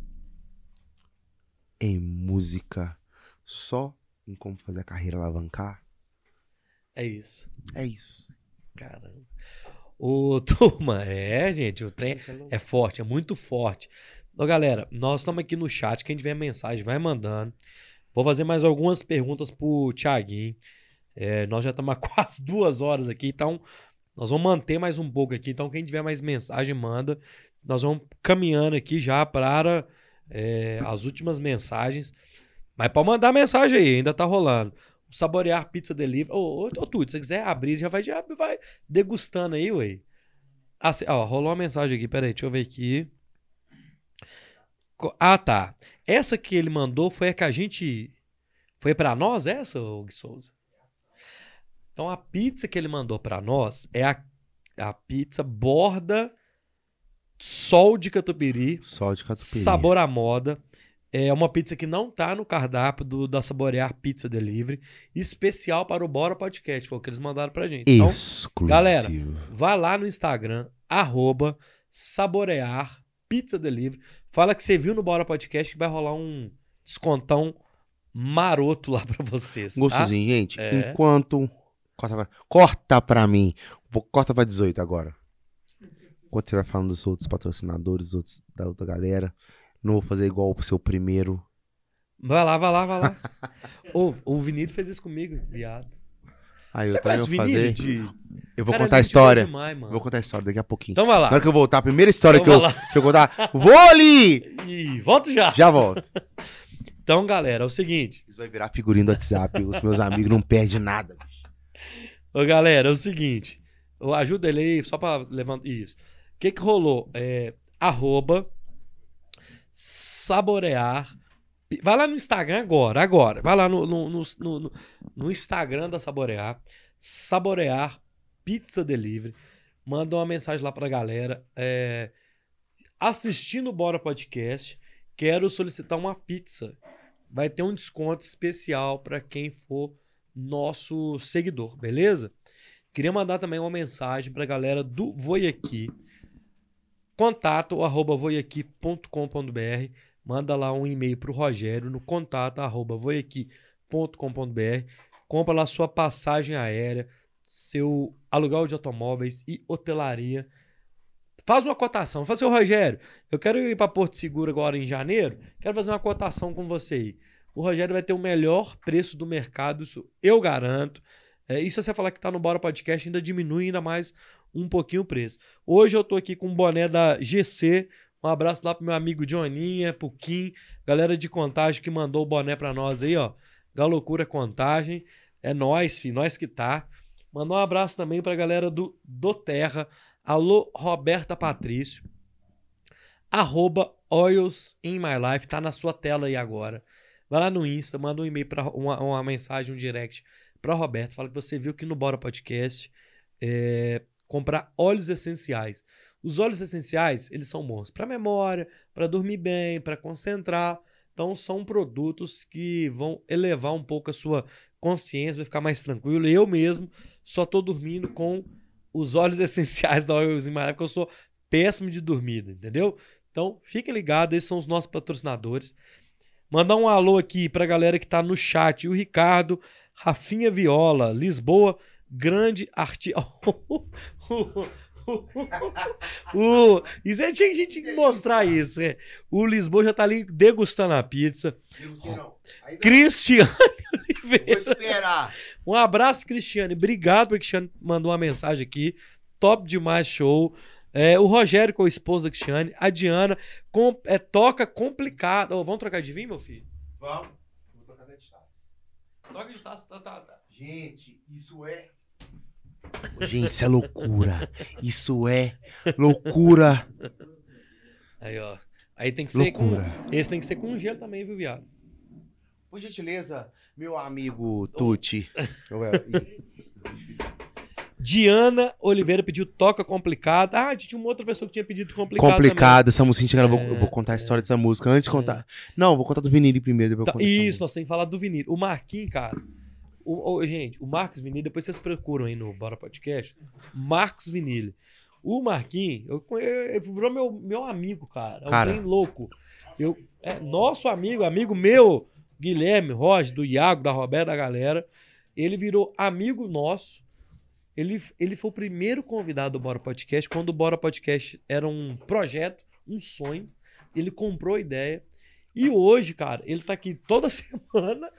em música, só em como fazer a carreira alavancar. É isso. É isso. Caramba. Ô, turma, é, gente, o trem é forte, é muito forte. Então, galera, nós estamos aqui no chat. Quem tiver mensagem, vai mandando. Vou fazer mais algumas perguntas pro Thiaguinho. É, nós já estamos há quase duas horas aqui, então nós vamos manter mais um pouco aqui. Então, quem tiver mais mensagem, manda. Nós vamos caminhando aqui já para é, as últimas mensagens. Mas pode mandar mensagem aí, ainda tá rolando. Saborear Pizza Delivery. Ô, ô, ô Tudo, se você quiser abrir, já vai, já vai degustando aí, ué. Cê- ó, rolou uma mensagem aqui, peraí, deixa eu ver aqui. Ah, tá. Essa que ele mandou foi a que a gente. Foi pra nós essa, Gui Souza? Então a pizza que ele mandou pra nós é a, a pizza borda sol de catupiry, Sol de catupiry. sabor à moda. É uma pizza que não tá no cardápio do, da Saborear Pizza Delivery, especial para o Bora Podcast, foi o que eles mandaram pra gente. Então, Exclusivo. galera, Vai lá no Instagram, arroba saborear pizza delivery. Fala que você viu no Bora Podcast que vai rolar um descontão maroto lá pra vocês. Tá? Gostosinho, gente. É. Enquanto. Corta pra... corta pra mim. Corta pra 18 agora. Enquanto você vai falando dos outros patrocinadores, dos outros, da outra galera. Não vou fazer igual o seu primeiro. Vai lá, vai lá, vai lá. Ô, o Vinícius fez isso comigo, viado. Aí Você eu também o vou fazer. De... Eu vou Cara, contar a história. demais. Vou contar a história daqui a pouquinho. Então vai lá. Na hora que eu voltar, a primeira história Então que, eu, que eu contar. Vou ali! E volto já. Já volto. Então, galera, é o seguinte. Isso vai virar figurinha do WhatsApp. Os meus amigos não perdem nada. Ô, galera, é o seguinte. Eu ajudo ele aí, só pra levantar. Isso. O que que rolou? É, arroba saborear. Vai lá no Instagram agora, agora. Vai lá no, no, no, no, no Instagram da Saborear. Saborear Pizza Delivery. Manda uma mensagem lá pra galera. É, assistindo o Bora Podcast, quero solicitar uma pizza. Vai ter um desconto especial para quem for nosso seguidor, beleza? Queria mandar também uma mensagem para a galera do Voiaqui. Contato arroba voiaqui.com.br. Manda lá um e-mail para o Rogério no contato arroba voiaqui.com.br. Compra lá sua passagem aérea, seu aluguel de automóveis e hotelaria. Faz uma cotação. Fala assim, Rogério, eu quero ir para Porto Seguro agora em janeiro. Quero fazer uma cotação com você aí. O Rogério vai ter o melhor preço do mercado, isso eu garanto. É, e se você falar que está no Bora Podcast, ainda diminui ainda mais um pouquinho o preço. Hoje eu estou aqui com o boné da GC. Um abraço lá pro meu amigo Johninha, pro Kim, galera de contagem que mandou o boné para nós aí, ó. Galocura Contagem. É nós, filho, nós que tá. Mandar um abraço também pra galera do Do Terra. Alô, Roberta Patrício. Arroba Oils in My Life. Tá na sua tela aí agora. Vai lá no Insta, manda um e-mail para uma, uma, mensagem, um direct para Roberto. Fala que você viu que no Bora Podcast é, comprar óleos essenciais. Os óleos essenciais, eles são bons para memória, para dormir bem, para concentrar. Então, são produtos que vão elevar um pouco a sua consciência, vai ficar mais tranquilo. Eu mesmo só tô dormindo com os óleos essenciais da Oils porque eu sou péssimo de dormida, entendeu? Então, fiquem ligados, esses são os nossos patrocinadores. Mandar um alô aqui pra galera que tá no chat. O Ricardo, Rafinha Viola, Lisboa, grande artista. o... Isso é, tinha, gente que mostrar isso. É. O Lisboa já tá ali degustando a pizza. Cristiane Oliveira. Vou esperar. Um abraço, Cristiane. Obrigado porque Cristiane mandou uma mensagem aqui. Top demais, show. É, o Rogério com a esposa da Cristiane. A Diana com, é, toca complicado. Oh, vamos trocar de vinho, meu filho? Vamos. Vou tocar de taça. Toca de taça, tá, tá, tá. Gente, isso é. Gente, isso é loucura. Isso é loucura. Aí, ó. Aí tem que ser loucura. com. Esse tem que ser com gelo também, viu, viado? Por gentileza, meu amigo Tuti. Diana Oliveira pediu toca complicada. Ah, tinha uma outra pessoa que tinha pedido complicada. Complicada, essa música. É, eu, vou, eu vou contar a história dessa música antes de é. contar. Não, vou contar do Vinili primeiro. Tá, isso, nós temos que falar do Vinili. O Marquinhos, cara. O, o, gente, o Marcos Vinili, depois vocês procuram aí no Bora Podcast. Marcos Vinili. O Marquinhos, eu, eu, virou meu, meu amigo, cara. cara. Alguém louco. Eu, é nosso amigo, amigo meu, Guilherme Roger, do Iago, da Roberta, da galera. Ele virou amigo nosso ele, ele foi o primeiro convidado do Bora Podcast, quando o Bora Podcast era um projeto, um sonho. Ele comprou a ideia. E hoje, cara, ele tá aqui toda semana.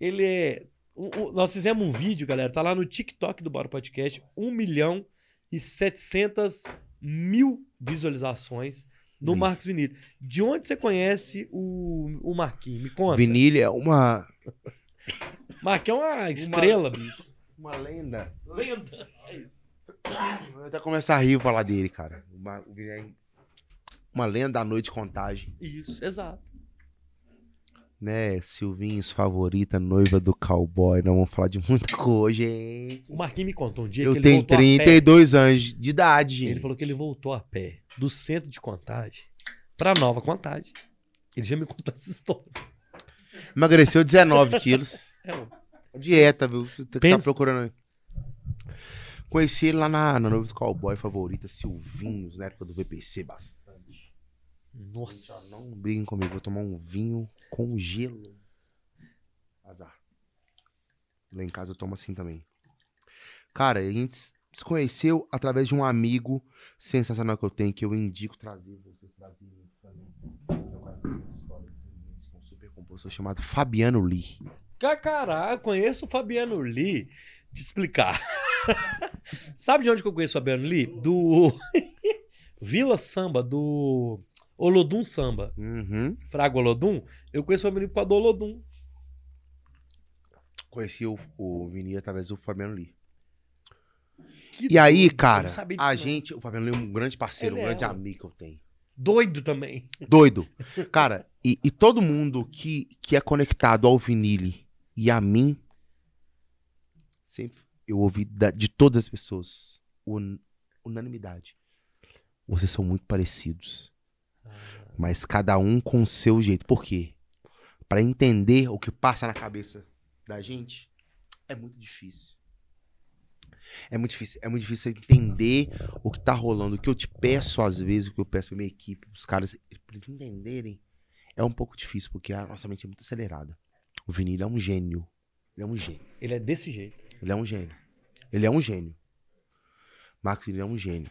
Ele é. Nós fizemos um vídeo, galera. Tá lá no TikTok do Bora Podcast. 1 milhão e 700 mil visualizações no Marcos Vinilha. De onde você conhece o, o Marquinhos? Me conta. Vinilha é uma. Marquinhos é uma estrela, uma... bicho. Uma lenda. Lenda. É isso. Eu até começar a rir falar dele, cara. Uma, uma lenda da noite contagem. Isso, exato. Né, Silvinhos, favorita, noiva do cowboy. Não vamos falar de muita coisa, gente. O Marquinhos me contou um dia Eu que ele tenho 32 anos de idade, gente. Ele falou que ele voltou a pé do centro de contagem pra nova contagem. Ele já me contou essa história. Emagreceu 19 quilos. É, Dieta, viu? Você tá procurando aí. Conheci ele lá na, na noiva do cowboy favorita, Silvinhos, na época do VPC, bastante. Nossa. Não briguem comigo, vou tomar um vinho com gelo. Azar. Lá em casa eu tomo assim também. Cara, a gente se conheceu através de um amigo sensacional que eu tenho, que eu indico trazer vocês trazerem também. um super compositor chamado Fabiano Lee. Caralho, conheço o Fabiano Lee. Te explicar. Sabe de onde que eu conheço o Fabiano Lee? Do Vila Samba, do Olodum Samba. Uhum. Frago Olodum. Eu conheço o Lee por causa do Olodum. Conheci o, o Vini através do Fabiano Lee. E aí, doido, eu cara, a não. gente. O Fabiano é um grande parceiro, um Ele é, grande ué. amigo que eu tenho. Doido também. Doido. Cara, e, e todo mundo que, que é conectado ao vinile e a mim, sempre eu ouvi da- de todas as pessoas, un- unanimidade. Vocês são muito parecidos. Mas cada um com o seu jeito. Por quê? Pra entender o que passa na cabeça da gente, é muito difícil. É muito difícil, é muito difícil entender o que tá rolando. O que eu te peço às vezes, o que eu peço pra minha equipe, os caras, pra eles entenderem, é um pouco difícil, porque a nossa mente é muito acelerada. O Vinícius é um gênio. Ele é um gênio. Ele é desse jeito. Ele é um gênio. Ele é um gênio. Marcos, ele é um gênio.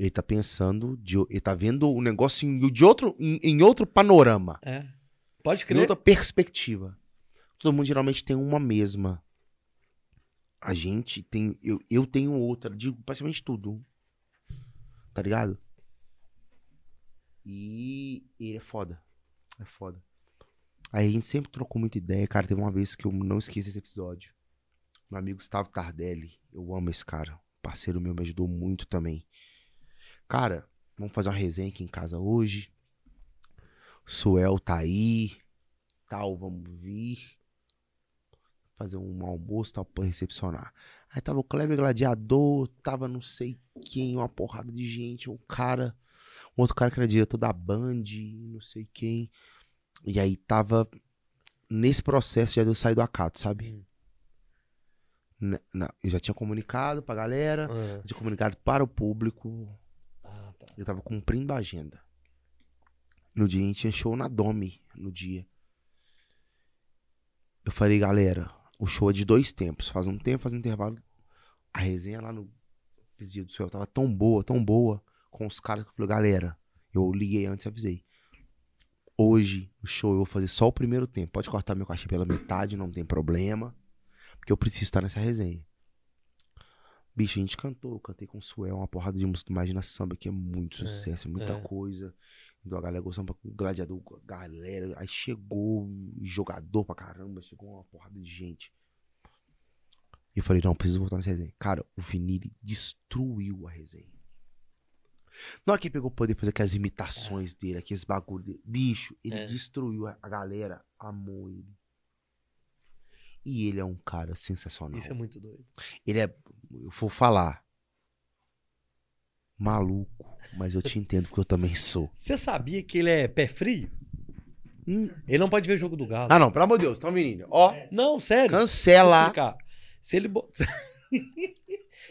Ele tá pensando, de, ele tá vendo o negócio em, de outro, em, em outro panorama, É. Pode em crer. outra perspectiva. Todo mundo geralmente tem uma mesma. A gente tem. Eu, eu tenho outra, digo praticamente tudo. Tá ligado? E ele é foda. É foda. Aí a gente sempre trocou muita ideia. Cara, teve uma vez que eu não esqueci esse episódio. Meu amigo Gustavo Tardelli. Eu amo esse cara. Parceiro meu me ajudou muito também. Cara, vamos fazer uma resenha aqui em casa hoje. Suel tá aí. Tal, vamos vir. Fazer um almoço, tal, pra recepcionar. Aí tava o Kleber Gladiador, tava não sei quem, uma porrada de gente, um cara, um outro cara que era diretor da Band, não sei quem. E aí tava nesse processo já de eu sair do acato, sabe? Hum. Na- na- eu já tinha comunicado pra galera, já tinha comunicado para o público, tá. eu tava cumprindo a agenda. No dia a gente tinha show na Domi, no dia. Eu falei, galera, o show é de dois tempos. Faz um tempo, faz um intervalo. A resenha lá no Pedido do Céu tava tão boa, tão boa, com os caras que eu falei, galera, eu liguei antes e avisei. Hoje, o show eu vou fazer só o primeiro tempo. Pode cortar meu cachê pela metade, não tem problema. Porque eu preciso estar nessa resenha. Bicho, a gente cantou, eu cantei com o Suel, uma porrada de música do Imagina Samba, que é muito É, sucesso, é muita é. coisa. Então a galera gostando pra gladiador, galera. Aí chegou jogador pra caramba, chegou uma porrada de gente. E eu falei, não, preciso voltar nessa resenha. Cara, o Vinili destruiu a resenha. Na hora que ele pegou o poder fazer aquelas imitações dele, aqueles bagulho dele, bicho, ele É. destruiu a, a galera, amou ele. E ele é um cara sensacional. Isso é muito doido. Ele é, eu vou falar, maluco, mas eu te entendo porque eu também sou. Você sabia que ele é pé frio? Hum. Ele não pode ver jogo do Galo. Ah, não, pelo amor de Deus, então, menino, ó, Não, sério. Cancela. Se ele. bo-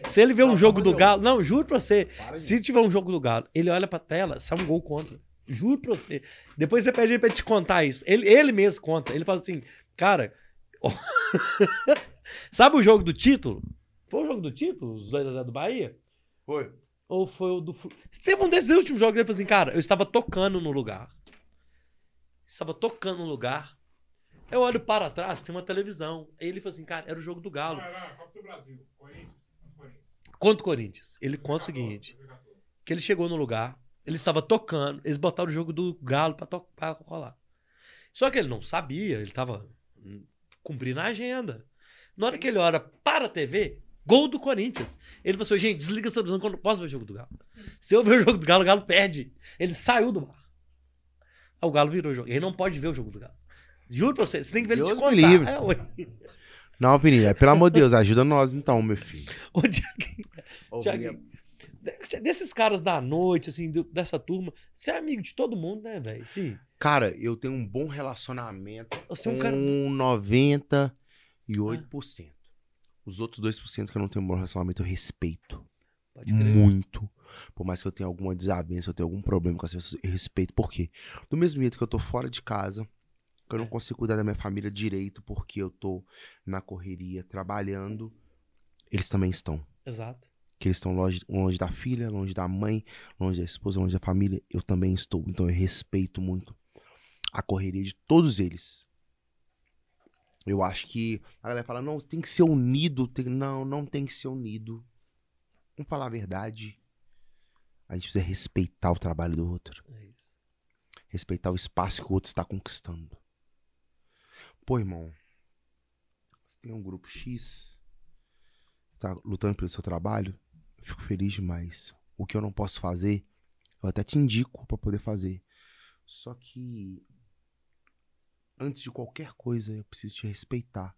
Se ele vê um Não, jogo pelo do Galo. Não, juro pra você. Para. Se tiver um jogo do Galo, ele olha pra tela, sai um gol contra. Juro pra você. Depois você pede ele pra te contar isso. Ele, ele mesmo conta. Ele fala assim, cara. Sabe o jogo do título? Foi o jogo do título? Os 2x0 do Bahia? Foi. Ou foi o do. Teve um desses últimos jogos, ele falou assim, cara, eu estava tocando no lugar. Estava tocando no lugar. Eu olho para trás, tem uma televisão. Aí ele falou assim, cara, era o jogo do Galo. Não, não, Copa do Brasil. Corinthians. Corinthians. Contra o Corinthians. Ele conta o seguinte: que ele chegou no lugar, ele estava tocando, eles botaram o jogo do Galo pra rolar. Só que ele não sabia, ele estava hum, cumprindo a agenda. Na hora que ele olha para a TV, gol do Corinthians. Ele falou assim: gente, desliga essa televisão que eu não posso ver o jogo do Galo. Se eu ver o jogo do Galo, o Galo perde. Ele saiu do bar. Aí o Galo virou o jogo. Ele não pode ver o jogo do Galo. Juro pra você, você tem que ver ele Deus te me contar. livre. É, ué. Não, menino, é, pelo amor de Deus, ajuda nós então, meu filho. Ô, Tiaguinho, de- desses caras da noite, assim, dessa turma, você é amigo de todo mundo, né, velho? Sim. Cara, eu tenho um bom relacionamento Você é um com cara. 98%. Os outros 2% que eu não tenho um bom relacionamento, eu respeito. Pode crer. Muito. Por mais que eu tenha alguma desavença, eu tenha algum problema com as pessoas, eu respeito. Por quê? Do mesmo jeito que eu tô fora de casa, que eu não consigo cuidar da minha família direito porque eu tô na correria trabalhando, eles também estão. Exato. Que eles estão longe, longe da filha, longe da mãe, longe da esposa, longe da família, eu também estou. Então eu respeito muito a correria de todos eles. Eu acho que a galera fala, não, tem que ser unido. tem- Não, não tem que ser unido. Vamos falar a verdade. A gente precisa respeitar o trabalho do outro. É isso. Respeitar o espaço que o outro está conquistando. Pô, irmão. Você tem um grupo X. Você tá lutando pelo seu trabalho? Eu fico feliz demais. O que eu não posso fazer, eu até te indico pra poder fazer. Só que antes de qualquer coisa, eu preciso te respeitar.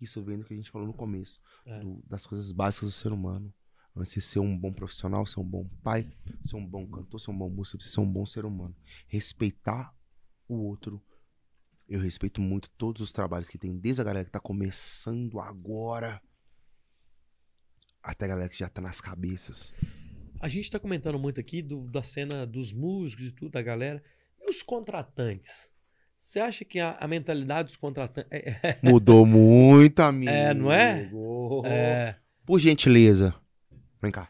Isso vem do que a gente falou no começo, É. do- das coisas básicas do ser humano. Você ser um bom profissional, ser um bom pai, ser um bom cantor, ser um bom músico, ser um bom ser humano. Respeitar o outro. Eu respeito muito todos os trabalhos que tem, desde a galera que tá começando agora até a galera que já tá nas cabeças. A gente tá comentando muito aqui do- da cena dos músicos e tudo, da galera. E os contratantes? Você acha que a, a mentalidade dos contratantes. É, Mudou muito, amigo. É, não é? é- Por gentileza. Vem cá.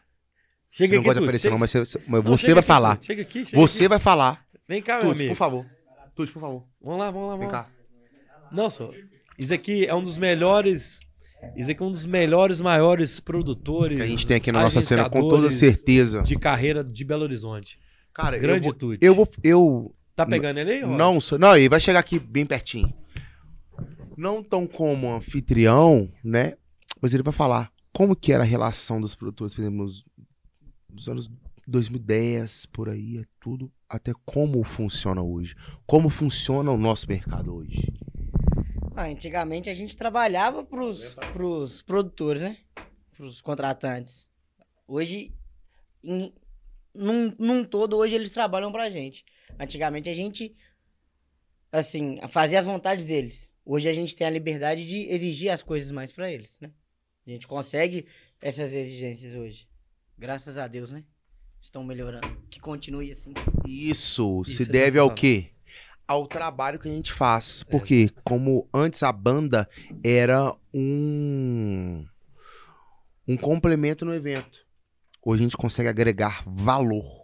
Chega Você não aqui, gosta de aparecer, chega- não, mas você, mas Não, você vai aqui, falar. Chega aqui, chega Você aqui. vai falar. Vem cá, meu amigo. por favor. Tuti, por favor. Vamos lá, vamos lá, Vem vamos lá. cá. Não, só. Isso aqui é um dos melhores. Isso aqui é um dos melhores, maiores produtores. Que a gente tem aqui na nossa cena, com toda certeza. De carreira de Belo Horizonte. Cara, eu Grande vou, Tuti. eu vou. Eu Tá pegando ele aí, ó? não sou. Não, ele vai chegar aqui bem pertinho. Não tão como anfitrião, né? Mas ele vai falar como que era a relação dos produtores, por exemplo, nos, nos anos 2010, por aí, é tudo, até como funciona hoje. Como funciona o nosso mercado hoje. Ah, antigamente a gente trabalhava pros, pros produtores, né? Pros contratantes. Hoje, em- num, num todo, hoje eles trabalham pra gente. Antigamente a gente, assim, fazia as vontades deles. Hoje a gente tem a liberdade de exigir as coisas mais pra eles, né? A gente consegue essas exigências hoje. Graças a Deus, né? Estão melhorando. Que continue assim. Isso, Isso se é deve ao quê? Ao trabalho que a gente faz. Porque, como antes a banda era um, um complemento no evento. Hoje a gente consegue agregar valor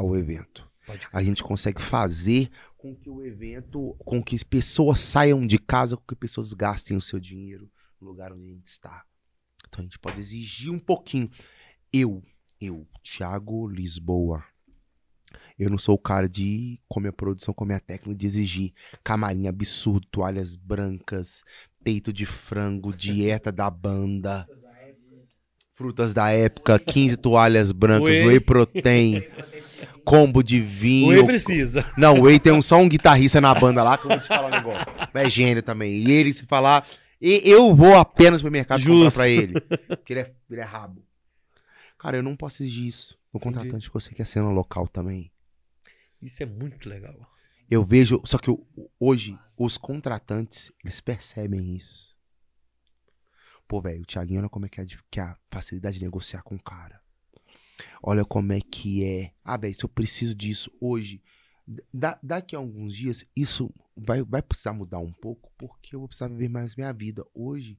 ao evento. A gente consegue fazer com que o evento, com que as pessoas saiam de casa, com que pessoas gastem o seu dinheiro no lugar onde a gente está. Então a gente pode exigir um pouquinho. Eu, eu, Thiago Lisboa, eu não sou o cara de, com minha produção, com minha técnica, de exigir camarim absurdo, toalhas brancas, peito de frango, dieta da banda, frutas da época, 15 toalhas brancas, Whey. whey protein, combo de vinho. O E precisa. Não, o Whey tem um, só um guitarrista na banda lá que eu vou te falar um negócio. Mas é gênio também. E ele se falar. e- eu vou apenas pro mercado comprar Justo. pra ele. Porque ele é, ele é rabo. Cara, eu não posso exigir isso no contratante, porque eu sei que é cena local também. Isso é muito legal. Eu vejo. Só que o- hoje, os contratantes, eles percebem isso. Pô, velho, o Thiaguinho, olha como é que é, que é a facilidade de negociar com o cara. Olha como é que é. Ah, velho, se eu preciso disso hoje, da, daqui a alguns dias, isso vai, vai precisar mudar um pouco, porque eu vou precisar viver mais minha vida. Hoje,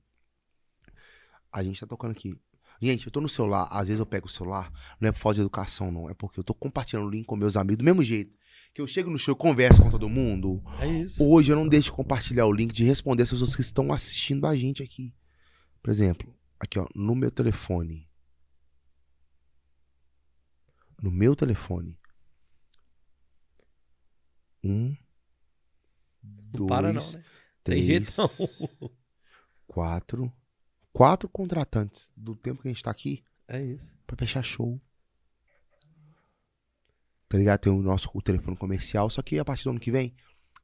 a gente tá tocando aqui. Gente, eu tô no celular, às vezes eu pego o celular, não é por falta de educação, não. É porque eu tô compartilhando o link com meus amigos do mesmo jeito. Que eu chego no show e converso com todo mundo. É isso. Hoje eu não deixo de compartilhar o link, de responder as pessoas que estão assistindo a gente aqui. Por exemplo, aqui ó, no meu telefone. No meu telefone. Um. Não para não, dois, né? Tem jeito três, não. Quatro. Quatro contratantes do tempo que a gente tá aqui É isso. pra fechar show. Tá ligado? Tem o nosso o telefone comercial, só que a partir do ano que vem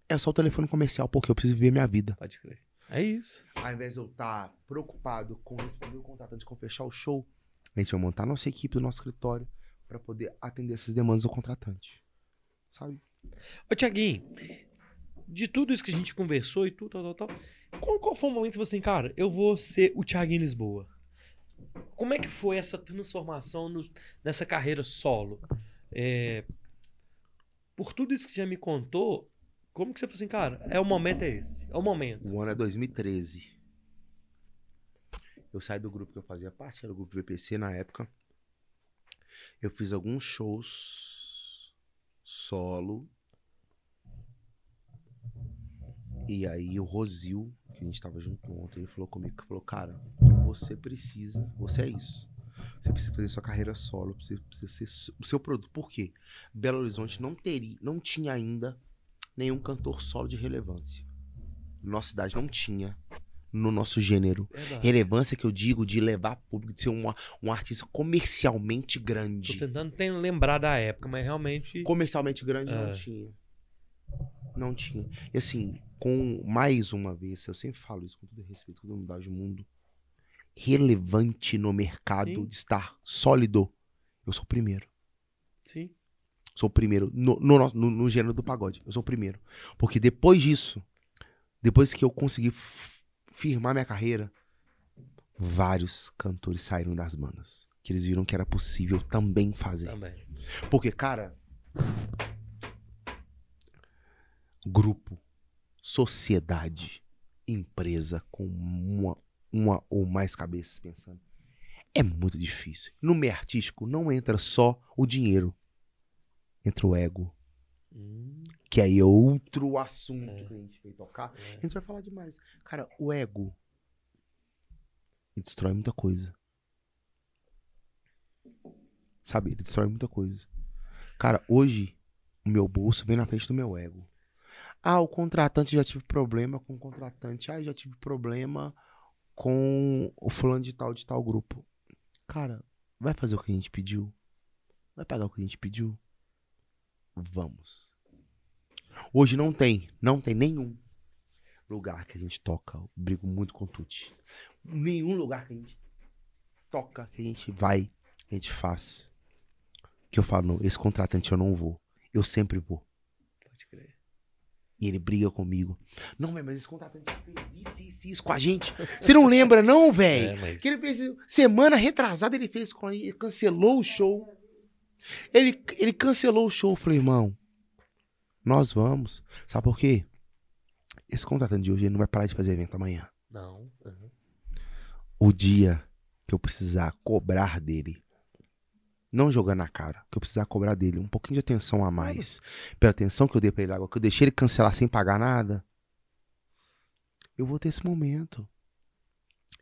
é só o telefone comercial, porque eu preciso viver minha vida. Pode crer. É isso. Ao invés de eu estar preocupado com responder o contratante, com fechar o show, a gente vai montar nossa equipe do nosso escritório pra poder atender essas demandas do contratante. Sabe? Ô, Tiaguinho, de tudo isso que a gente conversou e tudo, tal, tal, tal, qual, qual foi o momento que você assim, cara, eu vou ser o Tiaguinho Lisboa? Como é que foi essa transformação no- nessa carreira solo? É, por tudo isso que você já me contou, como que você falou assim, cara, é o momento é esse, é o momento. O ano é 2013. Eu saí do grupo que eu fazia parte, era o grupo VPC na época. Eu fiz alguns shows solo. E aí o Rosil, que a gente tava junto ontem, ele falou comigo, falou, cara, você precisa, você é isso. Você precisa fazer sua carreira solo, você precisa ser o seu produto. Por quê? Belo Horizonte não teria, não tinha ainda nenhum cantor solo de relevância. Nossa cidade não tinha no nosso gênero. Verdade. Relevância que eu digo de levar público, de ser uma, um artista comercialmente Tô grande. tentando ter- lembrar da época, mas realmente. Comercialmente grande não É. tinha. Não tinha. E assim, com mais uma vez, eu sempre falo isso com todo respeito, com toda humildade do mundo. Relevante no mercado Sim. de estar sólido. Eu sou o primeiro. Sim. Sou o primeiro no, no, no, no gênero do pagode. Eu sou o primeiro. Porque depois disso, depois que eu consegui firmar minha carreira, vários cantores saíram das bandas. Que eles viram que era possível também fazer. Também. Porque, cara. Grupo, sociedade, empresa com uma, uma ou mais cabeças pensando. É muito difícil. No meio artístico não entra só o dinheiro. Entra o ego. Hum, Que aí é outro assunto É. que a gente veio tocar. é. A gente vai falar demais. Cara, o ego. Ele destrói muita coisa. Sabe? Ele destrói muita coisa. Cara, hoje, o meu bolso vem na frente do meu ego. Ah, o contratante já tive problema com o contratante. Ah, já tive problema com o fulano de tal, de tal grupo. Cara, vai fazer o que a gente pediu? Vai pagar o que a gente pediu? Vamos. Hoje não tem, não tem nenhum lugar que a gente toca. Eu brigo muito com o Tuti. Nenhum lugar que a gente toca, que a gente vai, que a gente faz. Que eu falo, não, esse contratante eu não vou. Eu sempre vou. Pode crer. E ele briga comigo. Não, velho, mas esse contratante fez isso, isso, isso com a gente. Você não lembra, não, velho? É, mas. Que ele fez semana retrasada ele fez com ele cancelou o show. Ele, ele cancelou o show, eu falei, irmão, nós vamos. Sabe por quê? Esse contratante de hoje ele não vai parar de fazer evento amanhã. Não. aham. O dia que eu precisar cobrar dele, não jogar na cara, que eu precisar cobrar dele um pouquinho de atenção a mais, pela atenção que eu dei pra ele agora, que eu deixei ele cancelar sem pagar nada, eu vou ter esse momento.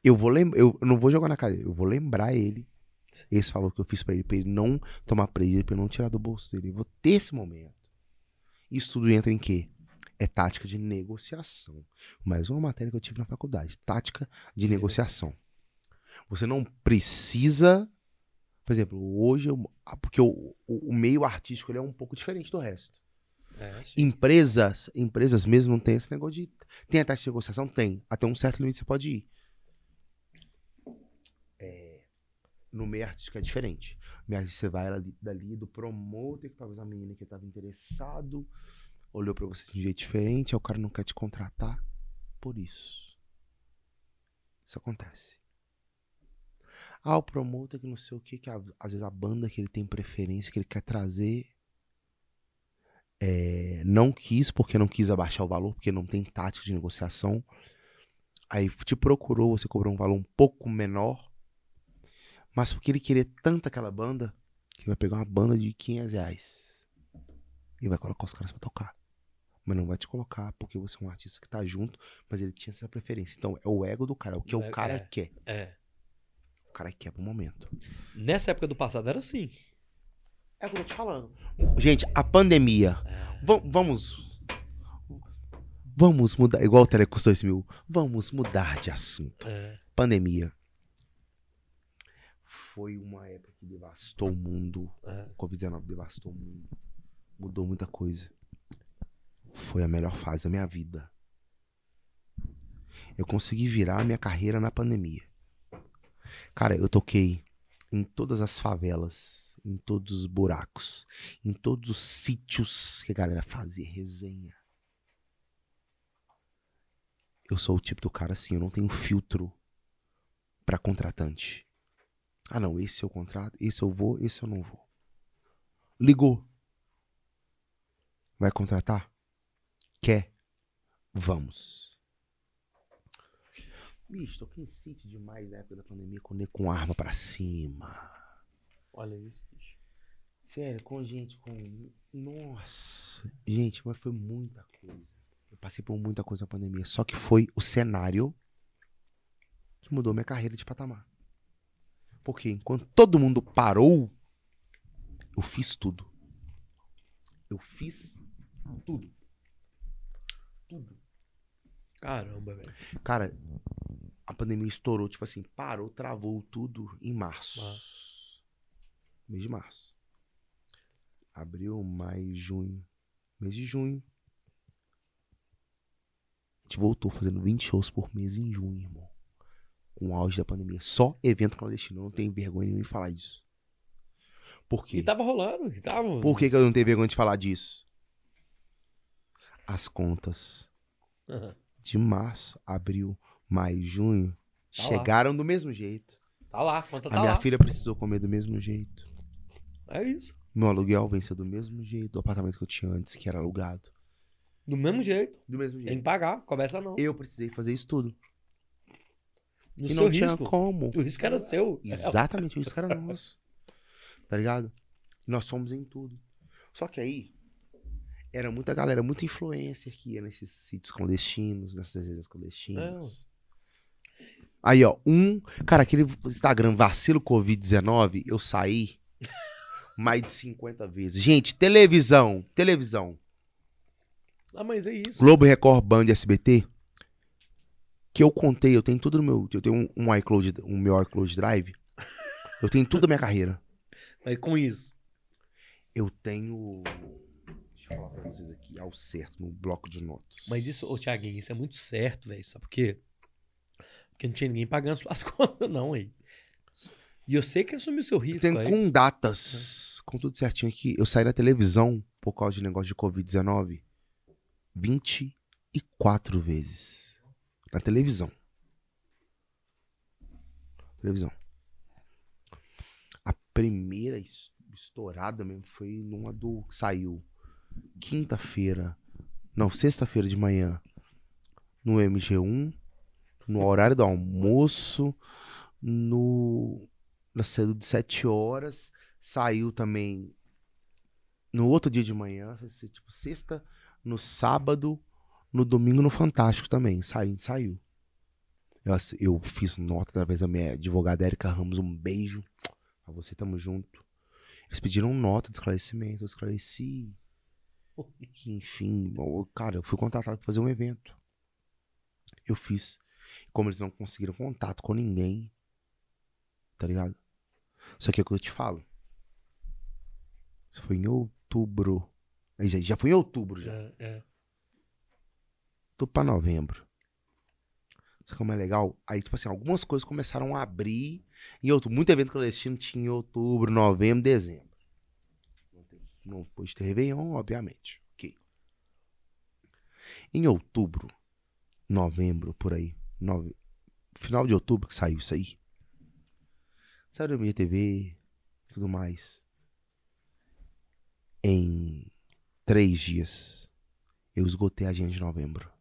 Eu vou lembrar, eu não vou jogar na cara, dele, eu vou lembrar ele esse favor que eu fiz pra ele, pra ele não tomar prejuízo, pra eu não tirar do bolso dele. Eu vou ter esse momento. Isso tudo entra em quê? É tática de negociação. Mais uma matéria que eu tive na faculdade, tática de negociação. Você não precisa, por exemplo, hoje eu, ah, porque o, o, meio artístico ele é um pouco diferente do resto. É. Empresas, empresas mesmo não tem esse negócio de. Tem a taxa de negociação? Tem. Até um certo limite você pode ir. É, no meio artístico é diferente. Você vai ali, dali do promoter, que talvez a menina que estava interessado, olhou pra você de um jeito diferente, aí o cara não quer te contratar. Por isso. Isso acontece. Ah, o promoter que não sei o que, que às vezes a banda que ele tem preferência, que ele quer trazer, é, não quis, porque não quis abaixar o valor, porque não tem tática de negociação. Aí te procurou, você cobrou um valor um pouco menor, mas porque ele queria tanto aquela banda, que vai pegar uma banda de 500 reais e vai colocar os caras pra tocar. Mas não vai te colocar porque você é um artista que tá junto, mas ele tinha essa preferência. Então é o ego do cara, é o que O o ego- cara é. quer. É. O cara quer pro momento. Nessa época do passado era assim. É o que eu tô te falando. Gente, a pandemia. É. Va- vamos. Vamos mudar. Igual o Telecurso 2000. Vamos mudar de assunto. É. Pandemia. Foi uma época que devastou o mundo. É. O Covid-19 devastou o mundo. Mudou muita coisa. Foi a melhor fase da minha vida. Eu consegui virar a minha carreira na pandemia. Cara, eu toquei em todas as favelas, em todos os buracos, em todos os sítios que a galera fazia resenha. Eu sou o tipo do cara assim, eu não tenho filtro pra contratante. Ah, não, esse eu contrato, esse eu vou, esse eu não vou. Ligou. Vai contratar? Quer? Vamos. Bicho, em sítio demais na época da pandemia com, com arma pra cima. Olha isso, bicho. Sério, com gente com. Nossa! Gente, mas foi muita coisa. Eu passei por muita coisa na pandemia. Só que foi o cenário que mudou minha carreira de patamar. Porque enquanto todo mundo parou, eu fiz tudo. Eu fiz tudo. Tudo. Caramba, velho. Cara, pandemia estourou, tipo assim, parou, travou tudo em março. Mês de março. Abril, maio, junho. Mês de junho. A gente voltou fazendo 20 shows por mês em junho, irmão. Com o auge da pandemia. Só evento clandestino. Eu não tenho vergonha nenhuma em falar disso. Por quê? E tava rolando. E tava... Por que, que eu não tenho vergonha de falar disso? As contas Aham. de março, abril, maio, junho Tá lá. chegaram do mesmo jeito. Tá lá, a conta A tá minha lá. filha precisou comer do mesmo jeito. É isso. Meu aluguel venceu do mesmo jeito do apartamento que eu tinha antes, que era alugado. Do mesmo jeito. Do mesmo Tem jeito. que pagar. Começa não. Eu precisei fazer isso tudo. E não tinha risco. como. O risco era seu. Exatamente, isso era nosso. Tá ligado? Nós fomos em tudo. Só que aí, era muita galera, muita influencer que ia nesses sítios clandestinos, nessas redes clandestinas. Aí, ó, um. Cara, aquele Instagram vacilo Covid-19, eu saí mais de 50 vezes. Gente, televisão, televisão. Ah, mas é isso. Globo, Record, Band, SBT. Que eu contei, eu tenho tudo no meu. Eu tenho um, um iCloud, um meu iCloud Drive. Eu tenho tudo da minha carreira. Mas com isso. Eu tenho. Deixa eu falar pra vocês aqui, ao certo, no bloco de notas. Mas isso, ô Thiaguinho, isso é muito certo, velho. Sabe por quê? Porque não tinha ninguém pagando suas contas, não, aí. E eu sei que assumiu seu risco. Tem aí. com datas, com tudo certinho aqui. Eu saí da televisão por causa de negócio de Covid-19 24 vezes. Na televisão. Televisão. A primeira es- estourada mesmo foi numa do que saiu quinta-feira. Não, sexta-feira de manhã. No MG1. No horário do almoço. No na saiu de 7 horas, saiu também no outro dia de manhã, tipo sexta, no sábado, no domingo no Fantástico também, saiu, saiu. Eu, eu fiz nota através da minha advogada Erika Ramos, um beijo pra você, tamo junto. Eles pediram nota de esclarecimento, eu esclareci. Enfim, cara, eu fui contratado pra fazer um evento. Eu fiz. Como eles não conseguiram contato com ninguém, tá ligado? Só que é o que eu te falo. Isso foi em outubro. Já, já foi em outubro já. É, é. Tô pra novembro. Que como é legal, aí, tipo assim, algumas coisas começaram a abrir em outubro. Muito evento clandestino tinha em outubro, novembro, dezembro. Não, pôde ter Réveillon, obviamente. Ok. Em outubro, novembro, por aí. Nove, final de outubro que saiu isso aí. Saiu minha TV, tudo mais. Em três dias, eu esgotei a agenda de novembro.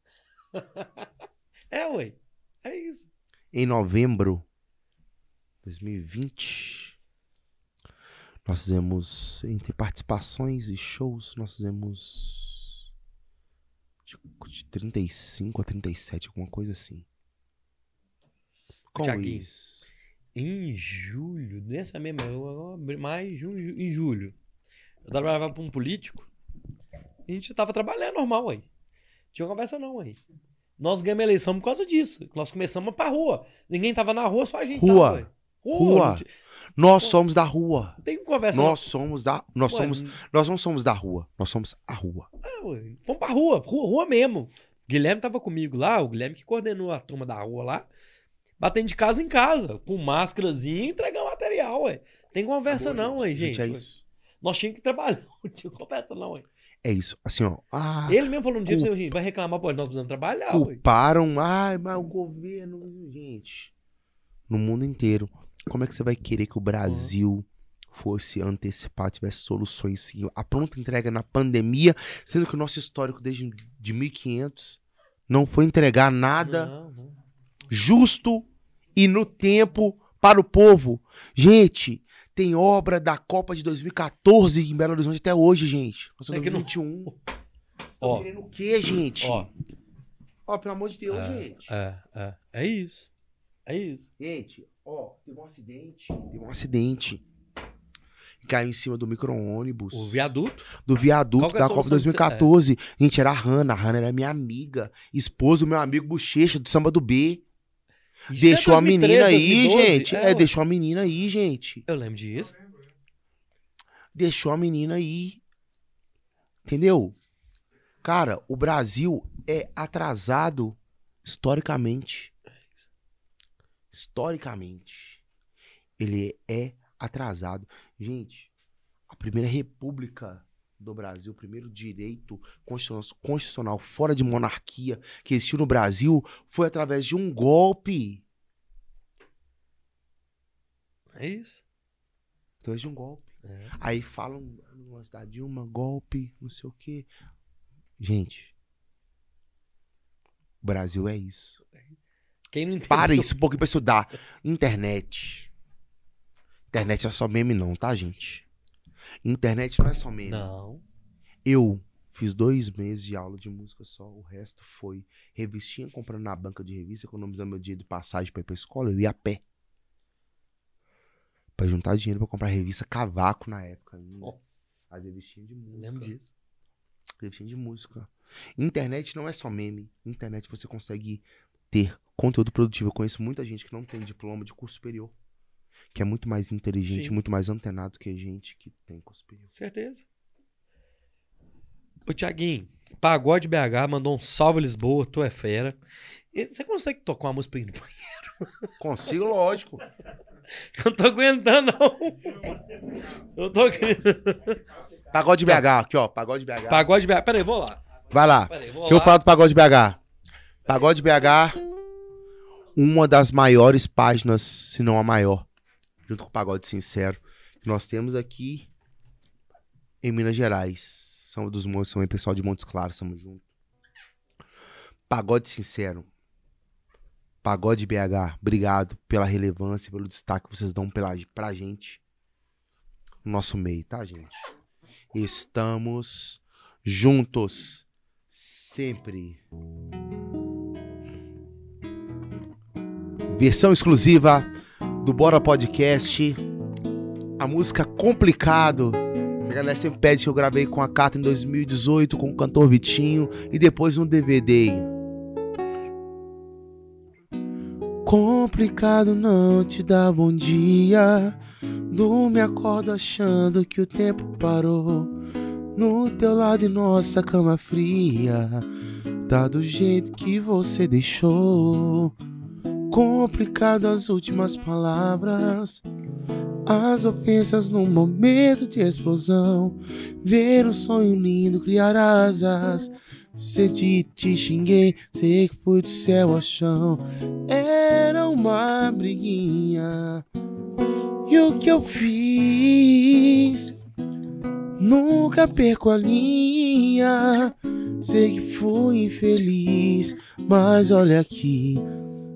É, ué. É isso. Em novembro de 2020, nós fizemos, entre participações e shows, nós fizemos de, de 35 a 37, alguma coisa assim. Com Thiaguinho. isso. Em julho, nessa mesma. Mais, em julho. Eu trabalhava pra um político. E a gente tava trabalhando normal aí. Tinha conversa não aí. Nós ganhamos a eleição por causa disso. Nós começamos pra rua. Ninguém tava na rua, só a gente Rua. tava. ué. Rua. Não, tinha- Nós somos da rua. não tem conversa Nós somos da. Nós não. Somos. Nós não somos da rua. Nós somos a rua. é, ué. Vamos pra rua, rua, rua mesmo. O Guilherme tava comigo lá, o Guilherme que coordenou a turma da rua lá. Batendo de casa em casa, com máscarazinha e entregando material, ué. Tem conversa não, ué, gente. É ué. isso. Nós tínhamos que trabalhar, não tinha conversa não, ué. É isso. Assim, ó. Ah, Ele mesmo falou um dia você, gente, vai reclamar, pô, nós precisamos trabalhar, culparam. Ai, mas o governo. Gente, no mundo inteiro, como é que você vai querer que o Brasil fosse antecipar, tivesse soluções sim, a pronta entrega na pandemia, sendo que o nosso histórico desde de 1500 não foi entregar nada Não, não. justo e no tempo para o povo. Gente, tem obra da Copa de 2014 em Belo Horizonte até hoje, gente. Nós É estamos em não- 2021. Vocês Ó. estão querendo o quê, gente? Ó, Ó, pelo amor de Deus, É. gente. é, é, é isso. É isso. Gente, ó, teve um acidente. Teve um acidente. Caiu em cima do micro-ônibus. O viaduto. Do viaduto é da Copa solução que 2014. Gente, era a Hanna. A Hanna era minha amiga. Esposa do meu amigo Bochecha, do samba do B. Isso é Deixou a 2013, menina aí, 2012? gente. É, ué. deixou a menina aí, gente. Eu lembro disso. Deixou a menina aí. Entendeu? Cara, o Brasil é atrasado historicamente. Historicamente. Ele é atrasado. Gente, a primeira república do Brasil, o primeiro direito constitucional, fora de monarquia que existiu no Brasil foi através de um golpe. É isso. Através de um golpe. É. Aí falam no lance da Dilma, golpe, não sei o quê. Gente, o Brasil é isso. Quem não? Para isso um pouquinho pra estudar. Internet. Internet é só meme não, tá, gente? Internet não é só meme. Não. Eu fiz dois meses de aula de música só. O resto foi revistinha comprando na banca de revista, economizando meu dia de passagem pra ir pra escola. Eu ia a pé. Pra juntar dinheiro pra comprar revista Cavaco na época ainda. Nossa, As revistinhas de música. lembro disso. Revistinha de música. Internet não é só meme. Internet você consegue ter conteúdo produtivo. Eu conheço muita gente que não tem diploma de curso superior. Que é muito mais inteligente, Sim. muito mais antenado que a gente que tem superior. Certeza. Ô, Tiaguinho, Pagode BH mandou um salve Lisboa, tu é fera. E Você consegue tocar uma música pra ir no banheiro? Consigo, lógico. Eu não tô aguentando, não. Eu tô. Pagode BH, aqui ó. Pagode BH. Pagode BH. Peraí, vou lá. Vai lá. Peraí, vou que eu lá. falo do Pagode BH? Pagode BH, uma das maiores páginas, se não a maior, junto com o Pagode Sincero, que nós temos aqui em Minas Gerais. São dos montes, também pessoal de Montes Claros, estamos juntos. Pagode Sincero. Pagode BH, obrigado pela relevância, pelo destaque que vocês dão pela, pra gente no nosso meio, tá, gente? Estamos juntos sempre. Versão exclusiva do Bora Podcast. A música Complicado. A galera sempre pede que eu gravei com a Cata em 2018 com o cantor Vitinho e depois no DVD. Complicado não te dá bom dia. Dorme acordo achando que o tempo parou. No teu lado e nossa cama fria. Tá do jeito que você deixou. Complicado as últimas palavras. As ofensas num momento de explosão. Ver um sonho lindo criar asas. Se te, te xinguei, sei que fui do céu ao chão. Era uma briguinha. E o que eu fiz? Nunca perco a linha. Sei que fui infeliz, mas olha aqui,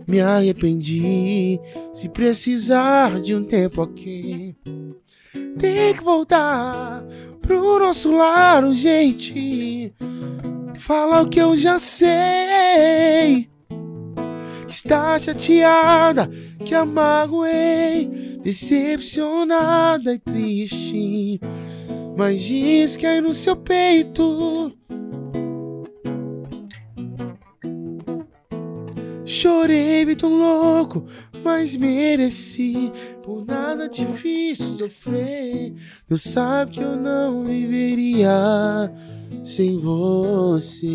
me arrependi. Se precisar de um tempo aqui, tem que voltar pro nosso lar, gente. Fala o que eu já sei. Está chateada, que a magoei, decepcionada e triste. Mas diz que aí no seu peito Chorei, vi tão louco, mas mereci. Por nada te fiz sofrer. Deus sabe que eu não viveria sem você.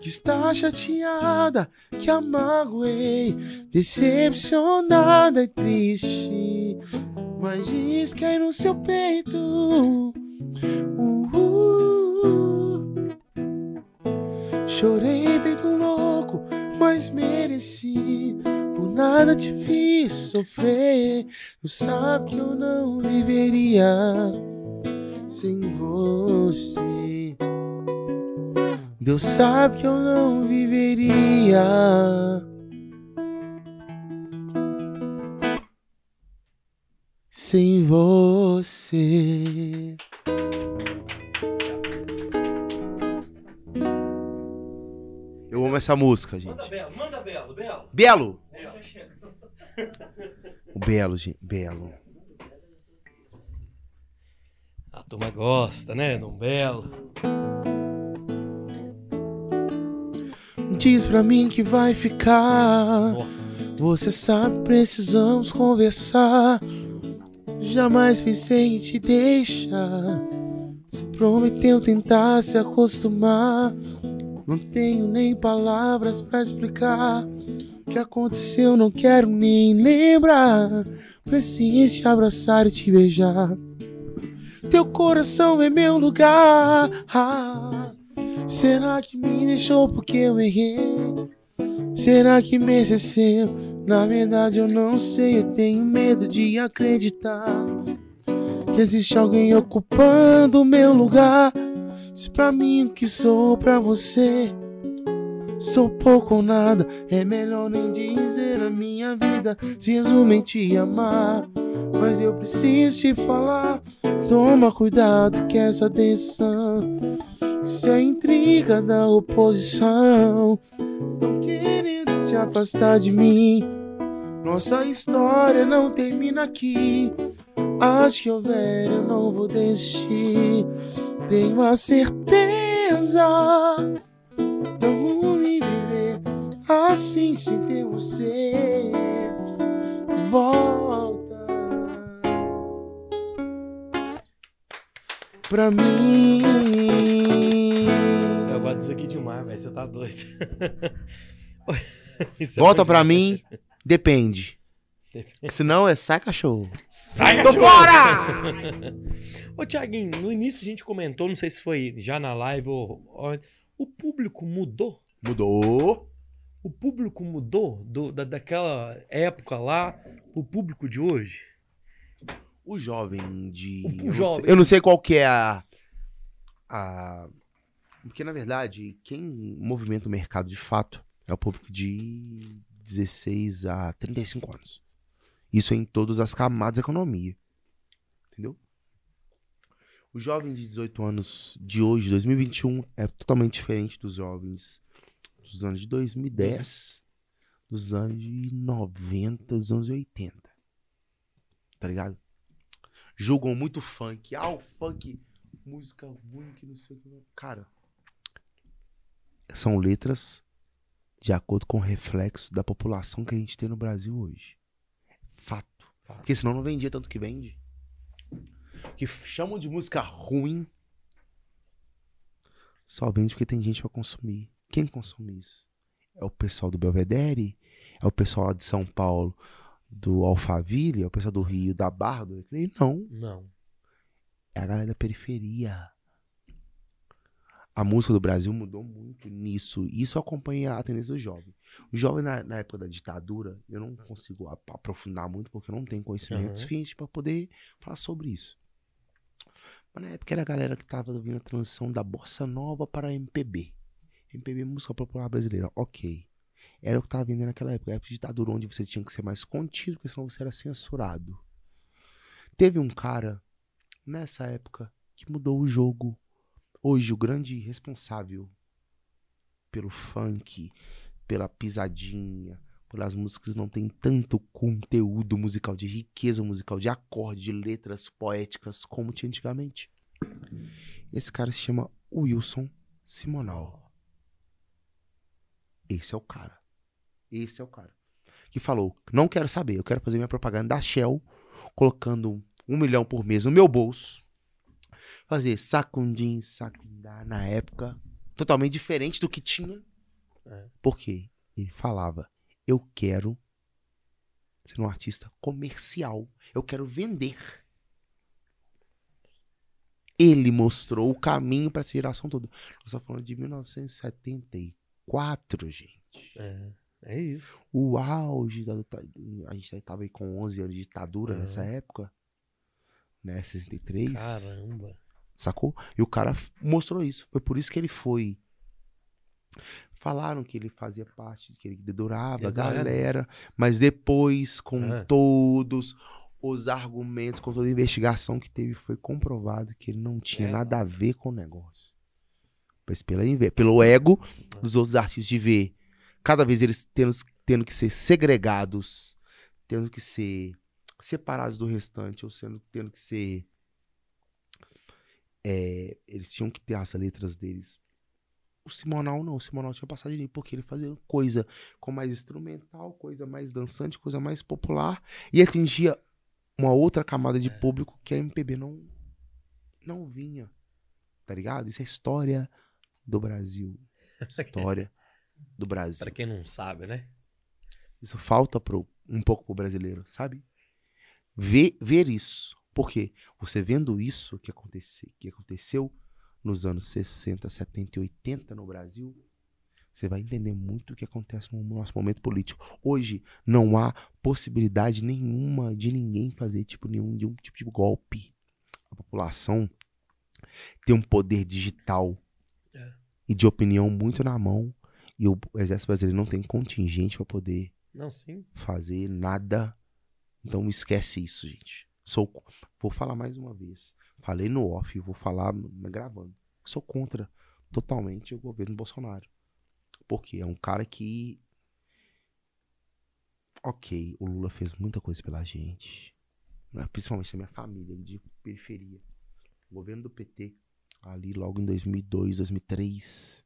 Que está chateada, que a magoei, decepcionada e triste. Mas diz que aí no seu peito. Uh, uh, Chorei feito louco, mas mereci. Por nada te fiz sofrer. Tu sabe que eu não viveria sem você. Deus sabe que eu não viveria. Sem você. Eu amo essa música, gente. Belo, manda Belo, Belo. Belo! O Belo, gente. Belo. A turma gosta, né? Num Belo. Diz pra mim que vai ficar. Nossa. Você sabe, precisamos conversar. Jamais pensei em te deixar. Se prometeu tentar se acostumar. Não tenho nem palavras pra explicar. O que aconteceu, não quero nem lembrar. Preciso te abraçar e te beijar. Teu coração é meu lugar. Ah, será que me deixou porque eu errei? Será que me esqueceu? Na verdade eu não sei, eu tenho medo de acreditar que existe alguém ocupando o meu lugar. Se pra mim o que sou pra você sou pouco ou nada, é melhor nem dizer a minha vida se resume em te amar. Mas eu preciso te falar, toma cuidado que essa decisão se é intriga da oposição. Não querendo te afastar de mim. Nossa história não termina aqui. Acho que houver, eu não vou desistir. Tenho a certeza. Vou me viver assim sem ter você. Volta pra mim. Eu gosto disso aqui demais, velho. Você tá doido. Volta pra mim, depende. Senão é sai cachorro. Sai, Tô cachorro! fora! Ô, Tiaguinho, no início a gente comentou, não sei se foi já na live ou. ou- o público mudou? Mudou. O público mudou do- da, daquela época lá, o público de hoje? O jovem de. O eu, não jovem. Sei, eu não sei qual que é a. a porque, na verdade, quem movimenta o mercado de fato é o público de 16 a 35 anos. Isso é em todas as camadas da economia. Entendeu? O jovem de 18 anos de hoje, 2021, é totalmente diferente dos jovens dos anos de 2010, dos anos de 90, dos anos 80. Tá ligado? Julgam muito funk. Ah, o funk, música ruim, que não sei o que. Cara, são letras de acordo com o reflexo da população que a gente tem no Brasil hoje. Fato. Fato. Porque senão não vendia tanto que vende. Que chamam de música ruim só vende porque tem gente pra consumir. Quem consome isso? É o pessoal do Belvedere? É o pessoal lá de São Paulo do Alphaville? É o pessoal do Rio da Barra do Recreio? Não. Não. É a galera da periferia. A música do Brasil mudou muito nisso. Isso acompanha a tendência do jovem. O jovem, na, na época da ditadura, eu não consigo ap- aprofundar muito porque eu não tenho conhecimento Aham. suficiente para poder falar sobre isso. Mas na época era a galera que tava vindo a transição da bossa nova para MPB. MPB, música popular brasileira, ok. Era o que tava vindo naquela época, época de ditadura, onde você tinha que ser mais contido, porque senão você era censurado. Teve um cara nessa época que mudou o jogo. Hoje, o grande responsável pelo funk, pela pisadinha, pelas músicas não tem tanto conteúdo musical, de riqueza musical, de acorde, de letras poéticas como tinha antigamente. Esse cara se chama Wilson Simonal. Esse é o cara. Esse é o cara. Que falou: não quero saber, eu quero fazer minha propaganda da Shell, colocando um milhão por mês no meu bolso. Fazer sacundim, sacundá na época. Totalmente diferente do que tinha. É. Por quê? Ele falava: eu quero ser um artista comercial. Eu quero vender. Ele mostrou o caminho para essa geração toda. Nós estamos falando de 1974, gente. É, é isso. O auge da A gente estava aí com 11 anos de ditadura Uhum. nessa época. Né? 63. Caramba. Sacou? E o cara mostrou isso. Foi por isso que ele foi. Falaram que ele fazia parte, que ele dedurava a galera, mas depois, com É. todos os argumentos, com toda a investigação que teve, foi comprovado que ele não tinha É. nada a ver com o negócio. Mas pela, pelo ego dos outros artistas de ver cada vez eles tendo, tendo que ser segregados, tendo que ser separados do restante, ou sendo, tendo que ser é, eles tinham que ter as letras deles O Simonal não, o Simonal tinha passado de nível, porque ele fazia coisa com mais instrumental, coisa mais dançante, coisa mais popular, e atingia uma outra camada de público que a MPB não, não vinha. Tá ligado? Isso é história do Brasil. História do Brasil. Pra quem não sabe, né? Isso falta pro, um pouco pro brasileiro, sabe? Ver, ver isso. Por quê? Você vendo isso que, acontece, que aconteceu nos anos 60, 70 e 80 no Brasil, você vai entender muito o que acontece no nosso momento político. Hoje não há possibilidade nenhuma de ninguém fazer tipo nenhum de um tipo de golpe. A população tem um poder digital É. e de opinião muito na mão e o exército brasileiro não tem contingente para poder Não, fazer nada. Então esquece isso, gente. Sou, vou falar mais uma vez. Falei no off, vou falar gravando. Sou contra totalmente o governo Bolsonaro. Porque é um cara que. Ok, o Lula fez muita coisa pela gente. né, Principalmente na minha família, de periferia. O governo do PT, ali logo em 2002, 2003,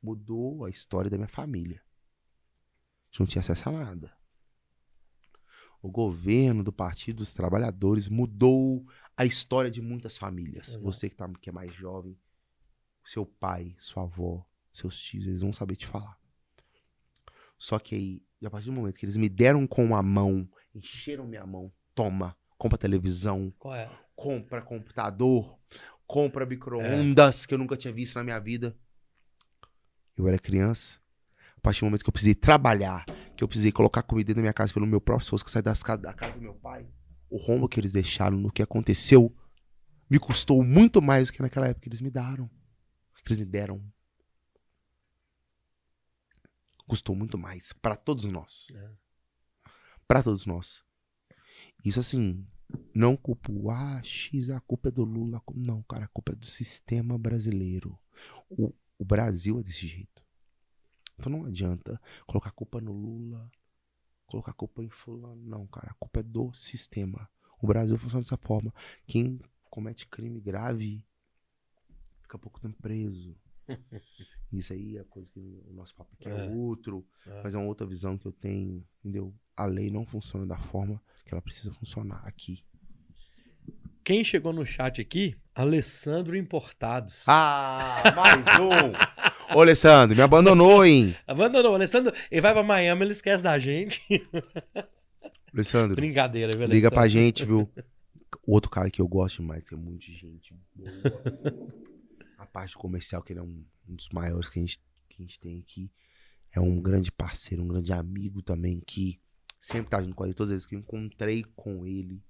mudou a história da minha família. A gente não tinha acesso a nada. O governo do Partido dos Trabalhadores mudou a história de muitas famílias. Exato. Você que, tá, que é mais jovem, seu pai, sua avó, seus tios, eles vão saber te falar. Só que aí, a partir do momento que eles me deram com a mão, encheram minha mão, toma, compra televisão, é? compra computador, compra micro-ondas que eu nunca tinha visto na minha vida. Eu era criança. A partir do momento que eu precisei trabalhar, que eu precisei colocar comida da minha casa pelo meu próprio esforço, que eu saí das casas, da casa do meu pai, o rombo que eles deixaram no que aconteceu me custou muito mais do que naquela época que eles me deram. Que eles me deram. Custou muito mais para todos nós. É. Para todos nós. Isso assim, não culpo, ah, X, a culpa é do Lula. a Não, cara, a culpa é do sistema brasileiro. O, o Brasil é desse jeito. Então não adianta colocar a culpa no Lula, colocar a culpa em fulano. Não, cara, a culpa é do sistema. O Brasil funciona dessa forma. Quem comete crime grave fica pouco tempo preso. Isso aí é coisa que o nosso papo aqui é, É. outro, É. mas é uma outra visão que eu tenho, entendeu? A lei não funciona da forma que ela precisa funcionar aqui. Quem chegou no chat aqui? Alessandro Importados. Ah, mais um! Ô, Alessandro, me abandonou, hein? Abandonou. Alessandro, ele vai pra Miami, ele esquece da gente. Alessandro, Brincadeira, viu, liga pra Alessandro? gente, viu? Outro cara que eu gosto demais, que é muito de gente boa. A parte comercial, que ele é um, um dos maiores que a, gente, que a gente tem aqui. É um grande parceiro, um grande amigo também, que sempre tá junto com ele. Todas as vezes que eu encontrei com ele,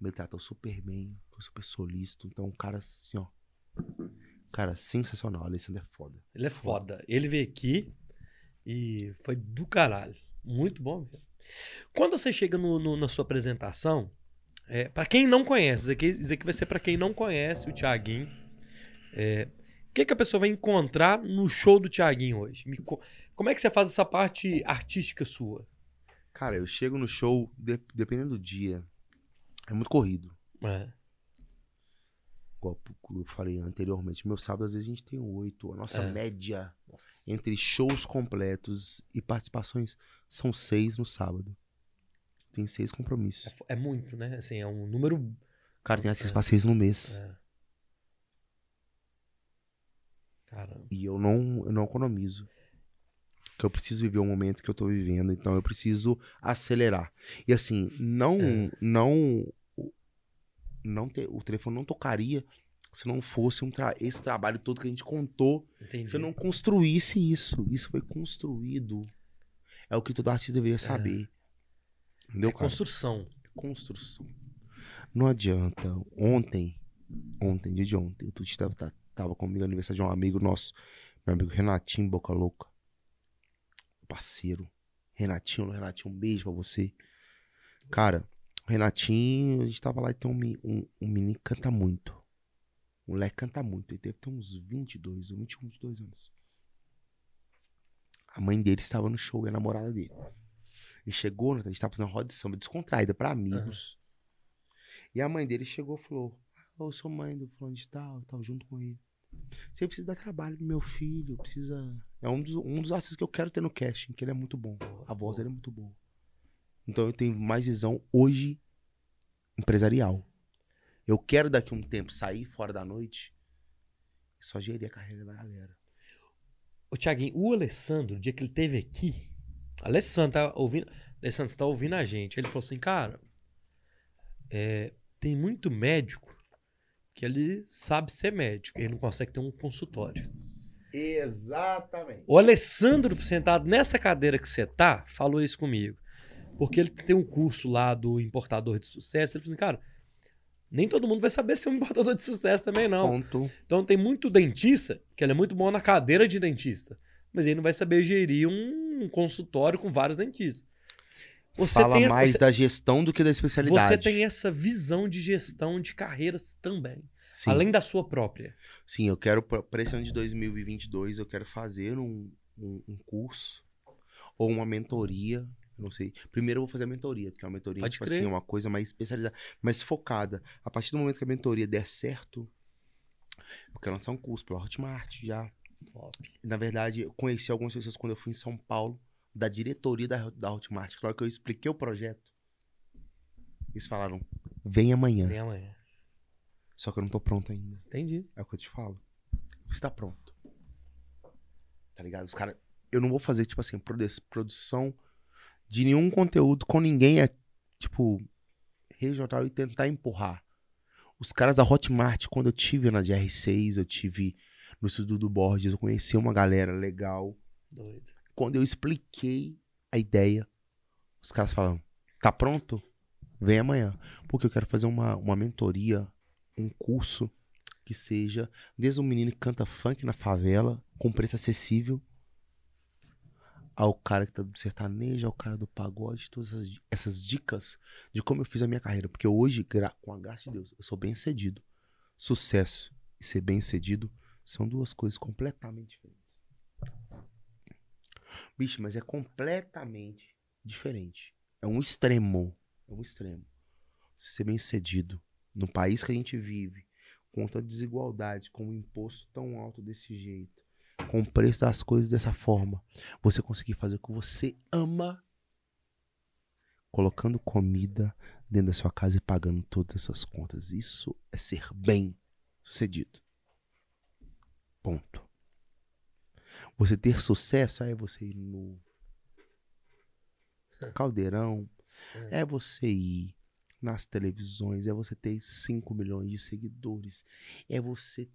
me tratou super bem, foi super solícito. Então, um cara assim, ó. Cara, sensacional. O Alessandro é foda. Ele é foda. Ele veio aqui e foi do caralho. Muito bom mesmo. Quando você chega no- no- na sua apresentação, é, para quem não conhece, isso aqui, isso aqui vai ser para quem não conhece o Thiaguinho. É, o que, que a pessoa vai encontrar no show do Thiaguinho hoje? Me co- como é que você faz essa parte artística sua? Cara, eu chego no show, de- dependendo do dia, é muito corrido. É, Igual eu falei anteriormente, meu sábado às vezes a gente tem oito. A nossa É. média nossa. entre shows completos e participações são seis no sábado. Tem seis É, compromissos. fo- é muito, né? Assim, é um número. Cara, tem acesso É. pra seis no mês. é. Caramba. E eu não, eu não economizo. Porque eu preciso viver o momento que eu tô vivendo, então eu preciso acelerar. E assim, não, É. não, não ter, o telefone não tocaria se não fosse um tra- esse trabalho todo que a gente contou Entendi. Se eu não construísse isso, isso foi construído. É o que todo artista deveria saber. Entendeu, É cara? construção. Construção. Não adianta. Ontem, ontem, dia de ontem, o Tuti tava, tá- tava comigo no aniversário de um amigo nosso, meu amigo Renatinho Boca Louca. Parceiro. Renatinho, Renatinho, um beijo pra você. Cara, Renatinho, a gente tava lá e tem um, um, um menino que canta muito. O moleque canta muito. Ele deve ter uns 22, ou 21, 22 anos. A mãe dele estava no show e a namorada dele. Ele chegou, a gente tava fazendo uma roda de samba descontraída pra amigos. E a mãe dele chegou e falou: "Ah, Eu sou mãe do fulano de tal, eu tava junto com ele. Você precisa dar trabalho pro meu filho, precisa. É um dos, um dos artistas que eu quero ter no casting, que ele é muito bom. A voz dele é muito boa. Então eu tenho mais visão hoje empresarial. Eu quero daqui a um tempo sair fora da noite e só gerir a carreira da galera. Ô, Tiaguinho, o Alessandro, o dia que ele teve aqui, Alessandro tá ouvindo, Alessandro, você tá ouvindo a gente. Ele falou assim, cara, é, tem muito médico que ele sabe ser médico, ele não consegue ter um consultório. Exatamente. O Alessandro, sentado nessa cadeira que você tá, falou isso comigo. Porque ele tem um curso lá do importador de sucesso. Ele falou assim, cara, nem todo mundo vai saber ser um importador de sucesso também, não. Ponto. Então tem muito dentista, que ele é muito bom na cadeira de dentista. Mas ele não vai saber gerir um consultório com vários dentistas. Você Fala tem, mais você, da gestão do que da especialidade. você tem essa visão de gestão de carreiras também. Sim. Além da sua própria. Sim, eu quero, para esse ano de 2022, eu quero fazer um, um, um curso ou uma mentoria. Eu Não sei. Primeiro eu vou fazer a mentoria, porque a mentoria Pode tipo crer. assim, é uma coisa mais especializada, mais focada. A partir do momento que a mentoria der certo, eu quero lançar um curso pela Hotmart já. Na verdade, eu conheci algumas pessoas quando eu fui em São Paulo, da diretoria da, da Hotmart. Claro que eu expliquei o projeto. Eles falaram: vem amanhã. Tem amanhã. Só que eu não tô pronto ainda. Entendi. É o que eu te falo. Você tá pronto. Tá ligado? Os caras. Eu não vou fazer, tipo assim, produ- produção de nenhum conteúdo com ninguém, é, tipo, regional e tentar empurrar. Os caras da Hotmart, quando eu tive na GR6, eu tive no Estudo do Borges, eu conheci uma galera legal. Doido. Quando eu expliquei a ideia, os caras falaram: tá pronto? Vem amanhã. Porque eu quero fazer uma, uma mentoria, um curso que seja desde um menino que canta funk na favela, com preço acessível, ao cara que tá do sertanejo, ao cara do pagode, todas essas, essas dicas de como eu fiz a minha carreira. Porque hoje, com a graça de Deus, eu sou bem sucedido. Sucesso e ser bem sucedido são duas coisas completamente diferentes. Bicho, mas é completamente diferente. É um extremo. É um extremo. Ser bem sucedido no país que a gente vive, com tanta desigualdade, com um imposto tão alto desse jeito, com o preço das coisas dessa forma, você conseguir fazer o que você ama, colocando comida dentro da sua casa e pagando todas as suas contas. Isso é ser bem sucedido. Ponto. Você ter sucesso é você ir no caldeirão, é você ir nas televisões, é você ter 5 milhões de seguidores, é você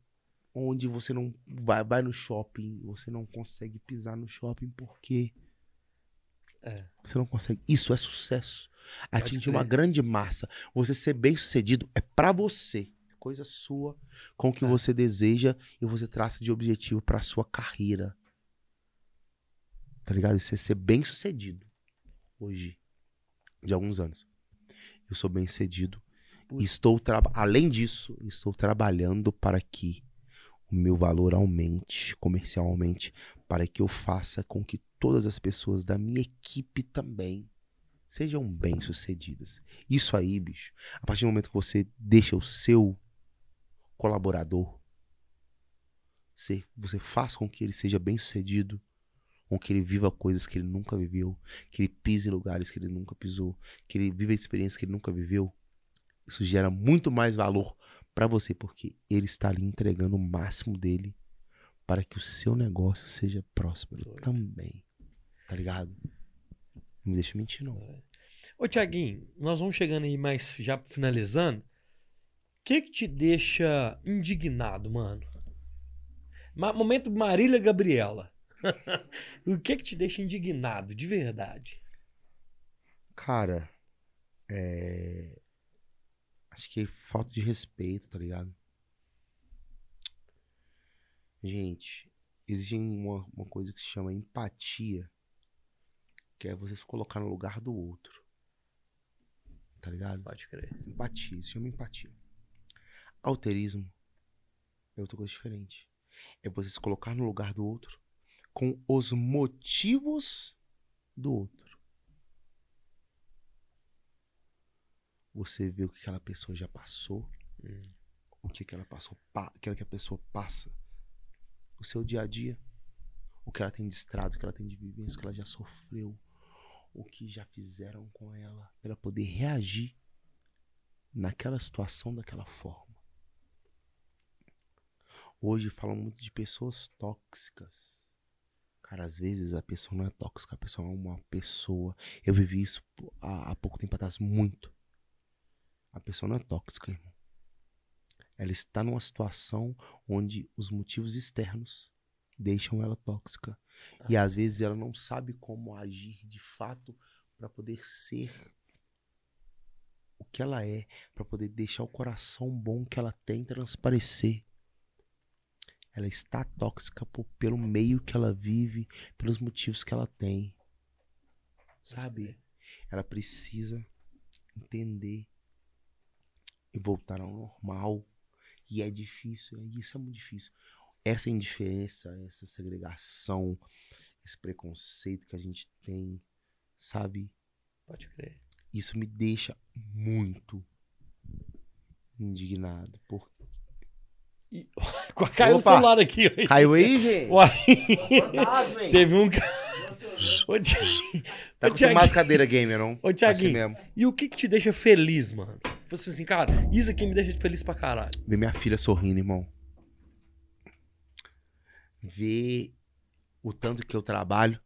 onde você não vai, vai no shopping, você não consegue pisar no shopping porque É. você não consegue. Isso é sucesso. Atingir crer. uma grande massa. Você ser bem sucedido é pra você. É Coisa sua, com o que É. você deseja e você traça de objetivo pra sua carreira. Tá ligado? Isso é ser bem sucedido. Hoje, de alguns anos. Eu sou bem sucedido. Estou traba- além disso, estou trabalhando para que o meu valor aumente comercialmente, para que eu faça com que todas as pessoas da minha equipe também sejam bem-sucedidas. Isso aí, bicho, a partir do momento que você deixa o seu colaborador ser, você faz com que ele seja bem-sucedido, com que ele viva coisas que ele nunca viveu, que ele pise em lugares que ele nunca pisou, que ele viva experiências que ele nunca viveu. Isso gera muito mais valor para você, porque ele está ali entregando o máximo dele para que o seu negócio seja próspero Doido. também. Tá ligado? Não me deixa mentir, não. Ô, Tiaguinho, nós vamos chegando aí mais já finalizando. O que que te deixa indignado, mano? Ma- momento Marília Gabriela. o que que te deixa indignado, de verdade? Cara, é. Acho que falta de respeito, tá ligado? Gente, existe uma, uma coisa que se chama empatia, que é você se colocar no lugar do outro. Tá ligado? Pode crer. Empatia, isso chama empatia. Alterismo é outra coisa diferente. É você se colocar no lugar do outro com os motivos do outro. Você vê o que aquela pessoa já passou, Hum. o que aquela, passou, pa- o que a pessoa passa o seu dia a dia, o que ela tem de estrado, o que ela tem de vivência, o que ela já sofreu, o que já fizeram com ela, pra ela poder reagir naquela situação daquela forma. Hoje falam muito de pessoas tóxicas. Cara, às vezes a pessoa não é tóxica, a pessoa é uma pessoa. Eu vivi isso há, há pouco tempo atrás muito. A pessoa não é tóxica, irmão. Ela está numa situação onde os motivos externos deixam ela tóxica. E às vezes ela não sabe como agir de fato para poder ser o que ela é, para poder deixar o coração bom que ela tem transparecer. Ela está tóxica por- pelo meio que ela vive, pelos motivos que ela tem. Sabe? Ela precisa entender e voltar ao normal. E é difícil, é- isso é muito difícil. Essa indiferença, essa segregação, esse preconceito que a gente tem, sabe? Pode crer. Isso me deixa muito indignado. Por... Caiu o celular aqui. Caiu aí, gente? Uai, teve um. Ô, Thiaguinho. Tá com cadeira gamer, não? Ô, Thiaguinho. Assim mesmo. E o que, que te deixa feliz, mano? Você assim, cara, isso aqui me deixa feliz pra caralho. Ver minha filha sorrindo, irmão. Ver o tanto que eu trabalho,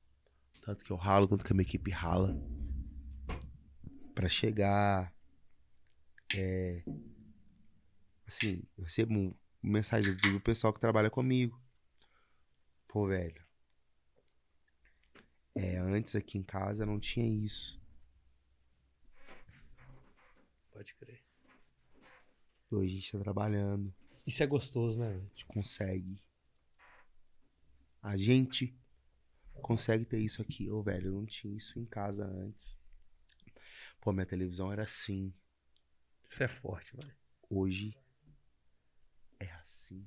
o tanto que eu ralo, tanto que a minha equipe rala. Pra chegar. É, assim, eu recebo mensagens do pessoal que trabalha comigo. Pô, velho. É, antes aqui em casa não tinha isso. Pode crer. Hoje a gente tá trabalhando. Isso é gostoso, né? A gente consegue. A gente consegue ter isso aqui. Ô, velho, eu não tinha isso em casa antes. Pô, minha televisão era assim. Isso é forte, velho. Hoje é assim.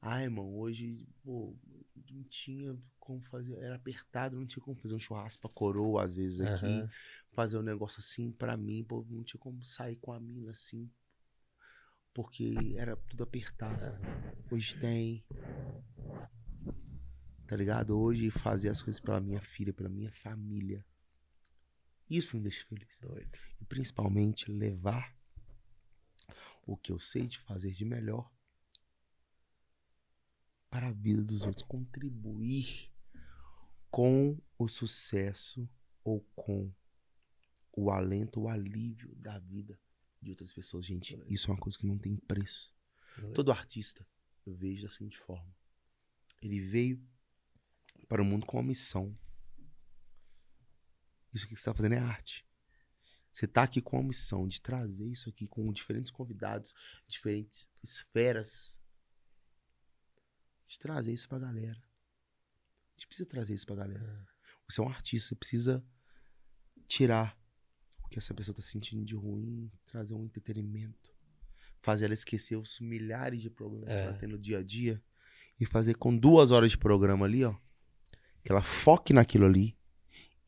Ah, irmão, hoje, pô, não tinha como fazer. Era apertado, não tinha como fazer um churrasco pra coroa, às vezes, aqui. Aham. Fazer um negócio assim pra mim, pô, não tinha como sair com a mina assim. Porque era tudo apertado. Hoje tem. Tá ligado? Hoje fazer as coisas pela minha filha, pela minha família. Isso me deixa feliz. Doido. E principalmente levar o que eu sei de fazer de melhor para a vida dos outros. Contribuir com o sucesso ou com o alento, o alívio da vida de outras pessoas. Gente, isso é uma coisa que não tem preço. Todo artista, eu vejo da seguinte forma: ele veio para o mundo com uma missão. Isso que você está fazendo é arte. Você está aqui com a missão de trazer isso aqui com diferentes convidados, diferentes esferas. De trazer isso pra galera. A gente precisa trazer isso pra galera. Você é um artista, você precisa tirar o que essa pessoa tá sentindo de ruim, trazer um entretenimento fazer ela esquecer os milhares de problemas que É. ela tem no dia a dia e fazer com duas horas de programa ali, ó, que ela foque naquilo ali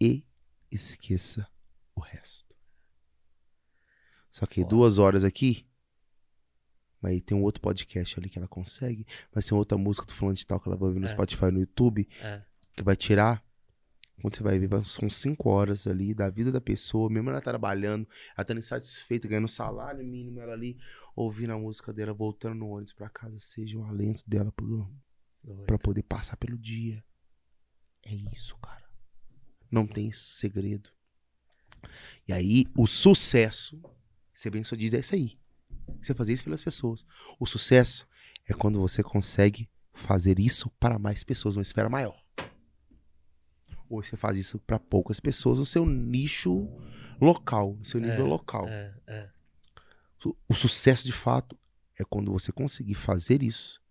e esqueça o resto. Só que Foda. duas horas aqui, mas tem um outro podcast ali que ela consegue, mas tem outra música do fulano de tal que ela vai ouvir no É. Spotify, no YouTube, É. que vai tirar. Quando você vai ver, são cinco horas ali da vida da pessoa, mesmo ela trabalhando, ela estando insatisfeita, ganhando salário mínimo, ela ali, ouvindo a música dela, voltando no ônibus pra casa, seja um alento dela pra poder passar pelo dia. É isso, cara. Não tem segredo. E aí, o sucesso, você bem só diz, é isso aí. Você fazer isso pelas pessoas. O sucesso é quando você consegue fazer isso para mais pessoas, uma esfera maior. Ou você faz isso para poucas pessoas no seu nicho local, no seu nível É, local. É, é. O sucesso de fato é quando você conseguir fazer isso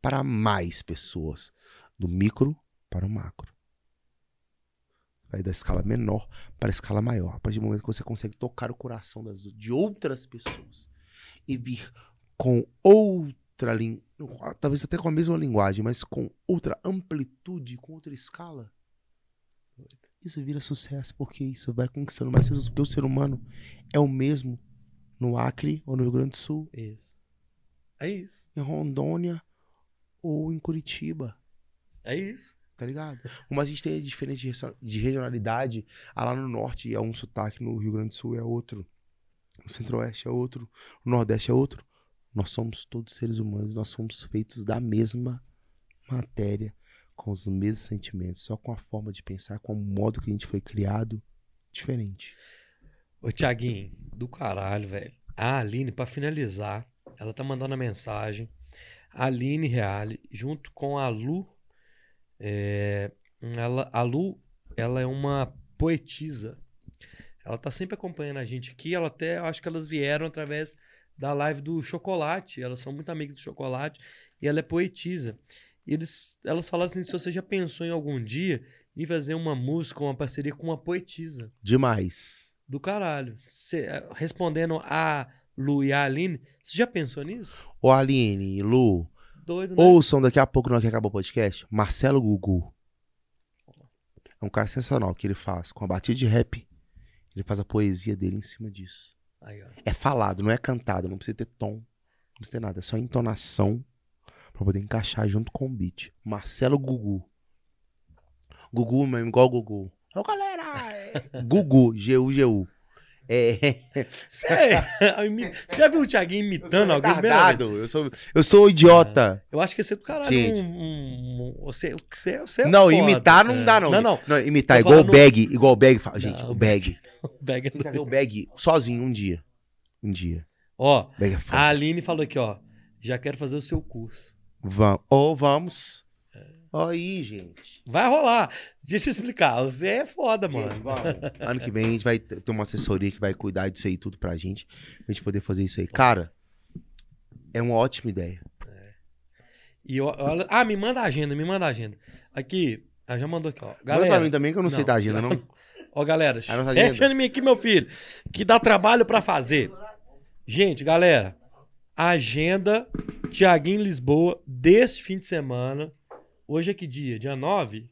para mais pessoas, do micro para o macro. Vai da escala menor para a escala maior. A partir do momento que você consegue tocar o coração das, de outras pessoas e vir com outra linguagem, talvez até com a mesma linguagem, mas com outra amplitude, com outra escala, isso vira sucesso, porque isso vai conquistando mais pessoas, porque o ser humano é o mesmo no Acre ou no Rio Grande do Sul, Isso. É isso. em Rondônia ou em Curitiba. É isso. Tá ligado? Como a gente tem diferença de regionalidade, ah, lá no norte é um sotaque, no Rio Grande do Sul é outro, no centro-oeste é outro, no nordeste é outro. Nós somos todos seres humanos, nós somos feitos da mesma matéria, com os mesmos sentimentos, só com a forma de pensar, com o modo que a gente foi criado diferente. Ô, Tiaguinho, do caralho, velho. A Aline, pra finalizar, ela tá mandando a mensagem. A Aline Reale, junto com a Lu. é, ela, a Lu, ela é uma poetisa. Ela tá sempre acompanhando a gente aqui. Ela até, acho que elas vieram através da live do Chocolate. Elas são muito amigas do Chocolate. E ela é poetisa. E eles, elas falaram assim: se você já pensou em algum dia em fazer uma música, uma parceria com uma poetisa. Demais. Do caralho. Cê, eh, respondendo a Lu e a Aline, você já pensou nisso? Ô Aline, Lu, Doido, né? ouçam daqui a pouco, não que acabou o podcast, Marcelo Gugu. É um cara sensacional que ele faz com a batida de rap. Ele faz a poesia dele em cima disso. Aí. É falado, não é cantado, não precisa ter tom, não precisa ter nada, é só entonação pra poder encaixar junto com o beat. Marcelo Gugu. Gugu mesmo, igual Gugu. Ô galera! é- Gugu, G-U-G-U. É. Você já viu o Thiaguinho imitando alguém? Primeira vez? retardado, eu sou, eu sou idiota. Eu acho que ia ser do caralho. Gente. Um, um- você, você, você é não, foda. imitar não É. dá, não. Não, não. imitar Tô igual o falando- Bag, igual o Bag fala. Gente, Não, o Bag. Pega Tem que ver o Bag sozinho um dia. Um dia. Ó, Bag é a. Aline falou aqui, ó. Já quero fazer o seu curso. Vamos. Ou vamos. É. Aí, gente. Vai rolar. Deixa eu explicar. Você é foda, mano. Gente, vamos. Ano que vem a gente vai ter uma assessoria que vai cuidar disso aí tudo pra gente. Pra gente poder fazer isso aí. Cara, é uma ótima ideia. E eu- olha- ah, me manda a agenda, me manda a agenda. Aqui, ela já mandou aqui, ó. Manda Galera, pra mim também que eu não, sei não, da agenda, não. Ó, galera, fecha em mim aqui, meu filho, que dá trabalho pra fazer. Gente, galera, agenda Tiaguinho Lisboa desse fim de semana. Hoje é que dia? Dia 9?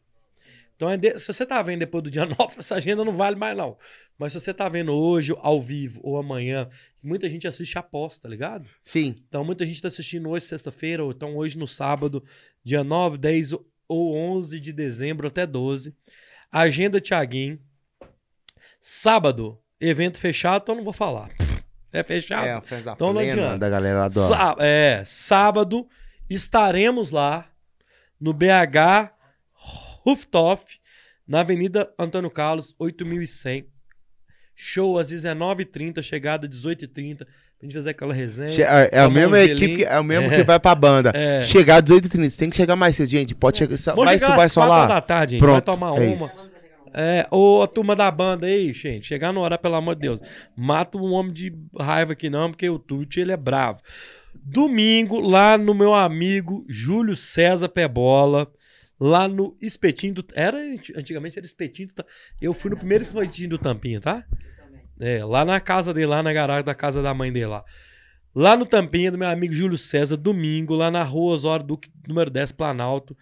Então, é de- se você tá vendo depois do dia 9, essa agenda não vale mais, não. Mas se você tá vendo hoje, ao vivo, ou amanhã, muita gente assiste aposta, tá ligado? Sim. Então, muita gente está assistindo hoje, sexta-feira, ou então hoje no sábado, dia 9, 10 ou 11 de dezembro até 12. Agenda Tiaguinho. Sábado, evento fechado, então não vou falar. É fechado. É, a festa da Então não plena, adianta. da galera do... Sá- é, sábado estaremos lá no BH Rooftop, na Avenida Antônio Carlos, 8100. Show às 19h30, chegada às 18h30, pra gente fazer aquela resenha. Che- É, é a tomar um mesma gelinho. equipe, que, é o mesmo É. que vai pra banda. É. Chegar às 18h30, tem que chegar mais cedo, gente. Pode chegar. só- Vamos Vai, chegar vai só quatro lá. da tarde, gente. Pronto, vai tomar é uma. isso. É, ô, a turma da banda aí, gente, chegar no horário, pelo amor de Deus. Mata um homem de raiva aqui não, porque o Tuti, ele é bravo. Domingo, lá no meu amigo Júlio César Pebola, lá no Espetinho do... Era, antigamente era Espetinho do... Eu fui no primeiro Espetinho do Tampinha, tá? É, lá na casa dele, lá na garagem da casa da mãe dele lá. Lá no Tampinha, do meu amigo Júlio César, domingo, lá na rua Osório Duque, número 10, Planalto.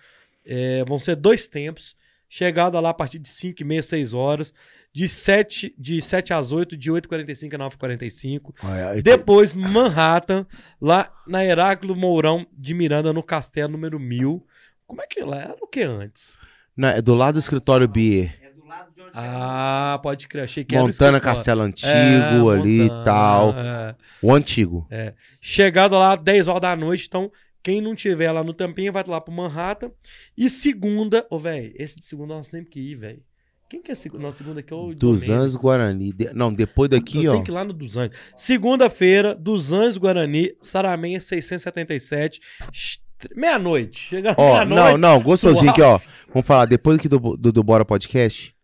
É, vão ser dois tempos. Chegada lá a partir de 5 e meia, 6 horas. De 7, de 7 às 8, de 8h45 a 9h45. Olha, aí- Depois, Manhattan, lá na Heráclito Mourão de Miranda, no Castelo número 1000. Como é que lá era o que antes? Não, é do lado do escritório Bier. É do lado de onde Ah, pode crer. Achei que era Montana escritório. Castelo Antigo É, ali e Montana, tal. é. O antigo. Chegada lá, 10 horas da noite. Então, quem não tiver lá no Tampinha vai lá pro Manhattan. E segunda, ô, velho, esse de segunda nós temos que ir, velho. Quem que é segunda? Não, segunda aqui é o. Anjos Guarani. De- Não, depois daqui, Eu ó. tenho que ir lá no Dos Anjos. Segunda-feira, Dos Anjos Guarani, Saramenha 677. Sh- Meia-noite. Chega Ó, meia-noite. não, não, gostosinho aqui, ó. Vamos falar, depois aqui do, do, do Bora Podcast.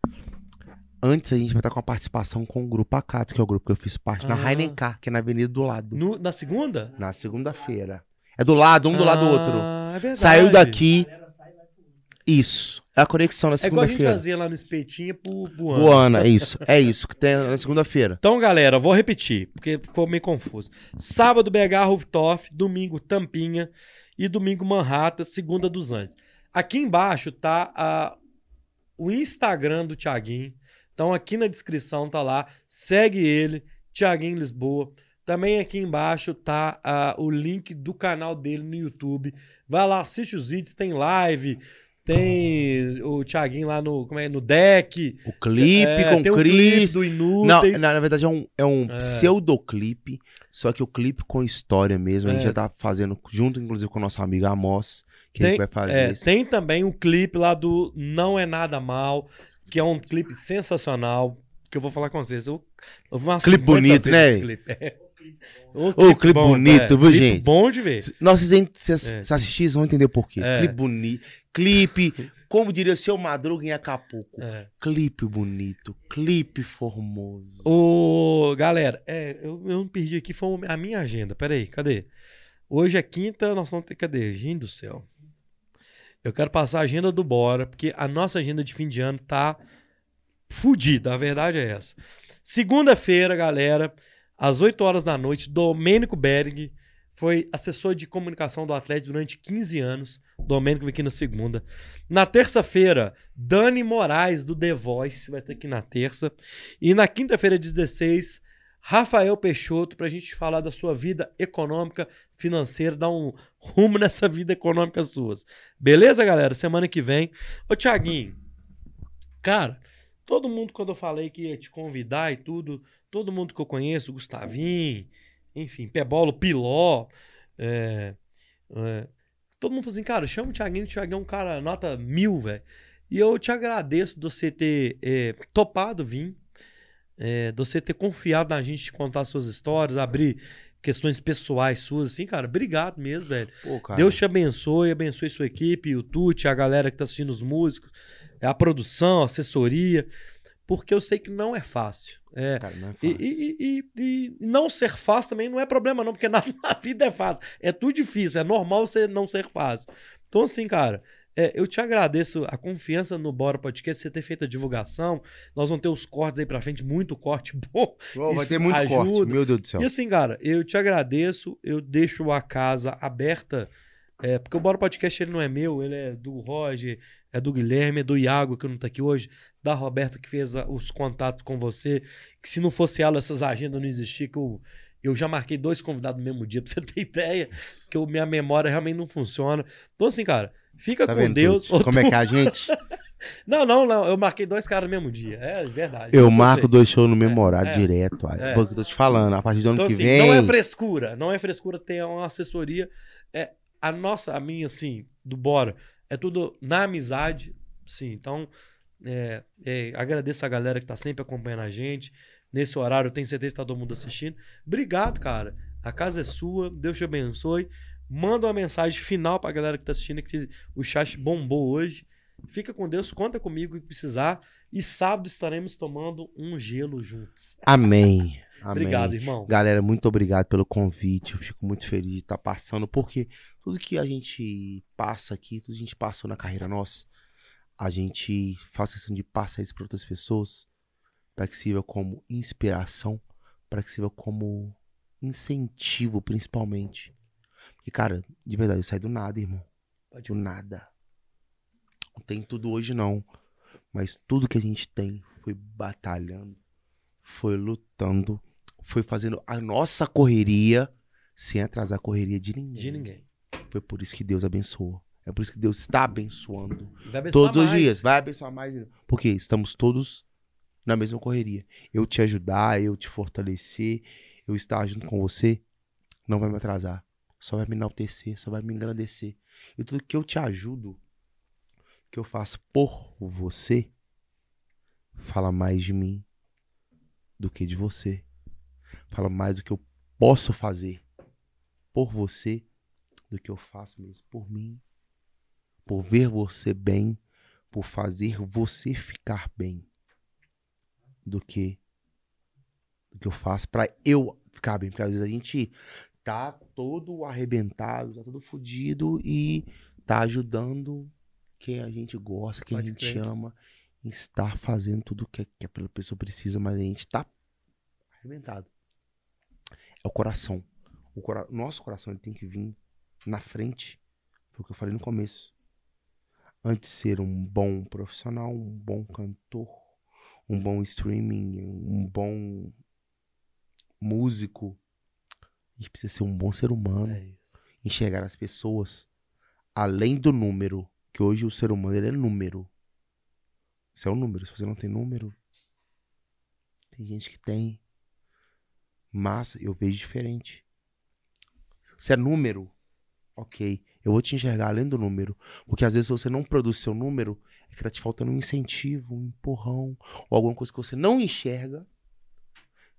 Antes a gente vai estar com a participação com o Grupo Acato, que é o grupo que eu fiz parte, na Ah. Heineken, que é na avenida do lado. No- na segunda? Na segunda-feira. É do lado, um do lado do outro. Ah, é verdade. Saiu daqui. Isso. É a conexão na É igual a gente segunda-feira. fazia lá no espetinho pro Buana. Boana, é isso. É isso, que tem na segunda-feira. Então, galera, vou repetir, porque ficou meio confuso. Sábado, BH Rooftop, domingo, Tampinha e domingo, Manhattan, segunda dos Andes. Aqui embaixo tá a- o Instagram do Thiaguinho. Então, aqui na descrição tá lá. Segue ele, Thiaguinho Lisboa. Também aqui embaixo tá ah, o link do canal dele no YouTube. Vai lá, assiste os vídeos, tem live, tem o Thiaguinho lá no, como é, no deck. O clipe É, com o Cris. do Não, Inúteis. na, na verdade é um, é um É. pseudoclipe, só que o clipe com história mesmo. A gente É. já tá fazendo junto, inclusive, com o nosso amigo Amos, que Tem, vai fazer é, esse. tem também o clipe lá do Não É Nada Mal, que é um clipe sensacional, que eu vou falar com vocês. Eu, eu Clipe 50 bonito, né? clipe. É. Ô, Ô, clipe bonito, viu, clipe gente? bom de ver. Nossa, vocês, en- vocês É. se assistirem, vocês vão entender por quê. É. Clipe bonito. Clipe, como diria o seu Madruga em Acapulco. É. Clipe bonito. Clipe formoso. Ô, galera, é, eu, eu não perdi aqui, foi a minha agenda. Peraí, cadê? Hoje é quinta, nós vamos ter. Cadê? Gente do céu. Eu quero passar a agenda do Bora, porque a nossa agenda de fim de ano tá fudida. A verdade é essa. Segunda-feira, galera, às 8 horas da noite, Domênico Berg foi assessor de comunicação do Atlético durante 15 anos. Domênico vem aqui na segunda. Na terça-feira, Dani Moraes, do The Voice, vai ter aqui na terça. E na quinta-feira, 16, Rafael Peixoto, pra gente falar da sua vida econômica, financeira, dar um rumo nessa vida econômica suas. Beleza, galera? Semana que vem. Ô, Tiaguinho, cara, todo mundo, quando eu falei que ia te convidar e tudo, todo mundo que eu conheço, Gustavinho, enfim, Pebolo, Piló, é, é, todo mundo falou assim, cara, chama o Thiaguinho, o Thiaguinho é um cara nota mil, velho. E eu te agradeço de você ter é, topado vir, é, de você ter confiado na gente de contar suas histórias, abrir questões pessoais suas, assim, cara, obrigado mesmo, velho. Pô. Deus te abençoe, abençoe sua equipe, o Tuti, a galera que tá assistindo os músicos, a produção, a assessoria, porque eu sei que não é fácil. É, Cara, não é fácil. e- e- e- e não ser fácil também não é problema, não, porque nada na vida é fácil. É tudo difícil, é normal você não ser fácil. Então, assim, cara, é, eu te agradeço a confiança no Bora Podcast, você ter feito a divulgação. Nós vamos ter os cortes aí pra frente, muito corte bom. Ô, vai ter muito ajuda. corte, meu Deus do céu. E assim, cara, eu te agradeço, eu deixo a casa aberta, é, porque o Bora Podcast ele não é meu, ele é do Roger, é do Guilherme, é do Iago, que não tá aqui hoje, da Roberta, que fez a- os contatos com você, que se não fosse ela, essas agendas não existiam, que eu, eu já marquei dois convidados no mesmo dia, pra você ter ideia, que eu- minha memória realmente não funciona. Então assim, cara, fica Tá com vendo, Deus. Como é tu- que é a gente? Não, não, não, eu marquei dois caras no mesmo dia, é verdade. Eu sei. marco dois shows no mesmo horário é. direto. É. Pô, que eu tô te falando, a partir do ano Então, que assim, vem. não é frescura, não é frescura ter uma assessoria. É, a nossa, a minha, assim, do Bora, é tudo na amizade, sim. Então, é, é, agradeço a galera que tá sempre acompanhando a gente. Nesse horário, tenho certeza que tá todo mundo assistindo. Obrigado, cara. A casa é sua, Deus te abençoe. Manda uma mensagem final pra galera que tá assistindo, que o chat bombou hoje. Fica com Deus, conta comigo que precisar. E sábado estaremos tomando um gelo juntos. Amém. Amém. Obrigado, irmão. Galera, muito obrigado pelo convite. Eu fico muito feliz de estar passando, porque tudo que a gente passa aqui, tudo que a gente passou na carreira nossa, a gente faz questão de passar isso para outras pessoas, para que sirva como inspiração, para que sirva como incentivo, principalmente. Porque, cara, de verdade, eu saí do nada, irmão. Do nada. Não tem tudo hoje, não. Mas tudo que a gente tem foi batalhando, foi lutando, foi fazendo a nossa correria sem atrasar a correria de ninguém. De ninguém. Foi por isso que Deus abençoou. É por isso que Deus está abençoando. Todos os mais. dias. Vai abençoar mais. Porque estamos todos na mesma correria. Eu te ajudar, eu te fortalecer, eu estar junto com você, não vai me atrasar. Só vai me enaltecer, só vai me engrandecer. E tudo que eu te ajudo, que eu faço por você, fala mais de mim do que de você. Fala mais do que eu posso fazer por você do que eu faço mesmo por mim. Por ver você bem, por fazer você ficar bem do que do que eu faço pra eu ficar bem, porque às vezes a gente tá todo arrebentado, tá todo fudido e tá ajudando quem a gente gosta, quem Pode a gente crer. ama, em estar fazendo tudo que, que aquela pessoa precisa, mas a gente tá arrebentado. É o coração. O cora... Nosso coração ele tem que vir na frente, foi o que eu falei no começo. Antes de ser um bom profissional, um bom cantor, um bom streaming, um bom músico, A gente precisa ser um bom ser humano. É. Enxergar as pessoas além do número. Que hoje o ser humano ele é número. Isso é um número. Se você não tem número, tem gente que tem. Massa, eu vejo diferente. Se é número, ok. Eu vou te enxergar além do número. Porque às vezes você não produz seu número, é que tá te faltando um incentivo, um empurrão, ou alguma coisa que você não enxerga,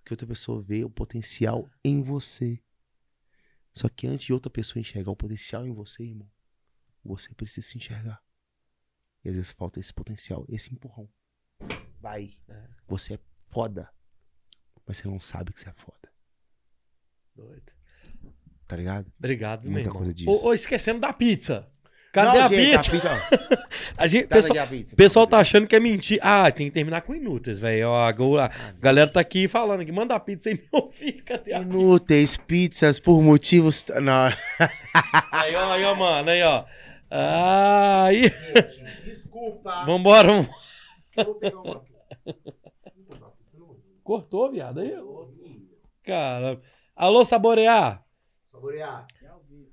que outra pessoa vê o potencial em você. Só que antes de outra pessoa enxergar o potencial em você, irmão, você precisa se enxergar. E às vezes falta esse potencial, esse empurrão. Vai. É. Você é foda. Mas você não sabe que você é foda. Doido. Tá ligado? Obrigado, meu Muita coisa disso. Ô, esquecemos da pizza. Cadê Não, a gente, pizza? A pizza. A gente, Tá pessoal, a pizza. o pessoal tá achando que é mentira. Ah, tem que terminar com inúteis, velho. A, a galera tá aqui falando que manda a pizza sem me ouvir. Cadê a pizza? Inúteis pizzas por motivos. Não. Aí, ó, aí, ó, mano. Aí, ó. Aí. Desculpa. Vambora, vamos. Vou pegar uma. Cortou, viado. Aí. Caramba. Alô, Saborear. Saborear.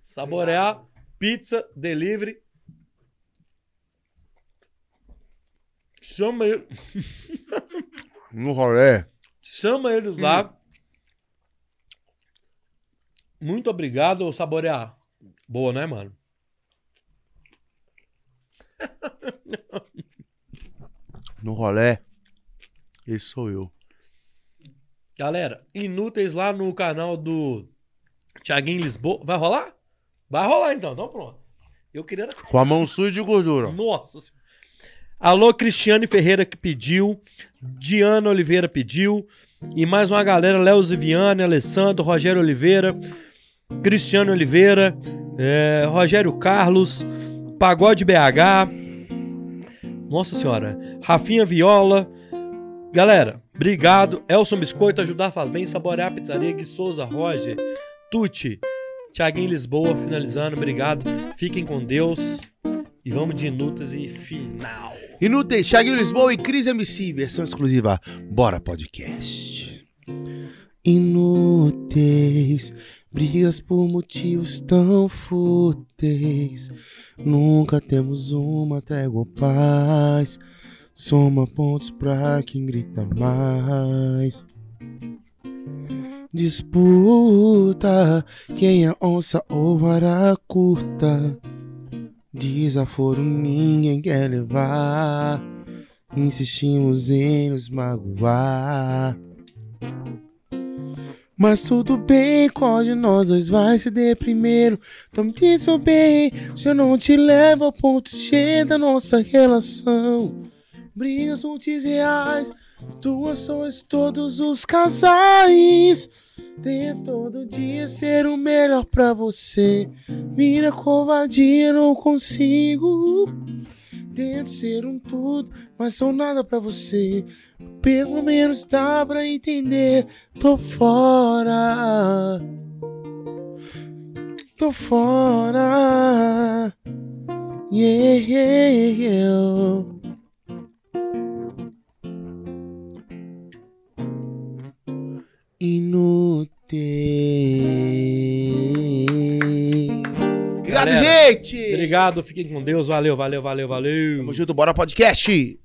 Saborear. Pizza, delivery. Chama ele. No rolê. Chama eles lá. Muito obrigado, Saborear. Boa, né, mano? No rolê. Esse sou eu. Galera, inúteis lá no canal do Thiaguinho Lisboa. Vai rolar? Vai rolar então, então pronto. Eu queria. Com a mão suja de gordura. Nossa Senhora. Alô, Cristiane Ferreira que pediu. Diana Oliveira pediu. E mais uma galera: Léo Ziviane, Alessandro, Rogério Oliveira, Cristiano Oliveira, é, Rogério Carlos, Pagode BH. Nossa Senhora. Rafinha Viola. Galera, obrigado. Elson Biscoito, ajudar faz bem. Saborear pizzaria. Gui Souza, Roger, Tuti, Thiaguinho Lisboa, finalizando. Obrigado. Fiquem com Deus. E vamos de Nutas e final. Inúteis, Thiaguinho Lisboa e Cris MC, versão exclusiva. Bora podcast. Inúteis, brigas por motivos tão fúteis. Nunca temos uma trégua ou paz. Soma pontos pra quem grita mais. Disputa quem é onça ou vara curta. Desaforo ninguém quer levar. Insistimos em nos magoar. Mas tudo bem, qual de nós dois vai ceder primeiro? Então me diz, meu bem, se eu não te levo ao ponto G da nossa relação. Brigas multisreais, situações todos os casais. Tento todo dia ser o melhor pra você. Mira covardia, não consigo. Tento ser um tudo, mas sou nada pra você. Pelo menos dá pra entender. Tô fora. Tô fora. Yeah, yeah, yeah. Inútil. Obrigado, Galera, gente! Obrigado, fiquem com Deus. Valeu, valeu, valeu, valeu. Tamo junto, bora podcast!